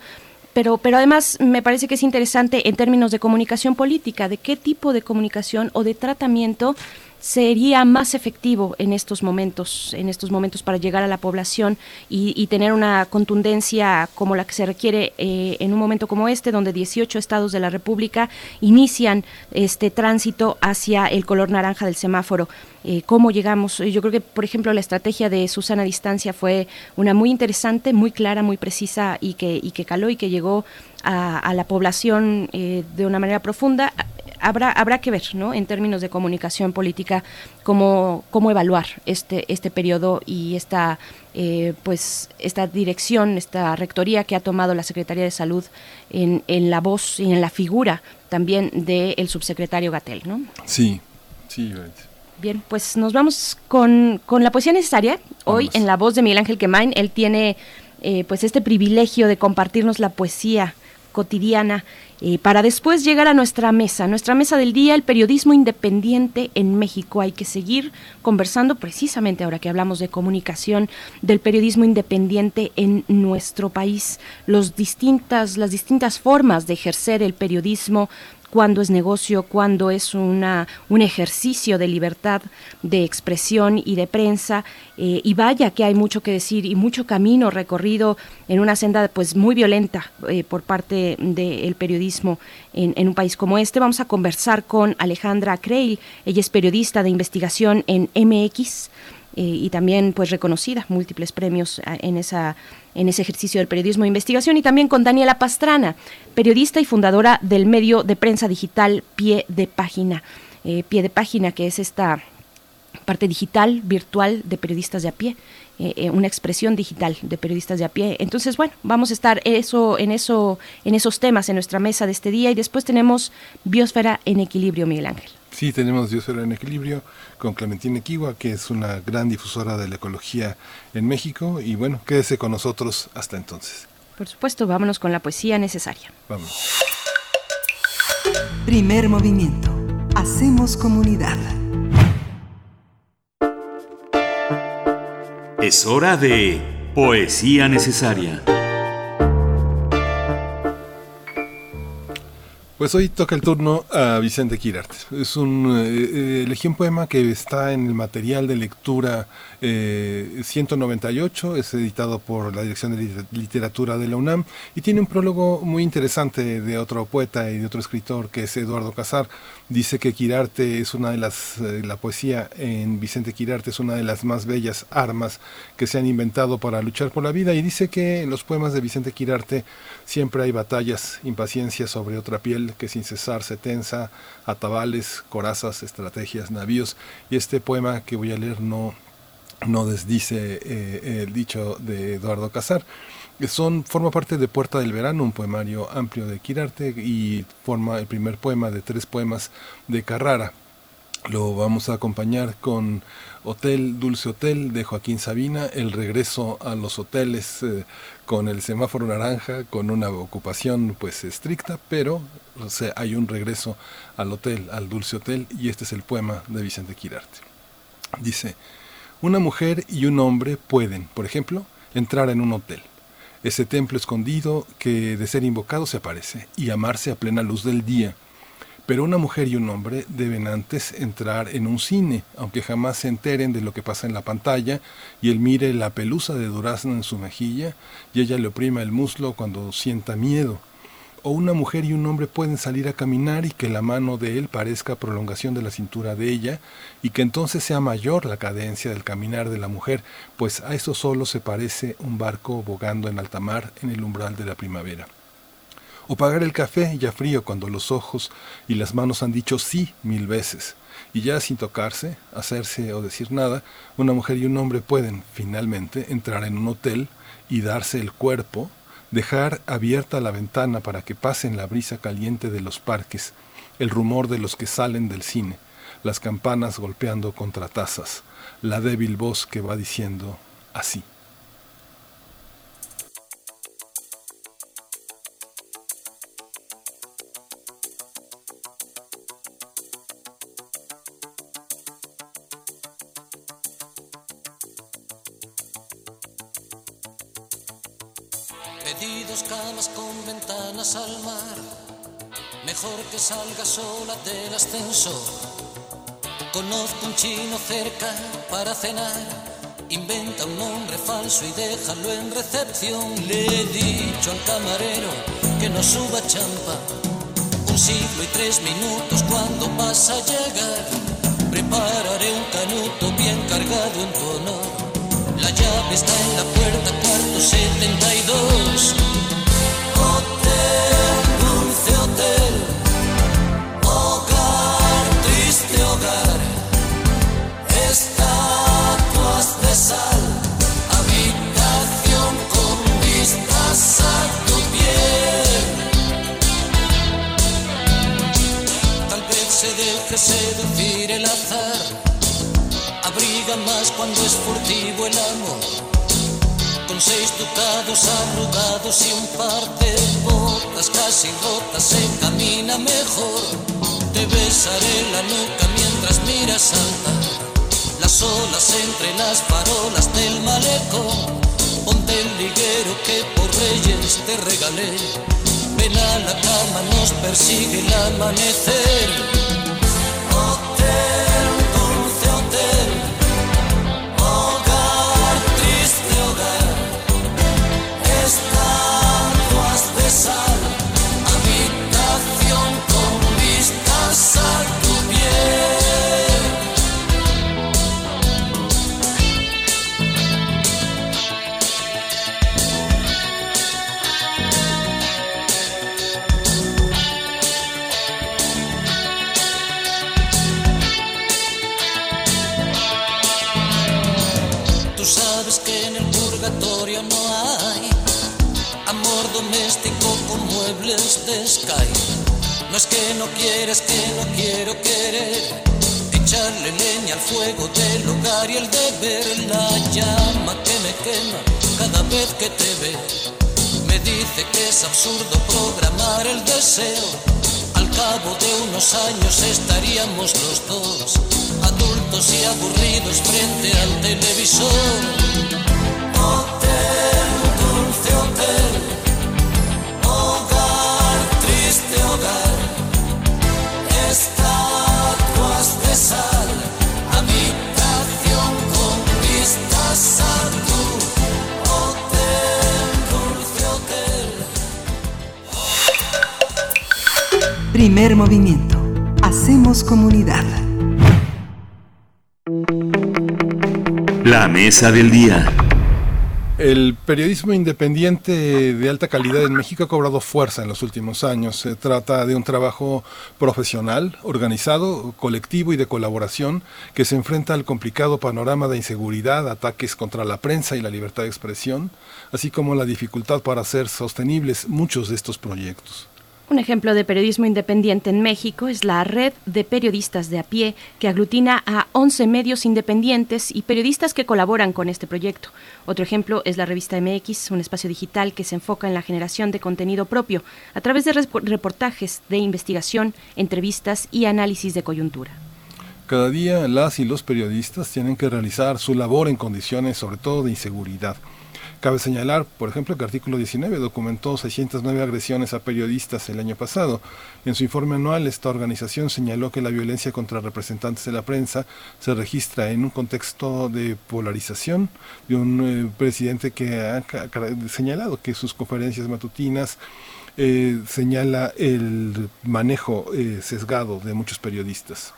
pero, pero además me parece que es interesante en términos de comunicación política, de qué tipo de comunicación o de tratamiento sería más efectivo en estos momentos, en estos momentos para llegar a la población y, y tener una contundencia como la que se requiere eh, en un momento como este, donde 18 estados de la República inician este tránsito hacia el color naranja del semáforo. Eh, ¿Cómo llegamos? Yo creo que, por ejemplo, la estrategia de Susana Distancia fue una muy interesante, muy clara, muy precisa y que, y que caló y que llegó a, a la población eh, de una manera profunda habrá habrá que ver no en términos de comunicación política cómo cómo evaluar este este periodo y esta eh, pues esta dirección esta rectoría que ha tomado la secretaría de salud en, en la voz y en la figura también del subsecretario Gatel no Sí, sí. Bien, pues nos vamos con, con la poesía necesaria. Hoy en la voz de Miguel Ángel Quemain, él tiene eh, pues este privilegio de compartirnos la poesía cotidiana eh, para después llegar a nuestra mesa, nuestra mesa del día, el periodismo independiente en México. Hay que seguir conversando precisamente ahora que hablamos de comunicación, del periodismo independiente en nuestro país, los distintas, las distintas formas de ejercer el periodismo, cuándo es negocio, cuándo es una, un ejercicio de libertad de expresión y de prensa. eh, y vaya que hay mucho que decir y mucho camino recorrido en una senda pues muy violenta eh, por parte del periodismo en, en un país como este. Vamos a conversar con Alejandra Creil. Ella es periodista de investigación en MX. Eh, y también pues reconocida múltiples premios ah, en esa en ese ejercicio del periodismo de investigación y también con Daniela Pastrana, periodista y fundadora del medio de prensa digital Pie de Página. Eh, Pie de Página, que es esta parte digital, virtual de periodistas de a pie, eh, una expresión digital de periodistas de a pie. Entonces, bueno, vamos a estar eso, en eso, en esos temas en nuestra mesa de este día y después tenemos Biosfera en equilibrio, Miguel Ángel. Sí, tenemos Diosfera en Equilibrio con Clementina Kiwa, que es una gran difusora de la ecología en México. Y bueno, quédese con nosotros hasta entonces. Por supuesto, vámonos con la poesía necesaria. Vamos. Primer movimiento. Hacemos comunidad. Es hora de Poesía Necesaria. Pues hoy toca el turno a Vicente Quirarte. Es un, eh, poema que está en el material de lectura eh, 198, es editado por la Dirección de Liter- Literatura de la UNAM y tiene un prólogo muy interesante de otro poeta y de otro escritor que es Eduardo Casar. Dice que Quirarte es una de las, eh, la poesía en Vicente Quirarte es una de las más bellas armas que se han inventado para luchar por la vida y dice que en los poemas de Vicente Quirarte siempre hay batallas, impaciencia sobre otra piel, que sin cesar se tensa, atabales, corazas, estrategias, navíos. Y este poema que voy a leer no, no desdice eh, el dicho de Eduardo Casar. Son, forma parte de Puerta del Verano, un poemario amplio de Quirarte y forma el primer poema de tres poemas de Carrara. Lo vamos a acompañar con Hotel, Dulce Hotel de Joaquín Sabina, el regreso a los hoteles eh, con el semáforo naranja, con una ocupación pues estricta, pero hay un regreso al hotel, al Dulce Hotel, y este es el poema de Vicente Quirarte. Dice, una mujer y un hombre pueden, por ejemplo, entrar en un hotel ese templo escondido que de ser invocado se aparece y amarse a plena luz del día. Pero una mujer y un hombre deben antes entrar en un cine, aunque jamás se enteren de lo que pasa en la pantalla, y él mire la pelusa de durazno en su mejilla, y ella le oprima el muslo cuando sienta miedo o una mujer y un hombre pueden salir a caminar y que la mano de él parezca prolongación de la cintura de ella, y que entonces sea mayor la cadencia del caminar de la mujer, pues a eso solo se parece un barco bogando en alta mar en el umbral de la primavera. O pagar el café ya frío cuando los ojos y las manos han dicho sí mil veces, y ya sin tocarse, hacerse o decir nada, una mujer y un hombre pueden, finalmente, entrar en un hotel y darse el cuerpo, dejar abierta la ventana para que pasen la brisa caliente de los parques, el rumor de los que salen del cine, las campanas golpeando contra tazas, la débil voz que va diciendo así. Déjalo en recepción. Le he dicho al camarero que no suba champa. Un siglo y tres minutos cuando vas a llegar. Prepararé un canuto bien cargado en tu honor. La llave está en la puerta, cuarto 72. Hotel, dulce hotel. Hogar, triste hogar. Estatuas de sal. Se deje seducir el azar abriga más cuando es furtivo el amor. Con seis ducados arrugados y un par de botas casi rotas se camina mejor. Te besaré la nuca mientras miras saltar las olas entre las farolas del malecón. Ponte el liguero que por reyes te regalé. Ven a la cama, nos persigue el amanecer. Que no quieras, que no quiero querer. Echarle leña al fuego del hogar y el deber, la llama que me quema cada vez que te ve. Me dice que es absurdo programar el deseo. Al cabo de unos años estaríamos los dos, adultos y aburridos frente al televisor. Hotel, dulce hotel, Primer movimiento. Hacemos comunidad. La mesa del día. El periodismo independiente de alta calidad en México ha cobrado fuerza en los últimos años. Se trata de un trabajo profesional, organizado, colectivo y de colaboración que se enfrenta al complicado panorama de inseguridad, ataques contra la prensa y la libertad de expresión, así como la dificultad para hacer sostenibles muchos de estos proyectos. Un ejemplo de periodismo independiente en México es la red de periodistas de a pie, que aglutina a 11 medios independientes y periodistas que colaboran con este proyecto. Otro ejemplo es la revista MX, un espacio digital que se enfoca en la generación de contenido propio a través de reportajes de investigación, entrevistas y análisis de coyuntura. Cada día las y los periodistas tienen que realizar su labor en condiciones sobre todo de inseguridad Cabe señalar, por ejemplo, que el artículo 19 documentó 609 agresiones a periodistas el año pasado. En su informe anual, esta organización señaló que la violencia contra representantes de la prensa se registra en un contexto de polarización de un eh, presidente que ha señalado que sus conferencias matutinas eh, señala el manejo eh, sesgado de muchos periodistas.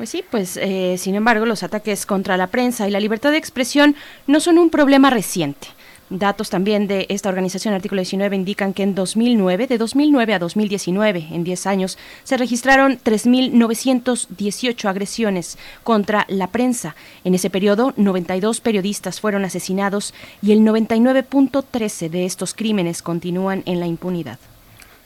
Pues sí, pues sin embargo los ataques contra la prensa y la libertad de expresión no son un problema reciente. Datos también de esta organización, artículo 19, indican que en 2009, de 2009 a 2019, en 10 años, se registraron 3.918 agresiones contra la prensa. En ese periodo, 92 periodistas fueron asesinados y el 99.13 de estos crímenes continúan en la impunidad.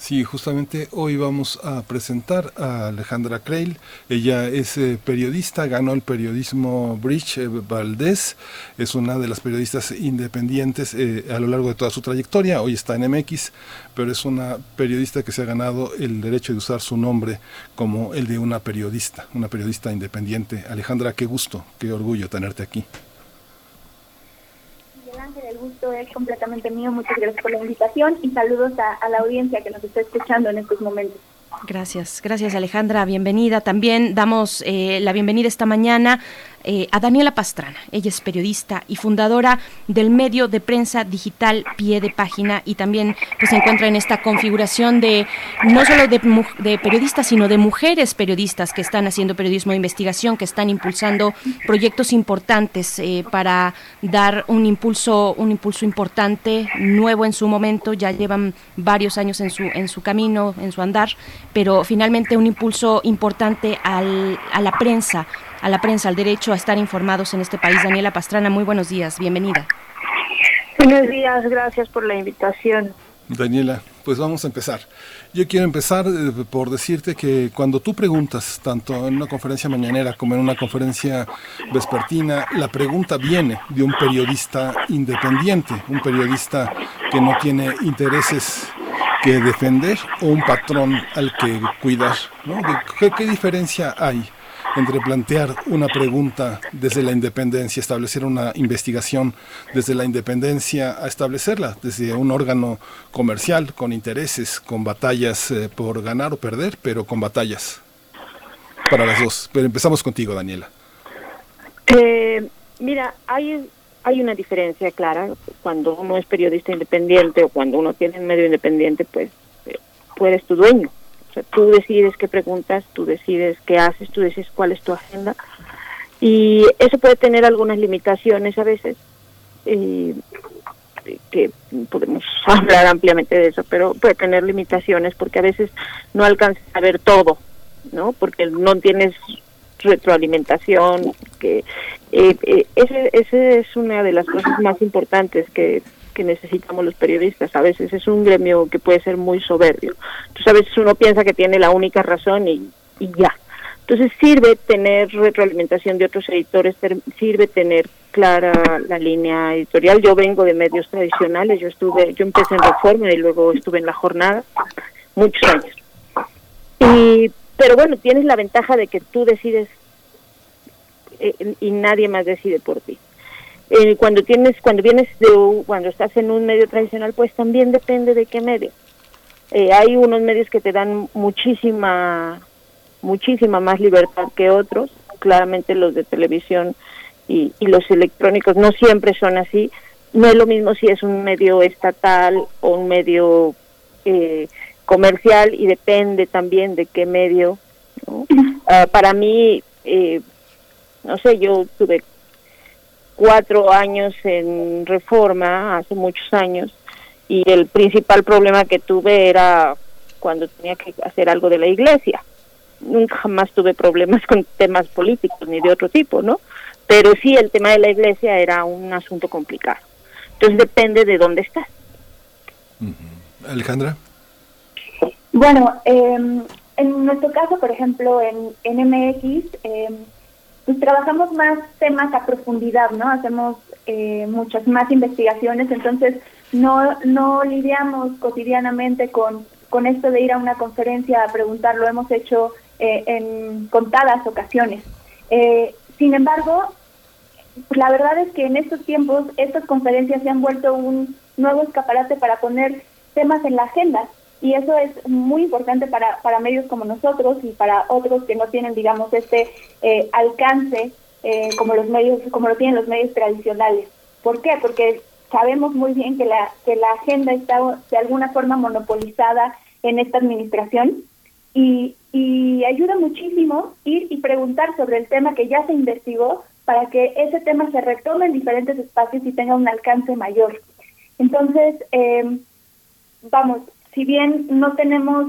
Sí, justamente hoy vamos a presentar a Alejandra Creil. Ella es eh, periodista, ganó el periodismo Bridge eh, Valdés. Es una de las periodistas independientes eh, a lo largo de toda su trayectoria. Hoy está en MX, pero es una periodista que se ha ganado el derecho de usar su nombre como el de una periodista, una periodista independiente. Alejandra, qué gusto, qué orgullo tenerte aquí el gusto es completamente mío. Muchas gracias por la invitación y saludos a, la audiencia que nos está escuchando en estos momentos. Gracias, gracias Alejandra, bienvenida. También damos eh, la bienvenida esta mañana eh, a Daniela Pastrana. Ella es periodista y fundadora del medio de prensa digital Pie de Página y también pues, se encuentra en esta configuración de no solo de, periodistas, sino de mujeres periodistas que están haciendo periodismo de investigación, que están impulsando proyectos importantes eh, para dar un impulso, un impulso importante, nuevo en su momento, ya llevan varios años en su, en su camino, en su andar, pero finalmente un impulso importante al, a la prensa a la prensa, al derecho a estar informados en este país. Daniela Pastrana, muy buenos días, bienvenida. Buenos días, gracias por la invitación. Daniela, pues vamos a empezar. Yo quiero empezar eh, por decirte que cuando tú preguntas, tanto en una conferencia mañanera como en una conferencia vespertina, la pregunta viene de un periodista independiente, un periodista que no tiene intereses que defender o un patrón al que cuidar. ¿no? ¿Qué diferencia hay entre plantear una pregunta desde la independencia, establecer una investigación desde la independencia a establecerla desde un órgano comercial con intereses, con batallas eh, por ganar o perder, pero con batallas para las dos. Pero empezamos contigo, Daniela. Eh, mira, hay, hay una diferencia clara cuando uno es periodista independiente o cuando uno tiene un medio independiente, pues eh, tú eres tu dueño tú decides qué preguntas, tú decides qué haces, tú decides cuál es tu agenda. Y eso puede tener algunas limitaciones a veces, eh, que podemos hablar ampliamente de eso, pero puede tener limitaciones porque a veces no alcanzas a ver todo, ¿no? Porque no tienes retroalimentación, que eh, eh, ese, es una de las cosas más importantes que que necesitamos los periodistas. A veces es un gremio que puede ser muy soberbio. Entonces a veces uno piensa que tiene la única razón y, y ya. Entonces sirve tener retroalimentación de otros editores, sirve tener clara la línea editorial. Yo vengo de medios tradicionales, yo estuve, yo empecé en Reforma y luego estuve en La Jornada, muchos años. Y, pero bueno, tienes la ventaja de que tú decides eh, y nadie más decide por ti. Eh, cuando tienes cuando vienes de cuando estás en un medio tradicional pues también depende de qué medio. Eh, hay unos medios que te dan muchísima muchísima más libertad que otros. Claramente los de televisión y, los electrónicos no siempre son así. No es lo mismo si es un medio estatal o un medio eh, comercial y depende también de qué medio ah, para mí no sé yo tuve cuatro años en reforma, hace muchos años, y el principal problema que tuve era cuando tenía que hacer algo de la iglesia. Nunca jamás tuve problemas con temas políticos ni de otro tipo, ¿no? Pero sí el tema de la iglesia era un asunto complicado. Entonces depende de dónde estás. Alejandra. Bueno, em, en nuestro caso, por ejemplo, en, en MX, em, pues trabajamos más temas a profundidad, ¿no? Hacemos eh, muchas más investigaciones, entonces no, no lidiamos cotidianamente con, con esto de ir a una conferencia a preguntar, lo hemos hecho eh, en contadas ocasiones. Eh, sin embargo, la verdad es que en estos tiempos estas conferencias se han vuelto un nuevo escaparate para poner temas en la agenda y eso es muy importante para, para medios como nosotros y para otros que no tienen, digamos, este eh, alcance eh, como los medios, como lo tienen los medios tradicionales. ¿Por qué? Porque sabemos muy bien que la, que la agenda está de alguna forma monopolizada en esta administración y, y ayuda muchísimo ir y preguntar sobre el tema que ya se investigó para que ese tema se retome en diferentes espacios y tenga un alcance mayor. Entonces, eh, vamos, si bien no tenemos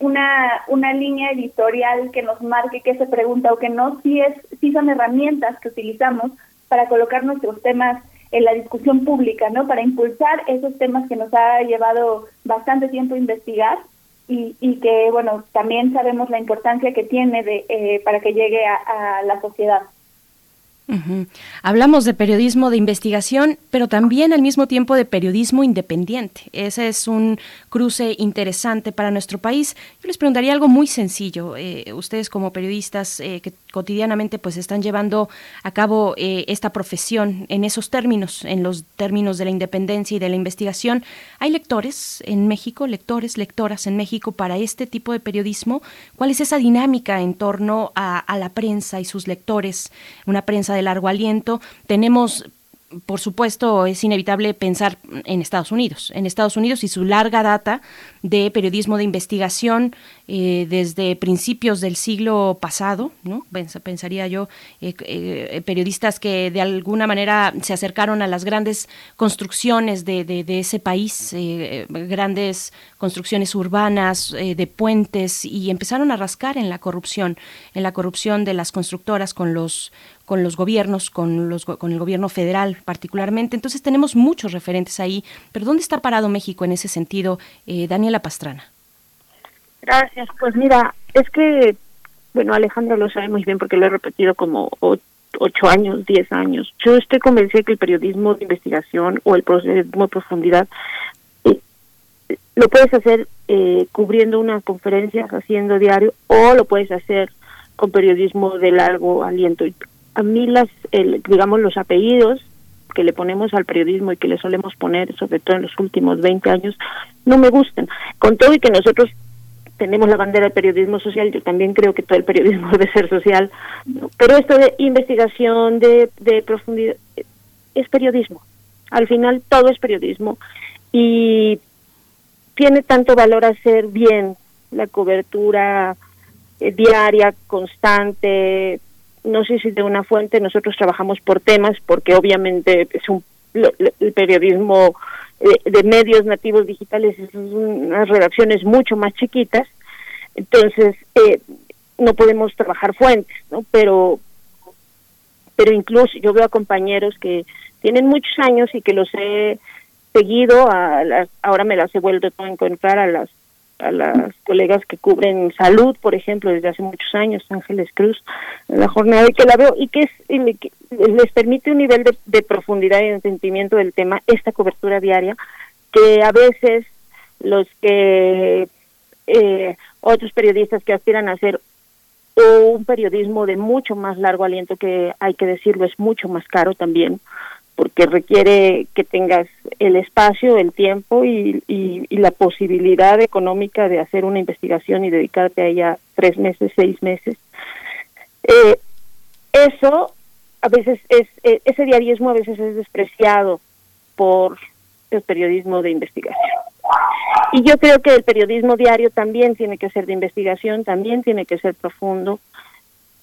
una, una línea editorial que nos marque qué se pregunta o que no, sí, es, sí son herramientas que utilizamos para colocar nuestros temas en la discusión pública, ¿no? Para impulsar esos temas que nos ha llevado bastante tiempo investigar y, y que, bueno, también sabemos la importancia que tiene de, eh, para que llegue a la sociedad. Hablamos de periodismo de investigación, pero también al mismo tiempo de periodismo independiente. Ese es un cruce interesante para nuestro país. Yo les preguntaría algo muy sencillo. Eh, ustedes como periodistas eh, que cotidianamente pues están llevando a cabo eh, esta profesión en esos términos, en los términos de la independencia y de la investigación, ¿hay lectores en México, lectores, lectoras en México para este tipo de periodismo? ¿Cuál es esa dinámica en torno a, a la prensa y sus lectores? Una prensa de largo aliento. Tenemos por supuesto, es inevitable pensar en Estados Unidos, en Estados Unidos y su larga data de periodismo de investigación eh, desde principios del siglo pasado, ¿no? pensaría yo, eh, eh, periodistas que de alguna manera se acercaron a las grandes construcciones de, de, ese país, grandes construcciones urbanas, de puentes, y empezaron a rascar en la corrupción, en la corrupción de las constructoras con los con los gobiernos, con, los, con el gobierno federal particularmente. Entonces tenemos muchos referentes ahí, pero ¿dónde está parado México en ese sentido, Daniela Pastrana? Gracias. Pues mira, es que, bueno, Alejandro lo sabe muy bien porque lo he repetido como ocho años, diez años. Yo estoy convencida que el periodismo de investigación o el periodismo de profundidad eh, lo puedes hacer eh, cubriendo una conferencia, haciendo diario, o lo puedes hacer con periodismo de largo aliento. A mí las, el, digamos, los apellidos que le ponemos al periodismo y que le solemos poner, sobre todo en los últimos 20 años, no me gustan. Con todo y que nosotros tenemos la bandera del periodismo social, yo también creo que todo el periodismo debe ser social, pero esto de investigación, de, de profundidad, es periodismo. Al final todo es periodismo y tiene tanto valor hacer bien la cobertura eh, diaria, constante, no sé si de una fuente, nosotros trabajamos por temas porque obviamente es un el periodismo de medios nativos digitales son unas redacciones mucho más chiquitas, entonces eh, no podemos trabajar fuentes, ¿no? Pero, pero incluso yo veo a compañeros que tienen muchos años y que los he seguido, a ahora me las he vuelto a encontrar a las a las colegas que cubren salud, por ejemplo, desde hace muchos años, Ángeles Cruz, la jornada y que la veo y que, es, les permite un nivel de, profundidad y de entendimiento del tema, esta cobertura diaria, que a veces los que eh, otros periodistas que aspiran a hacer un periodismo de mucho más largo aliento que hay que decirlo es mucho más caro también porque requiere que tengas el espacio, el tiempo y, y, la posibilidad económica de hacer una investigación y dedicarte a ella tres meses, seis meses. Eh, eso a veces es, eh, ese diarismo a veces es despreciado por el periodismo de investigación. Y yo creo que el periodismo diario también tiene que ser de investigación, también tiene que ser profundo.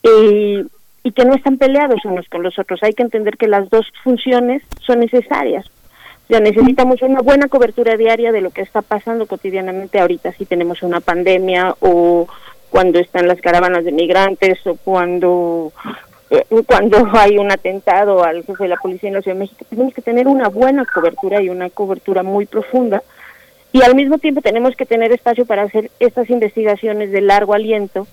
Y y que no están peleados unos con los otros. Hay que entender que las dos funciones son necesarias. O sea, necesitamos una buena cobertura diaria de lo que está pasando cotidianamente ahorita, si tenemos una pandemia o cuando están las caravanas de migrantes o cuando eh, cuando hay un atentado al jefe de la policía en la Ciudad de México. Tenemos que tener una buena cobertura y una cobertura muy profunda y al mismo tiempo tenemos que tener espacio para hacer estas investigaciones de largo aliento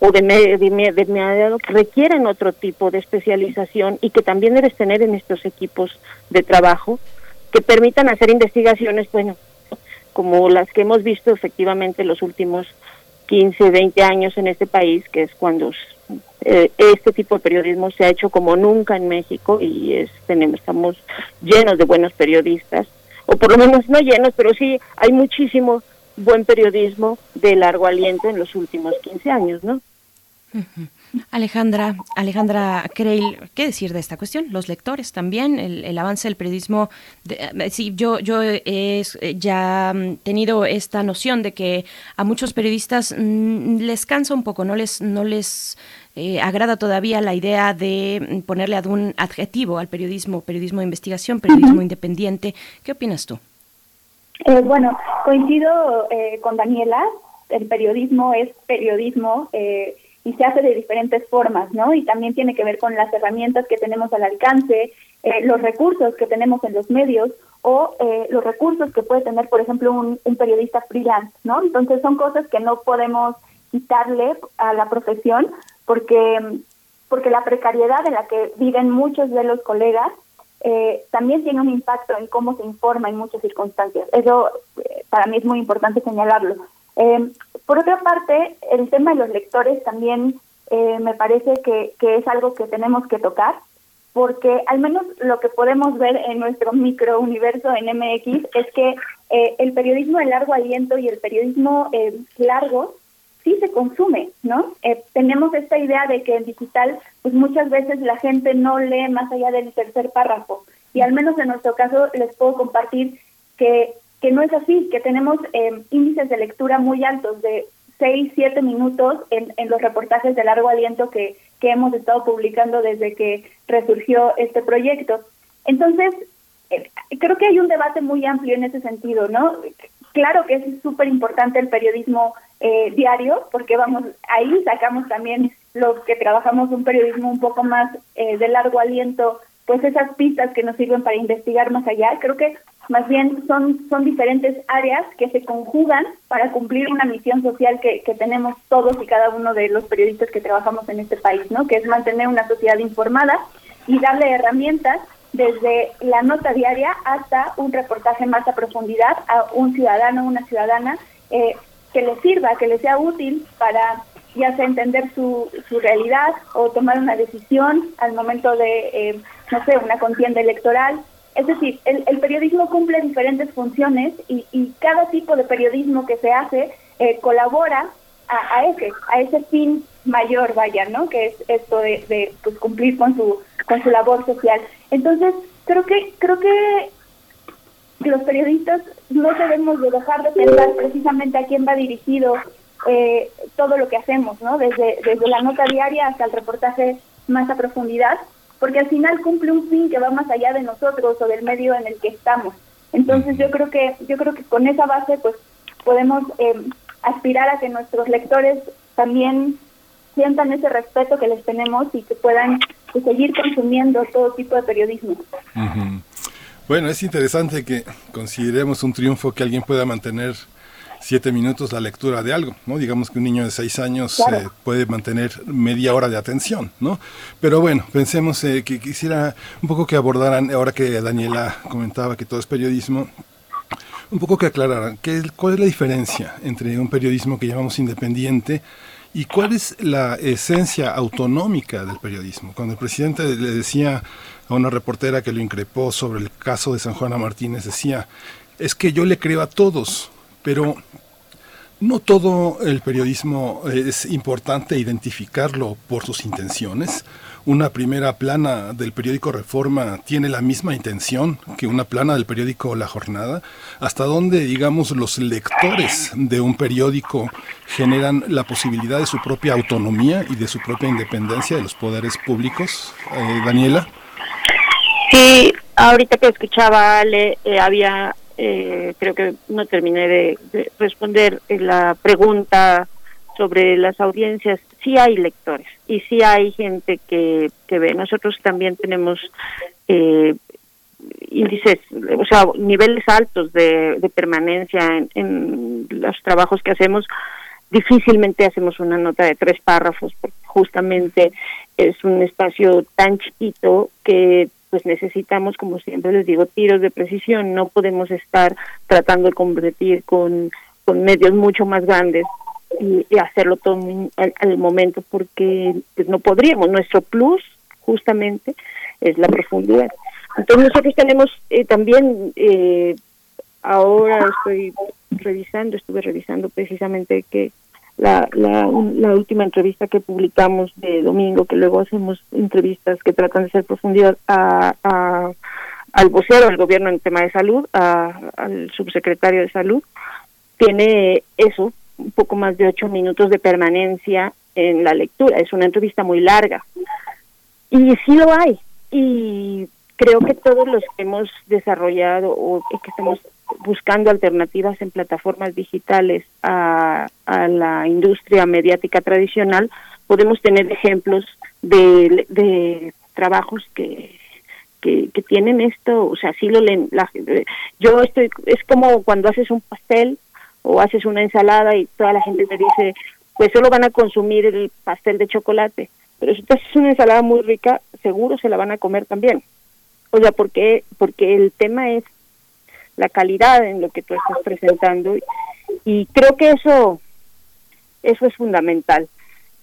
o de, mediado que requieren otro tipo de especialización y que también debes tener en estos equipos de trabajo que permitan hacer investigaciones, bueno, como las que hemos visto efectivamente los últimos 15, 20 años en este país, que es cuando eh, este tipo de periodismo se ha hecho como nunca en México y es, tenemos, estamos llenos de buenos periodistas, o por lo menos no llenos, pero sí hay muchísimo buen periodismo de largo aliento en los últimos 15 años, ¿no? Alejandra, Alejandra Creil, ¿qué decir de esta cuestión? Los lectores también, el, avance del periodismo. Eh, sí, yo, yo he eh, ya mm, tenido esta noción de que a muchos periodistas mm, les cansa un poco, no les, no les eh, agrada todavía la idea de mm, ponerle algún adjetivo al periodismo, periodismo de investigación, periodismo independiente. ¿Qué opinas tú? bueno, coincido con Daniela. El periodismo es periodismo. Eh, y se hace de diferentes formas, ¿no? Y también tiene que ver con las herramientas que tenemos al alcance, eh, los recursos que tenemos en los medios o eh, los recursos que puede tener, por ejemplo, un, periodista freelance, ¿no? Entonces son cosas que no podemos quitarle a la profesión porque, porque la precariedad en la que viven muchos de los colegas eh, también tiene un impacto en cómo se informa en muchas circunstancias. Eso para mí es muy importante señalarlo. Eh, por otra parte, el tema de los lectores también eh, me parece que, es algo que tenemos que tocar, porque al menos lo que podemos ver en nuestro microuniverso en MX es que eh, el periodismo de largo aliento y el periodismo largo sí se consume, ¿no? tenemos esta idea de que en digital, pues muchas veces la gente no lee más allá del tercer párrafo. Y al menos en nuestro caso les puedo compartir que que no es así, que tenemos eh, índices de lectura muy altos, de 6, 7 minutos en, en los reportajes de largo aliento que, que hemos estado publicando desde que resurgió este proyecto. Entonces, eh, creo que hay un debate muy amplio en ese sentido, ¿no? Claro que es súper importante el periodismo eh, diario, porque vamos, ahí sacamos también los que trabajamos un periodismo un poco más de largo aliento, pues esas pistas que nos sirven para investigar más allá. Creo que más bien son, son diferentes áreas que se conjugan para cumplir una misión social que, que tenemos todos y cada uno de los periodistas que trabajamos en este país, ¿no? que es mantener una sociedad informada y darle herramientas desde la nota diaria hasta un reportaje más a profundidad a un ciudadano o una ciudadana eh, que le sirva, que le sea útil para ya sea entender su, su realidad o tomar una decisión al momento de, eh, no sé, una contienda electoral es decir, el, periodismo cumple diferentes funciones y, cada tipo de periodismo que se hace eh, colabora a, ese a ese fin mayor, vaya, ¿no? Que es esto de, pues, cumplir con su con su labor social. Entonces creo que creo que los periodistas no debemos de dejar de pensar precisamente a quién va dirigido eh, todo lo que hacemos, ¿no? Desde desde la nota diaria hasta el reportaje más a profundidad porque al final cumple un fin que va más allá de nosotros o del medio en el que estamos. Entonces yo creo que yo creo que con esa base pues podemos eh, aspirar a que nuestros lectores también sientan ese respeto que les tenemos y que puedan pues, seguir consumiendo todo tipo de periodismo. Bueno, es interesante que consideremos un triunfo que alguien pueda mantener siete minutos la lectura de algo, ¿no? Digamos que un niño de seis años eh, puede mantener media hora de atención, ¿no? Pero bueno, pensemos eh, que quisiera un poco que abordaran, ahora que Daniela comentaba que todo es periodismo, un poco que aclararan qué, cuál es la diferencia entre un periodismo que llamamos independiente y cuál es la esencia autonómica del periodismo. Cuando el presidente le decía a una reportera que lo increpó sobre el caso de San Juana Martínez, decía, es que yo le creo a todos, pero no todo el periodismo es importante identificarlo por sus intenciones. una primera plana del periódico Reforma tiene la misma intención que una plana del periódico La Jornada? ¿Hasta dónde, digamos, los lectores de un periódico generan la posibilidad de su propia autonomía y de su propia independencia de los poderes públicos? Eh, Daniela. Sí, ahorita que escuchaba Ale, eh, había, eh, creo que no terminé de, de responder la pregunta sobre las audiencias, sí hay lectores y sí hay gente que, que ve. Nosotros también tenemos eh, índices, o sea, niveles altos de, de permanencia en, en, los trabajos que hacemos. Difícilmente hacemos una nota de tres párrafos porque justamente es un espacio tan chiquito que pues necesitamos, como siempre les digo, tiros de precisión. No podemos estar tratando de competir con, con medios mucho más grandes y, hacerlo todo al, al, momento porque pues, no podríamos. Nuestro plus justamente es la profundidad. Entonces nosotros tenemos eh, también, eh, ahora estoy revisando, estuve revisando precisamente que la, la, la, última entrevista que publicamos de domingo, que luego hacemos entrevistas que tratan de hacer profundidad a, a al vocero del gobierno en tema de salud, a, al subsecretario de salud, tiene eso, un poco más de ocho minutos de permanencia en la lectura. Es una entrevista muy larga. Y sí lo hay. Y creo que todos los que hemos desarrollado o que estamos buscando alternativas en plataformas digitales a, la industria mediática tradicional, podemos tener ejemplos de, de trabajos que, que, que, tienen esto, o sea, sí lo leen. La, yo estoy, es como cuando haces un pastel o haces una ensalada y toda la gente te dice, pues solo van a consumir el pastel de chocolate, pero si tú haces una ensalada muy rica, seguro se la van a comer también. O sea, porque porque el tema es la calidad en lo que tú estás presentando y creo que eso eso es fundamental.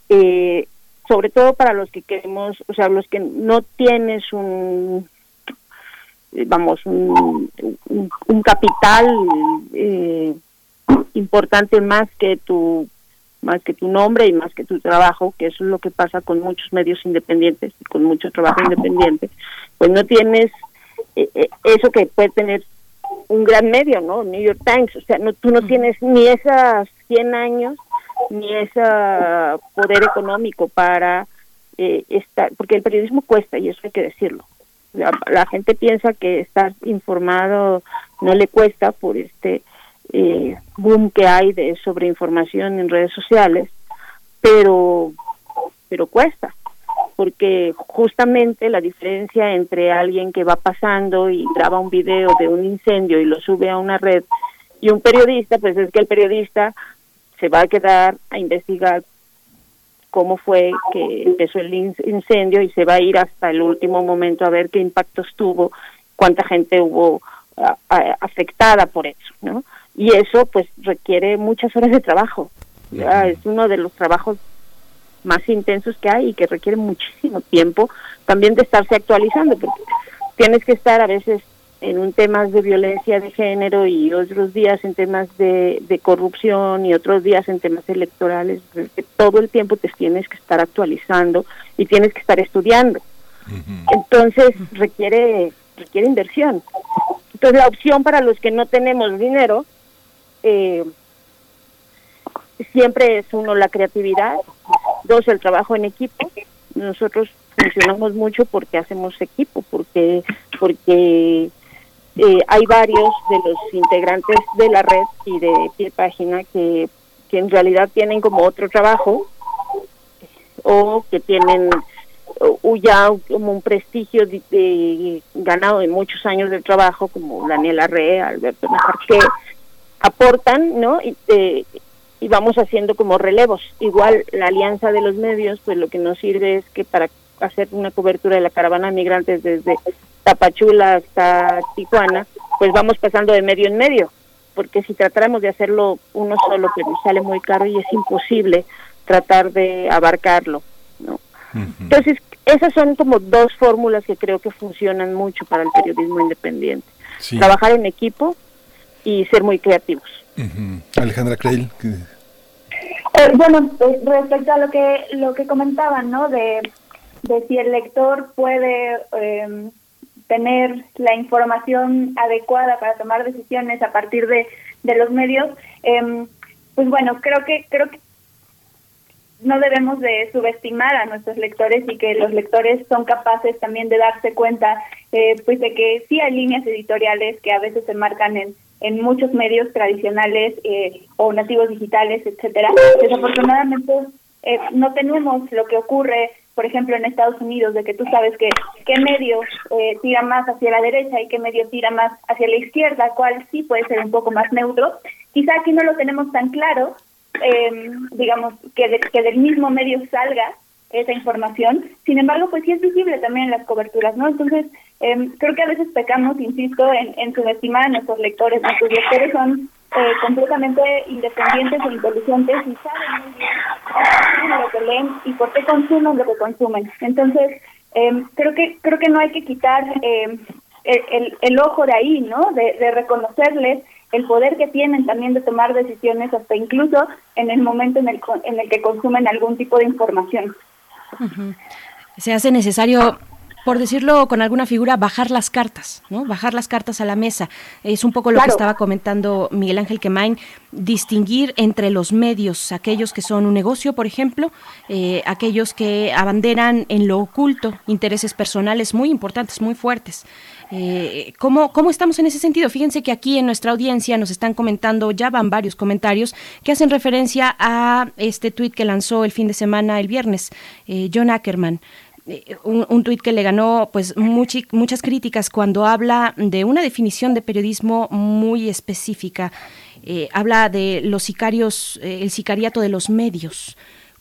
Eh, sobre todo para los que queremos, o sea, los que no tienes un vamos un, un, un capital eh, importante más que tu más que tu nombre y más que tu trabajo, que eso es lo que pasa con muchos medios independientes y con mucho trabajo independiente, pues no tienes eh, eh, eso que puede tener un gran medio, ¿no? New York Times, o sea, no, tú no tienes ni esas 100 años ni ese poder económico para eh, estar, porque el periodismo cuesta y eso hay que decirlo. La, la gente piensa que estar informado no le cuesta por este eh, boom que hay de sobreinformación en redes sociales, pero pero cuesta, porque justamente la diferencia entre alguien que va pasando y graba un video de un incendio y lo sube a una red y un periodista, pues es que el periodista se va a quedar a investigar cómo fue que empezó el incendio y se va a ir hasta el último momento a ver qué impactos tuvo, cuánta gente hubo a, a, afectada por eso, ¿no? Y eso pues requiere muchas horas de trabajo. Ya, es uno de los trabajos más intensos que hay y que requiere muchísimo tiempo también de estarse actualizando, porque tienes que estar a veces en un temas de violencia de género y otros días en temas de, de corrupción y otros días en temas electorales, todo el tiempo te tienes que estar actualizando y tienes que estar estudiando. Entonces requiere requiere inversión. Entonces la opción para los que no tenemos dinero eh, siempre es uno la creatividad, dos el trabajo en equipo. Nosotros funcionamos mucho porque hacemos equipo, porque porque eh, hay varios de los integrantes de la red y de pie página que, que en realidad tienen como otro trabajo o que tienen ya como un prestigio de, ganado de muchos años de trabajo como Daniela Re, Alberto Najarque, aportan, ¿no? Y, eh, y vamos haciendo como relevos. Igual la alianza de los medios, pues lo que nos sirve es que para hacer una cobertura de la caravana de migrantes desde Tapachula hasta Tijuana, pues vamos pasando de medio en medio, porque si tratáramos de hacerlo uno solo, pues nos sale muy caro y es imposible tratar de abarcarlo, ¿no? Uh -huh. Entonces, esas son como dos fórmulas que creo que funcionan mucho para el periodismo independiente. Sí. Trabajar en equipo y ser muy creativos. Uh -huh. Alejandra Creil. Eh, bueno, pues, respecto a lo que lo que comentaban, ¿no? De, de si el lector puede em, tener la información adecuada para tomar decisiones a partir de, de los medios, em, pues bueno, creo que creo que no debemos de subestimar a nuestros lectores y que los lectores son capaces también de darse cuenta eh, pues de que sí hay líneas editoriales que a veces se marcan en, en muchos medios tradicionales eh, o nativos digitales, etcétera. Desafortunadamente eh, no tenemos lo que ocurre, por ejemplo, en Estados Unidos, de que tú sabes que qué medio tira más hacia la derecha y qué medio tira más hacia la izquierda, cuál sí puede ser un poco más neutro. Quizá aquí no lo tenemos tan claro, eh, digamos, que, que del mismo medio salga esa información. Sin embargo, pues sí es visible también en las coberturas, ¿no? Entonces, eh, creo que a veces pecamos, insisto, en, en subestimar a nuestros lectores. Nuestros lectores son eh, completamente independientes e inteligentes y saben muy bien lo que leen y por qué consumen lo que consumen. Entonces, eh, creo que creo que no hay que quitar eh, el, el, ojo de ahí, ¿no? De, de reconocerles el poder que tienen también de tomar decisiones hasta incluso en el momento en el, en el que consumen algún tipo de información. Se hace necesario por decirlo con alguna figura, bajar las cartas, ¿no? Bajar las cartas a la mesa. Es un poco lo que estaba comentando Miguel Ángel Quemain, distinguir entre los medios, aquellos que son un negocio, por ejemplo, eh, aquellos que abanderan en lo oculto intereses personales muy importantes, muy fuertes. Eh, ¿cómo, ¿Cómo estamos en ese sentido? Fíjense que aquí en nuestra audiencia nos están comentando, ya van varios comentarios que hacen referencia a este tuit que lanzó el fin de semana, el viernes, eh, John Ackerman. Eh, un, un tuit que le ganó pues muchas críticas cuando habla de una definición de periodismo muy específica. Eh, habla de los sicarios, el sicariato de los medios.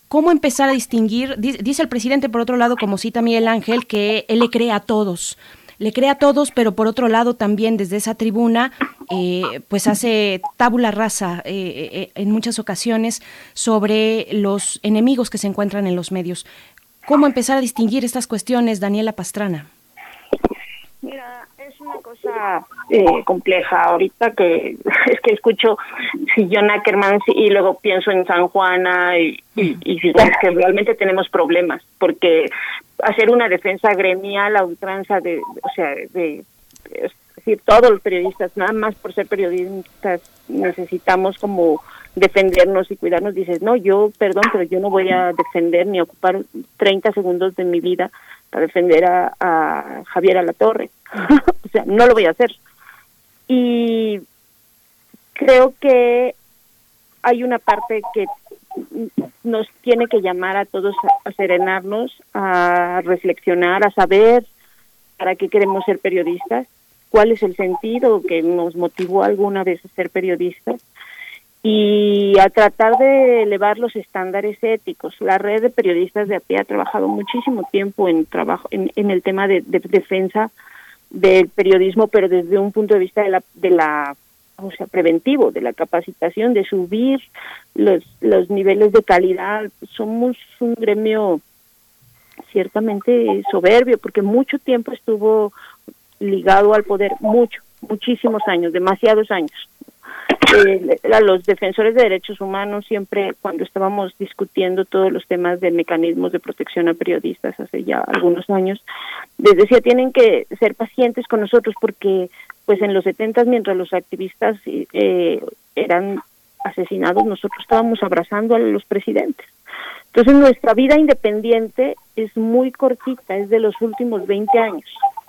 ¿Cómo empezar a distinguir? Dice el presidente, por otro lado, como cita Miguel Ángel, que él le cree a todos le cree a todos, pero por otro lado también desde esa tribuna, pues hace tabula rasa en muchas ocasiones sobre los enemigos que se encuentran en los medios. ¿Cómo empezar a distinguir estas cuestiones, Daniela Pastrana? Mira, es una cosa eh, compleja. Ahorita que es que escucho Sillón Ackerman y luego pienso en San Juana y, y, que realmente tenemos problemas porque hacer una defensa gremial a ultranza de, o sea, de, es decir, todos los periodistas, nada más por ser periodistas, necesitamos como defendernos y cuidarnos, dices, no, yo, perdón, pero yo no voy a defender ni ocupar 30 segundos de mi vida para defender a, a Javier Alatorre. o sea, no lo voy a hacer. Y creo que hay una parte que nos tiene que llamar a todos a, a serenarnos, a reflexionar, a saber para qué queremos ser periodistas, cuál es el sentido que nos motivó alguna vez a ser periodistas y a tratar de elevar los estándares éticos. La red de periodistas de API ha trabajado muchísimo tiempo en trabajo en el tema de, de, defensa del periodismo, pero desde un punto de vista de la, de la o sea, preventivo, de la capacitación, de subir los, los niveles de calidad. Somos un gremio ciertamente soberbio, porque mucho tiempo estuvo ligado al poder, mucho, muchísimos años, demasiados años eh, los defensores de derechos humanos siempre cuando estábamos discutiendo todos los temas de mecanismos de protección a periodistas hace ya algunos años, les decía tienen que ser pacientes con nosotros porque pues en los setentas mientras los activistas eh, eran asesinados nosotros estábamos abrazando a los presidentes. Entonces nuestra vida independiente es muy cortita, es de los últimos 20 años,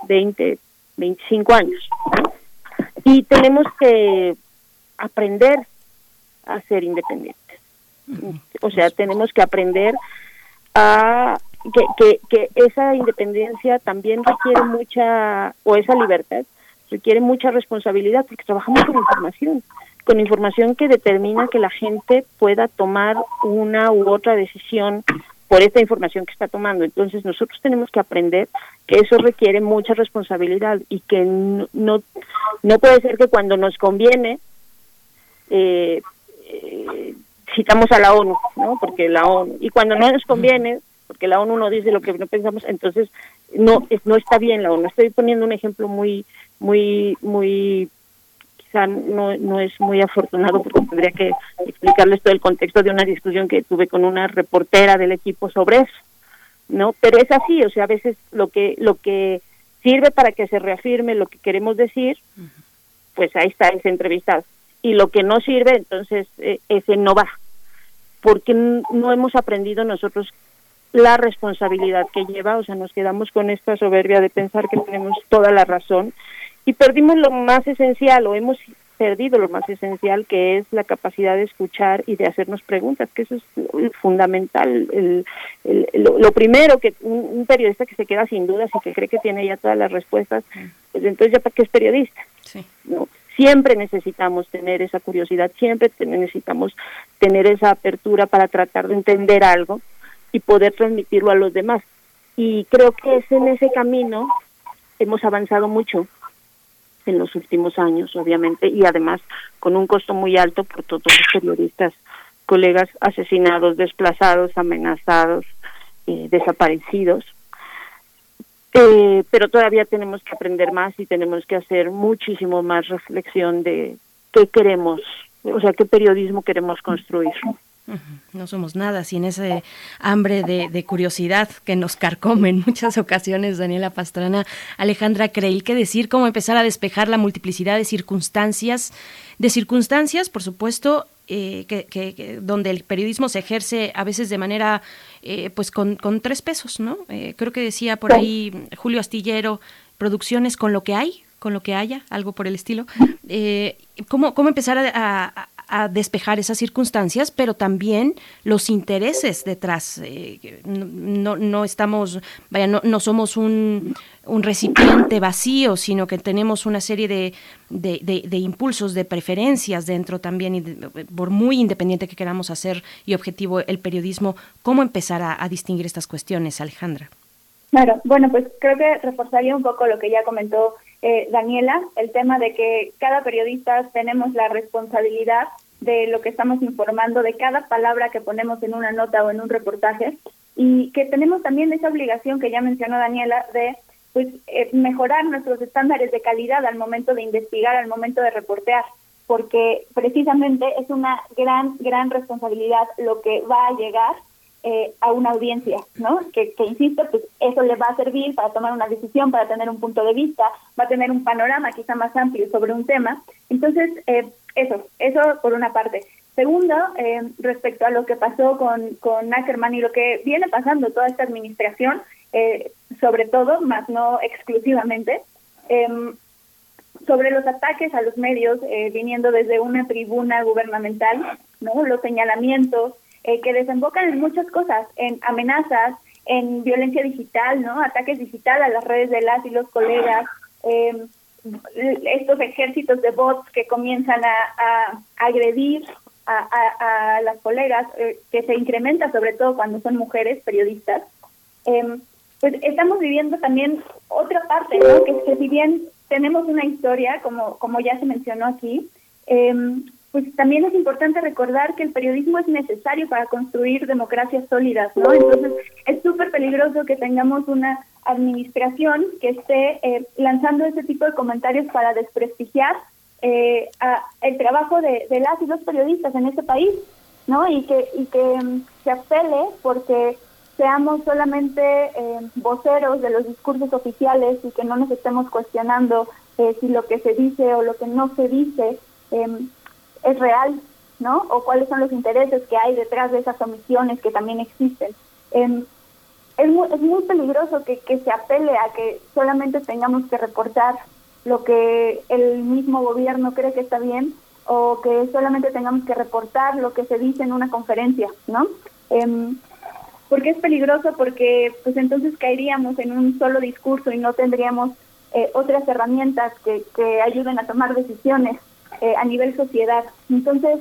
20, 25 años. Y tenemos que aprender a ser independientes. O sea, tenemos que aprender a que, que, que esa independencia también requiere mucha, o esa libertad, requiere mucha responsabilidad porque trabajamos con información, con información que determina que la gente pueda tomar una u otra decisión por esta información que está tomando. Entonces nosotros tenemos que aprender que eso requiere mucha responsabilidad y que no, no, no puede ser que cuando nos conviene eh, eh, citamos a la ONU, ¿no? Porque la ONU, y cuando no nos conviene, porque la ONU no dice lo que no pensamos, entonces no no está bien la ONU. Estoy poniendo un ejemplo muy muy muy quizá no, no es muy afortunado porque tendría que explicarles todo el contexto de una discusión que tuve con una reportera del equipo sobre eso. ¿no? Pero es así, o sea, a veces lo que, lo que sirve para que se reafirme lo que queremos decir, pues ahí está ese entrevistado. Y lo que no sirve, entonces eh, ese no va, porque no hemos aprendido nosotros la responsabilidad que lleva, o sea, nos quedamos con esta soberbia de pensar que tenemos toda la razón y perdimos lo más esencial o hemos perdido lo más esencial que es la capacidad de escuchar y de hacernos preguntas, que eso es fundamental. El, lo, primero que un, periodista que se queda sin dudas y que cree que tiene ya todas las respuestas, pues entonces ya para qué es periodista. ¿no? Siempre necesitamos tener esa curiosidad, siempre necesitamos tener esa apertura para tratar de entender algo y poder transmitirlo a los demás. Y creo que es en ese camino hemos avanzado mucho en los últimos años, obviamente, y además con un costo muy alto por todos los periodistas, colegas asesinados, desplazados, amenazados, eh, desaparecidos. Eh, pero todavía tenemos que aprender más y tenemos que hacer muchísimo más reflexión de qué queremos, o sea, qué periodismo queremos construir. No somos nada sin ese hambre de, curiosidad que nos carcome en muchas ocasiones, Daniela Pastrana. Alejandra Creil, ¿qué decir? ¿Cómo empezar a despejar la multiplicidad de circunstancias? De circunstancias, por supuesto, eh, que, donde el periodismo se ejerce a veces de manera, eh, pues con, tres pesos, ¿no? Eh, creo que decía por ahí Julio Astillero, producciones con lo que hay, con lo que haya, algo por el estilo. ¿cómo, ¿Cómo empezar a, a despejar esas circunstancias, pero también los intereses detrás. Eh, no, no, estamos, vaya, no, no somos un, un, recipiente vacío, sino que tenemos una serie de, de, impulsos, de preferencias dentro también, y por muy independiente que queramos hacer y objetivo el periodismo, ¿cómo empezar a, a distinguir estas cuestiones, Alejandra? Claro, bueno, pues creo que reforzaría un poco lo que ya comentó eh, Daniela, el tema de que cada periodista tenemos la responsabilidad de lo que estamos informando, de cada palabra que ponemos en una nota o en un reportaje, y que tenemos también esa obligación que ya mencionó Daniela de pues eh, mejorar nuestros estándares de calidad al momento de investigar, al momento de reportear, porque precisamente es una gran, gran responsabilidad lo que va a llegar eh, a una audiencia, ¿no? Que, que, insisto, pues eso le va a servir para tomar una decisión, para tener un punto de vista, va a tener un panorama quizá más amplio sobre un tema. Entonces, eh, eso, eso por una parte. Segundo, eh, respecto a lo que pasó con, con Ackerman y lo que viene pasando toda esta administración, sobre todo, más no exclusivamente, em, sobre los ataques a los medios viniendo desde una tribuna gubernamental, ¿no? Los señalamientos, eh, que desembocan en muchas cosas, en amenazas, en violencia digital, ¿no? Ataques digital a las redes de las y los colegas, em, estos ejércitos de bots que comienzan a, agredir a, las colegas, eh, que se incrementa sobre todo cuando son mujeres periodistas. Em, pues estamos viviendo también otra parte, ¿no? Que, que si bien tenemos una historia, como, como ya se mencionó aquí, eh, pues también es importante recordar que el periodismo es necesario para construir democracias sólidas, ¿no? Entonces es súper peligroso que tengamos una administración que esté eh, lanzando ese tipo de comentarios para desprestigiar eh, el trabajo de, las y los periodistas en este país, ¿no? Y que, y que mm, se apele porque seamos solamente eh, voceros de los discursos oficiales y que no nos estemos cuestionando si lo que se dice o lo que no se dice em, es real, ¿no? O cuáles son los intereses que hay detrás de esas omisiones que también existen. Em, es, muy, es muy peligroso que, que se apele a que solamente tengamos que reportar lo que el mismo gobierno cree que está bien o que solamente tengamos que reportar lo que se dice en una conferencia, ¿no? Eh, porque es peligroso porque pues entonces caeríamos en un solo discurso y no tendríamos eh, otras herramientas que, que ayuden a tomar decisiones eh, a nivel sociedad. Entonces,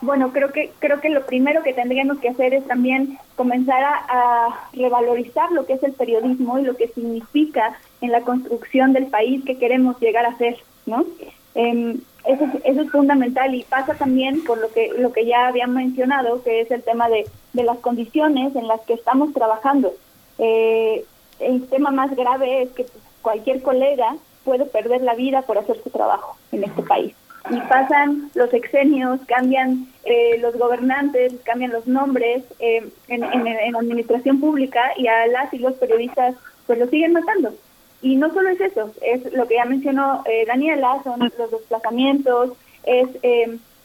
bueno, creo que creo que lo primero que tendríamos que hacer es también comenzar a, revalorizar lo que es el periodismo y lo que significa en la construcción del país que queremos llegar a ser, ¿no? Em, eso, eso, es fundamental y pasa también por lo que lo que ya habían mencionado, que es el tema de, de las condiciones en las que estamos trabajando. Eh, el tema más grave es que cualquier colega puede perder la vida por hacer su trabajo en este país. Y pasan los exenios, cambian eh, los gobernantes, cambian los nombres eh, en, en, administración pública y a las y los periodistas pues lo siguen matando. Y no solo es eso, es lo que ya mencionó eh, Daniela, son los desplazamientos, es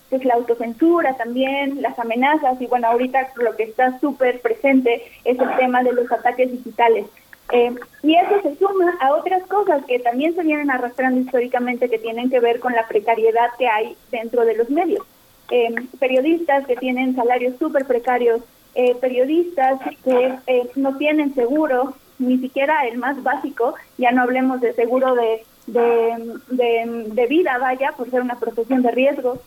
pues la autocensura también, las amenazas y bueno, ahorita lo que está súper presente es el tema de los ataques digitales. Eh, y eso se suma a otras cosas que también se vienen arrastrando históricamente que tienen que ver con la precariedad que hay dentro de los medios. Eh, periodistas que tienen salarios súper precarios, eh, periodistas que no tienen seguro, ni siquiera el más básico, ya no hablemos de seguro de, de, de, vida, vaya, por ser una profesión de riesgo.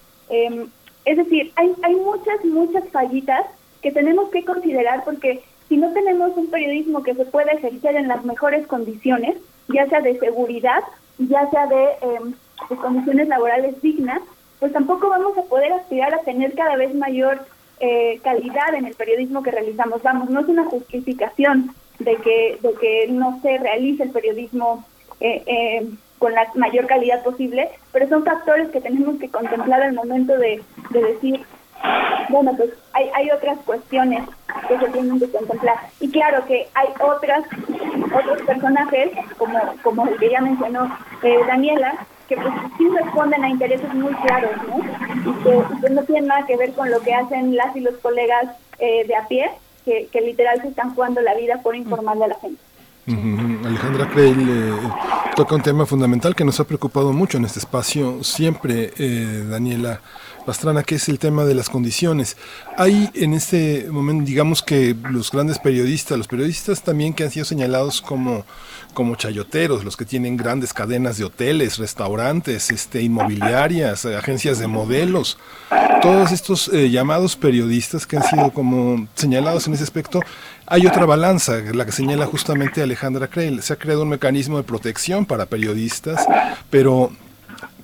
es decir, hay, hay muchas, muchas fallitas que tenemos que considerar porque si no tenemos un periodismo que se pueda ejercer en las mejores condiciones, ya sea de seguridad, ya sea de, em, condiciones laborales dignas, pues tampoco vamos a poder aspirar a tener cada vez mayor eh, calidad en el periodismo que realizamos. Vamos, no es una justificación de que, de que no se realice el periodismo eh, eh, con la mayor calidad posible, pero son factores que tenemos que contemplar al momento de, de decir bueno, pues hay, hay otras cuestiones que se tienen que contemplar. Y claro que hay otras otros personajes, como, como el que ya mencionó eh, Daniela, que pues sí responden a intereses muy claros, ¿no? Y que, no tienen nada que ver con lo que hacen las y los colegas eh, de a pie, que, que literal se están jugando la vida por informarle a la gente. Alejandra Creil eh, toca un tema fundamental que nos ha preocupado mucho en este espacio siempre, Daniela Pastrana, que es el tema de las condiciones. Hay en este momento, digamos que los grandes periodistas, los periodistas también que han sido señalados como, como chayoteros, los que tienen grandes cadenas de hoteles, restaurantes, este, inmobiliarias, agencias de modelos, todos estos eh, llamados periodistas que han sido como señalados en ese aspecto, hay otra balanza, la que señala justamente Alejandra Creil. Se ha creado un mecanismo de protección para periodistas, pero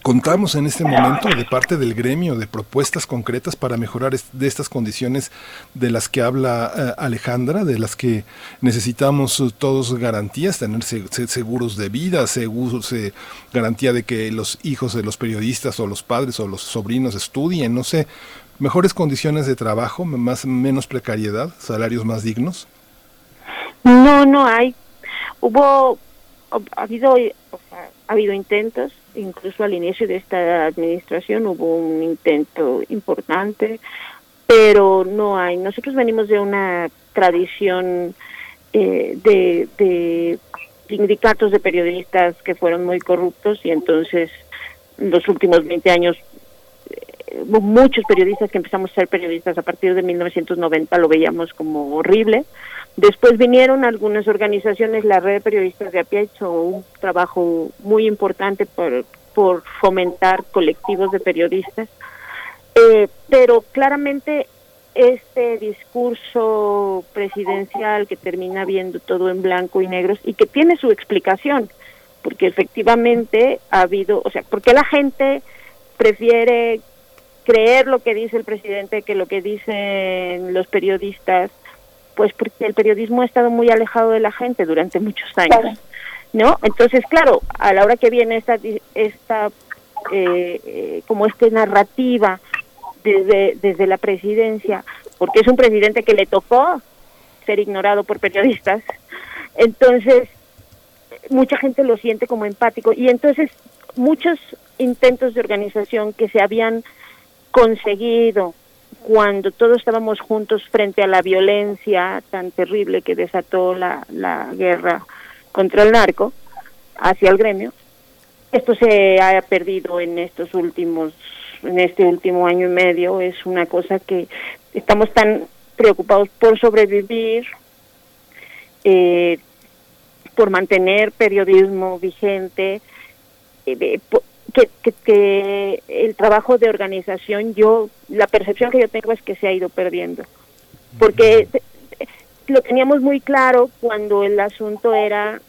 contamos en este momento de parte del gremio de propuestas concretas para mejorar de estas condiciones de las que habla eh, Alejandra, de las que necesitamos todos garantías, tener seguros de vida, seguros, eh, garantía de que los hijos de los periodistas o los padres o los sobrinos estudien, no sé, mejores condiciones de trabajo, más menos precariedad, salarios más dignos. No, no hay. Hubo ha habido ha habido intentos incluso al inicio de esta administración hubo un intento importante, pero no hay. Nosotros venimos de una tradición eh, de, sindicatos de periodistas que fueron muy corruptos y entonces en los últimos 20 años eh, muchos periodistas que empezamos a ser periodistas a partir de 1990 lo veíamos como horrible Después vinieron algunas organizaciones, la red de periodistas de a pie hecho un trabajo muy importante por, por fomentar colectivos de periodistas, eh, pero claramente este discurso presidencial que termina viendo todo en blanco y negros y que tiene su explicación, porque efectivamente ha habido, o sea, porque la gente prefiere creer lo que dice el presidente que lo que dicen los periodistas pues porque el periodismo ha estado muy alejado de la gente durante muchos años, ¿no? Entonces, claro, a la hora que viene esta, esta eh, eh, como esta narrativa desde, desde la presidencia, porque es un presidente que le tocó ser ignorado por periodistas, entonces mucha gente lo siente como empático y entonces muchos intentos de organización que se habían conseguido cuando todos estábamos juntos frente a la violencia tan terrible que desató la, la guerra contra el narco hacia el gremio, esto se ha perdido en estos últimos, en este último año y medio, es una cosa que estamos tan preocupados por sobrevivir, eh, por mantener periodismo vigente, eh, que, que, el trabajo de organización, yo, la percepción que yo tengo es que se ha ido perdiendo. Porque lo teníamos muy claro cuando el asunto era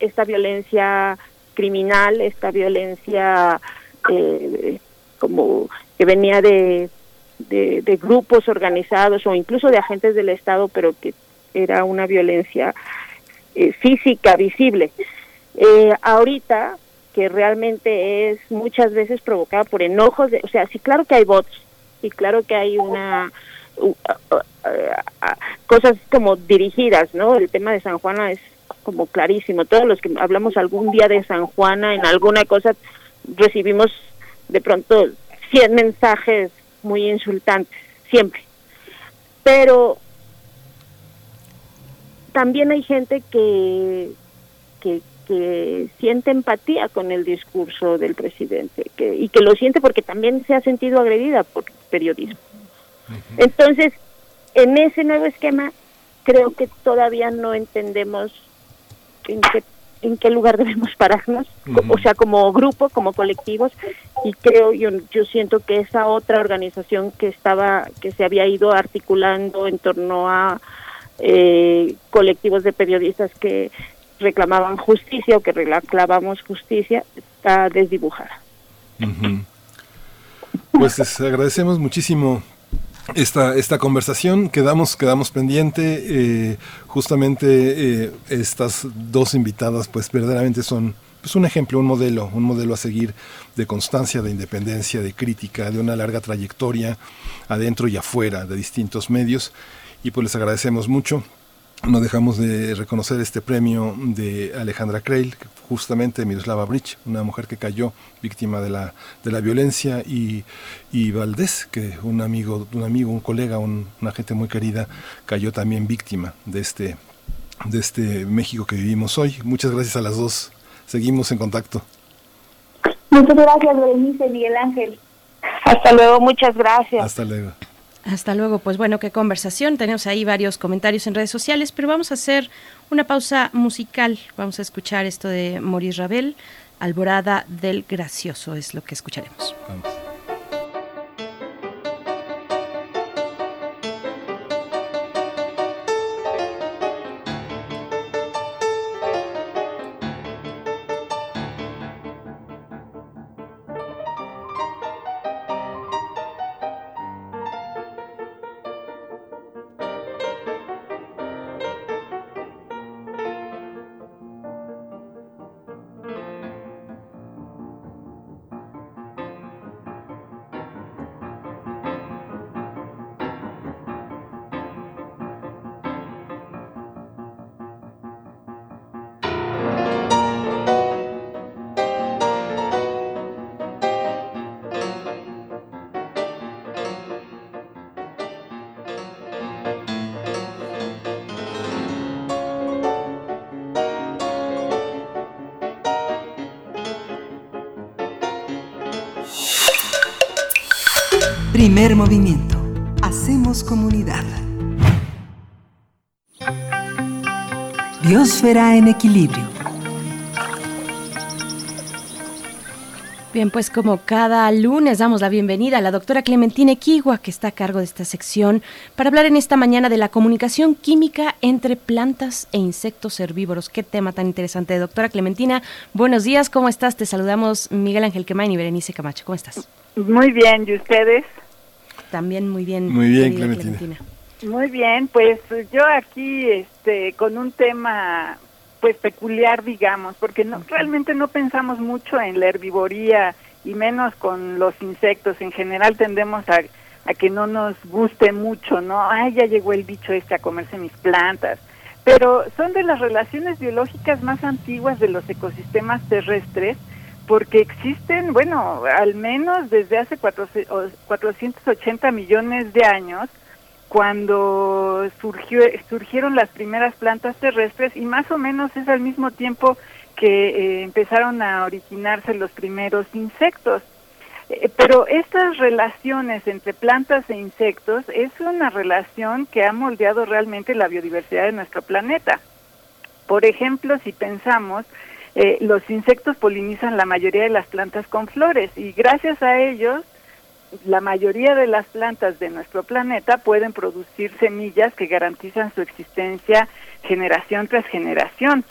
esta violencia criminal, esta violencia eh, como que venía de, de, grupos organizados o incluso de agentes del Estado, pero que era una violencia eh, física, visible. Eh, ahorita que realmente es muchas veces provocada por enojos, de, o sea, sí claro que hay bots, y claro que hay una cosas como dirigidas, ¿no? El tema de San Juana es como clarísimo. Todos los que hablamos algún día de San Juana en alguna cosa recibimos de pronto 100 mensajes muy insultantes, siempre. Pero también hay gente que, que, que siente empatía con el discurso del presidente que, y que lo siente porque también se ha sentido agredida por periodismo. Entonces, en ese nuevo esquema, creo que todavía no entendemos en qué, en qué lugar debemos pararnos, o sea, como grupo, como colectivos, y creo, yo, yo siento que esa otra organización que estaba, que se había ido articulando en torno a eh, colectivos de periodistas que reclamaban justicia o que reclamamos justicia, está desdibujada. Pues les agradecemos muchísimo esta, esta conversación. Quedamos, quedamos pendiente. Eh, justamente eh, estas dos invitadas, pues verdaderamente son pues, un ejemplo, un modelo, un modelo a seguir de constancia, de independencia, de crítica, de una larga trayectoria adentro y afuera de distintos medios. Y pues les agradecemos mucho no dejamos de reconocer este premio de Alejandra Kreil, justamente Miroslava Bridge, una mujer que cayó víctima de la, de la violencia, y, y Valdés, que un amigo, un amigo, un colega, una gente muy querida, cayó también víctima de este, de este México que vivimos hoy. Muchas gracias a las dos. Seguimos en contacto. Muchas gracias, Berenice Miguel Ángel. Hasta luego, muchas gracias. Hasta luego. Hasta luego. Pues bueno, qué conversación. Tenemos ahí varios comentarios en redes sociales, pero vamos a hacer una pausa musical. Vamos a escuchar esto de Maurice Ravel, Alborada del Gracioso, es lo que escucharemos. Vamos. Movimiento. Hacemos comunidad. Biosfera en equilibrio. Bien, pues como cada lunes damos la bienvenida a la doctora Clementina Equigua, que está a cargo de esta sección, para hablar en esta mañana de la comunicación química entre plantas e insectos herbívoros. Qué tema tan interesante. Doctora Clementina, buenos días, ¿cómo estás? Te saludamos Miguel Ángel Quemain y Berenice Camacho. ¿Cómo estás? Muy bien, ¿y ustedes? También muy bien. Muy bien, Clementina. Muy bien, pues yo aquí este, con un tema pues peculiar, digamos, porque no, realmente no pensamos mucho en la herbivoría y menos con los insectos. En general tendemos a, a que no nos guste mucho, ¿no? Ay, ya llegó el bicho este a comerse mis plantas. Pero son de las relaciones biológicas más antiguas de los ecosistemas terrestres porque existen, bueno, al menos desde hace 480 millones de años, cuando surgió, surgieron las primeras plantas terrestres y más o menos es al mismo tiempo que eh, empezaron a originarse los primeros insectos. Eh, pero estas relaciones entre plantas e insectos es una relación que ha moldeado realmente la biodiversidad de nuestro planeta. Por ejemplo, si pensamos eh, los insectos polinizan la mayoría de las plantas con flores y gracias a ellos la mayoría de las plantas de nuestro planeta pueden producir semillas que garantizan su existencia generación tras generación.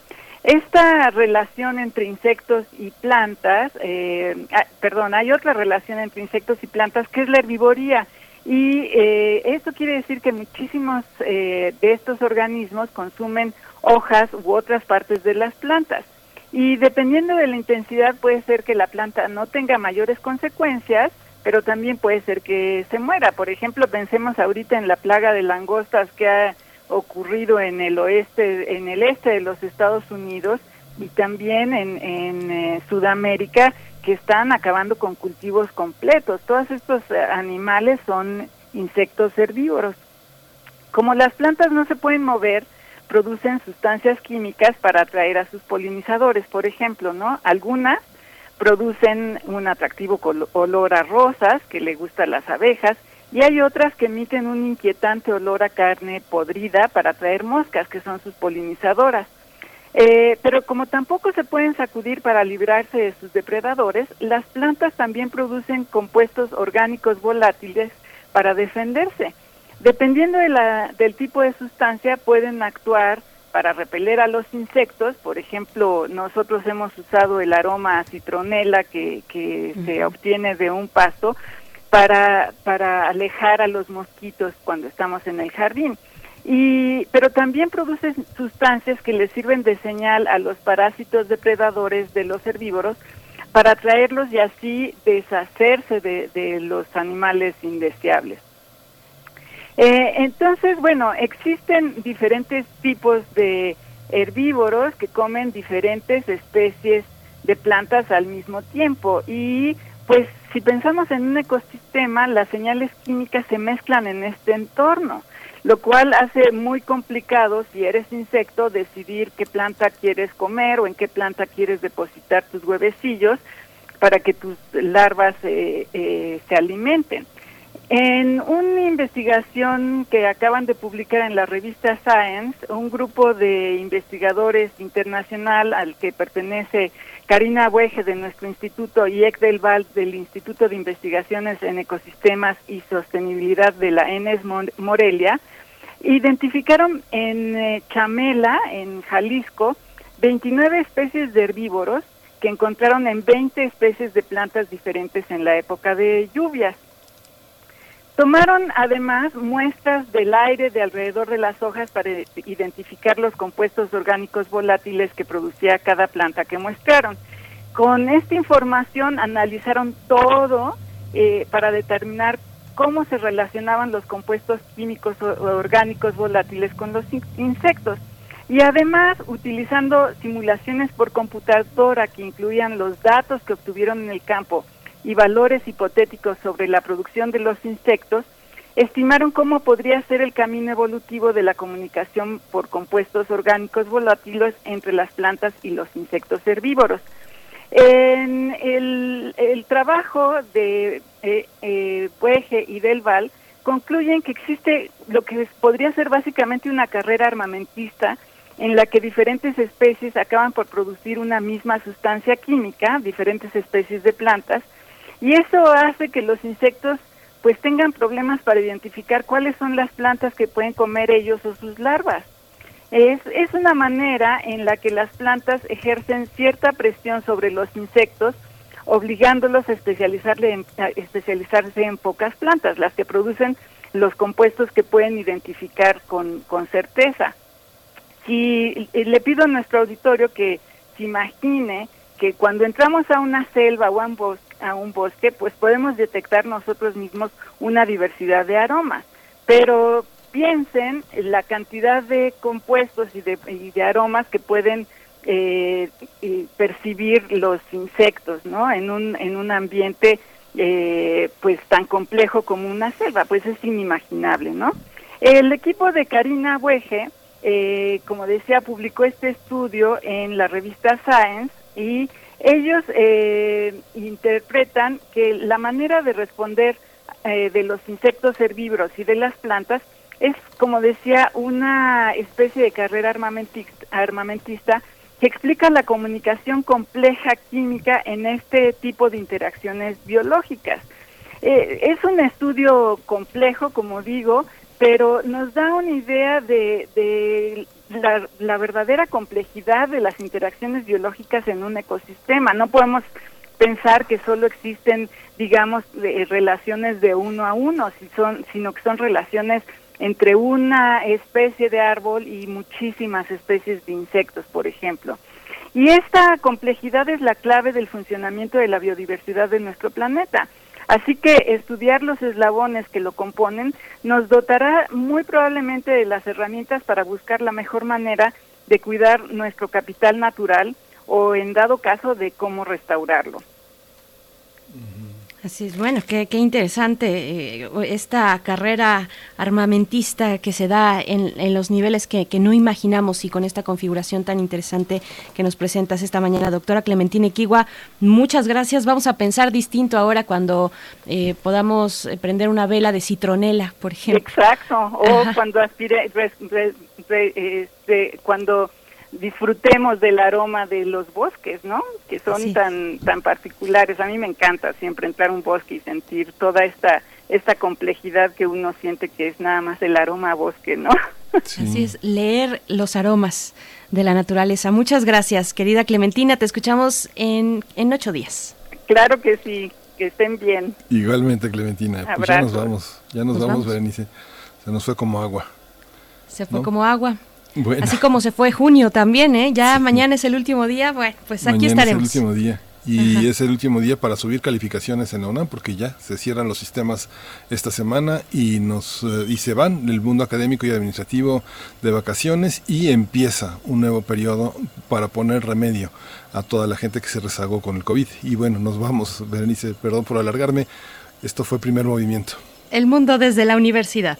Esta relación entre insectos y plantas, eh, ah, perdón, hay otra relación entre insectos y plantas que es la herbivoría. Y eh, esto quiere decir que muchísimos de estos organismos consumen hojas u otras partes de las plantas. Y dependiendo de la intensidad puede ser que la planta no tenga mayores consecuencias, pero también puede ser que se muera. Por ejemplo, pensemos ahorita en la plaga de langostas que ha ocurrido en el oeste, en el este de los Estados Unidos y también en, eh, Sudamérica, que están acabando con cultivos completos. Todos estos eh, animales son insectos herbívoros. Como las plantas no se pueden mover, producen sustancias químicas para atraer a sus polinizadores, por ejemplo, ¿no? Algunas producen un atractivo olor a rosas que le gusta a las abejas y hay otras que emiten un inquietante olor a carne podrida para atraer moscas, que son sus polinizadoras. Eh, pero como tampoco se pueden sacudir para librarse de sus depredadores, las plantas también producen compuestos orgánicos volátiles para defenderse. Dependiendo de la, del tipo de sustancia, pueden actuar para repeler a los insectos. Por ejemplo, nosotros hemos usado el aroma a citronela que, que se obtiene de un pasto para, para alejar a los mosquitos cuando estamos en el jardín. Y, pero también produce sustancias que le sirven de señal a los parásitos depredadores de los herbívoros para atraerlos y así deshacerse de, de los animales indeseables. Eh, entonces, bueno, existen diferentes tipos de herbívoros que comen diferentes especies de plantas al mismo tiempo y pues si pensamos en un ecosistema, las señales químicas se mezclan en este entorno lo cual hace muy complicado si eres insecto decidir qué planta quieres comer o en qué planta quieres depositar tus huevecillos para que tus larvas eh, eh, se alimenten. En una investigación que acaban de publicar en la revista Science, un grupo de investigadores internacional al que pertenece Karina Bueje de nuestro instituto y Ek del Val del Instituto de Investigaciones en Ecosistemas y Sostenibilidad de la ENES Morelia, Identificaron en eh, Chamela, en Jalisco, 29 especies de herbívoros que encontraron en 20 especies de plantas diferentes en la época de lluvias. Tomaron además muestras del aire de alrededor de las hojas para identificar los compuestos orgánicos volátiles que producía cada planta que muestraron. Con esta información analizaron todo eh, para determinar cómo se relacionaban los compuestos químicos o orgánicos volátiles con los insectos. Y además, utilizando simulaciones por computadora que incluían los datos que obtuvieron en el campo y valores hipotéticos sobre la producción de los insectos, estimaron cómo podría ser el camino evolutivo de la comunicación por compuestos orgánicos volátiles entre las plantas y los insectos herbívoros. En el, trabajo de eh, Pueje y Del Val concluyen que existe lo que podría ser básicamente una carrera armamentista en la que diferentes especies acaban por producir una misma sustancia química, diferentes especies de plantas, y eso hace que los insectos pues tengan problemas para identificar cuáles son las plantas que pueden comer ellos o sus larvas. Es, es una manera en la que las plantas ejercen cierta presión sobre los insectos, obligándolos a, especializarle en, especializarse en pocas plantas, las que producen los compuestos que pueden identificar con, con certeza. Si le pido a nuestro auditorio que se imagine que cuando entramos a una selva o a un, bosque, a un bosque, pues podemos detectar nosotros mismos una diversidad de aromas, pero piensen la cantidad de compuestos y de, de aromas que pueden eh, percibir los insectos, ¿no? En un, en un ambiente eh, pues tan complejo como una selva, pues es inimaginable, ¿no? El equipo de Karina Bueje, eh, como decía, publicó este estudio en la revista Science y ellos interpretan que la manera de responder de los insectos herbívoros y de las plantas es, como decía, una especie de carrera armamentista, que explica la comunicación compleja química en este tipo de interacciones biológicas. Eh, es un estudio complejo, como digo, pero nos da una idea de, la, la, verdadera complejidad de las interacciones biológicas en un ecosistema. No podemos pensar que solo existen, digamos, relaciones de uno a uno, si son, sino que son relaciones entre una especie de árbol y muchísimas especies de insectos, por ejemplo. Y esta complejidad es la clave del funcionamiento de la biodiversidad de nuestro planeta. Así que estudiar los eslabones que lo componen nos dotará muy probablemente de las herramientas para buscar la mejor manera de cuidar nuestro capital natural o en dado caso de cómo restaurarlo. Así es, bueno, qué, qué interesante eh, esta carrera armamentista que se da en, los niveles que, no imaginamos y con esta configuración tan interesante que nos presentas esta mañana, doctora Clementina Equigua. Muchas gracias. Vamos a pensar distinto ahora cuando eh, podamos prender una vela de citronela, por ejemplo. Exacto, o cuando aspire, este, cuando disfrutemos del aroma de los bosques, ¿no? Que son tan tan particulares. A mí me encanta siempre entrar a un bosque y sentir toda esta esta complejidad que uno siente que es nada más el aroma a bosque, ¿no? Así es, leer los aromas de la naturaleza. Muchas gracias, querida Clementina. Te escuchamos en, en ocho días. Claro que sí, que estén bien. Igualmente, Clementina. Pues ya nos vamos, ya nos, vamos, Berenice. Se nos fue como agua. Se fue como agua. Así como se fue junio también, ¿eh? Ya mañana es el último día, bueno, pues aquí estaremos. Es el último día. Y es el último día para subir calificaciones en la UNAM porque ya se cierran los sistemas esta semana y nos eh, y se van el mundo académico y administrativo de vacaciones y empieza un nuevo periodo para poner remedio a toda la gente que se rezagó con el COVID. Y bueno, nos vamos, Berenice, perdón por alargarme. Esto fue primer movimiento. El mundo desde la universidad.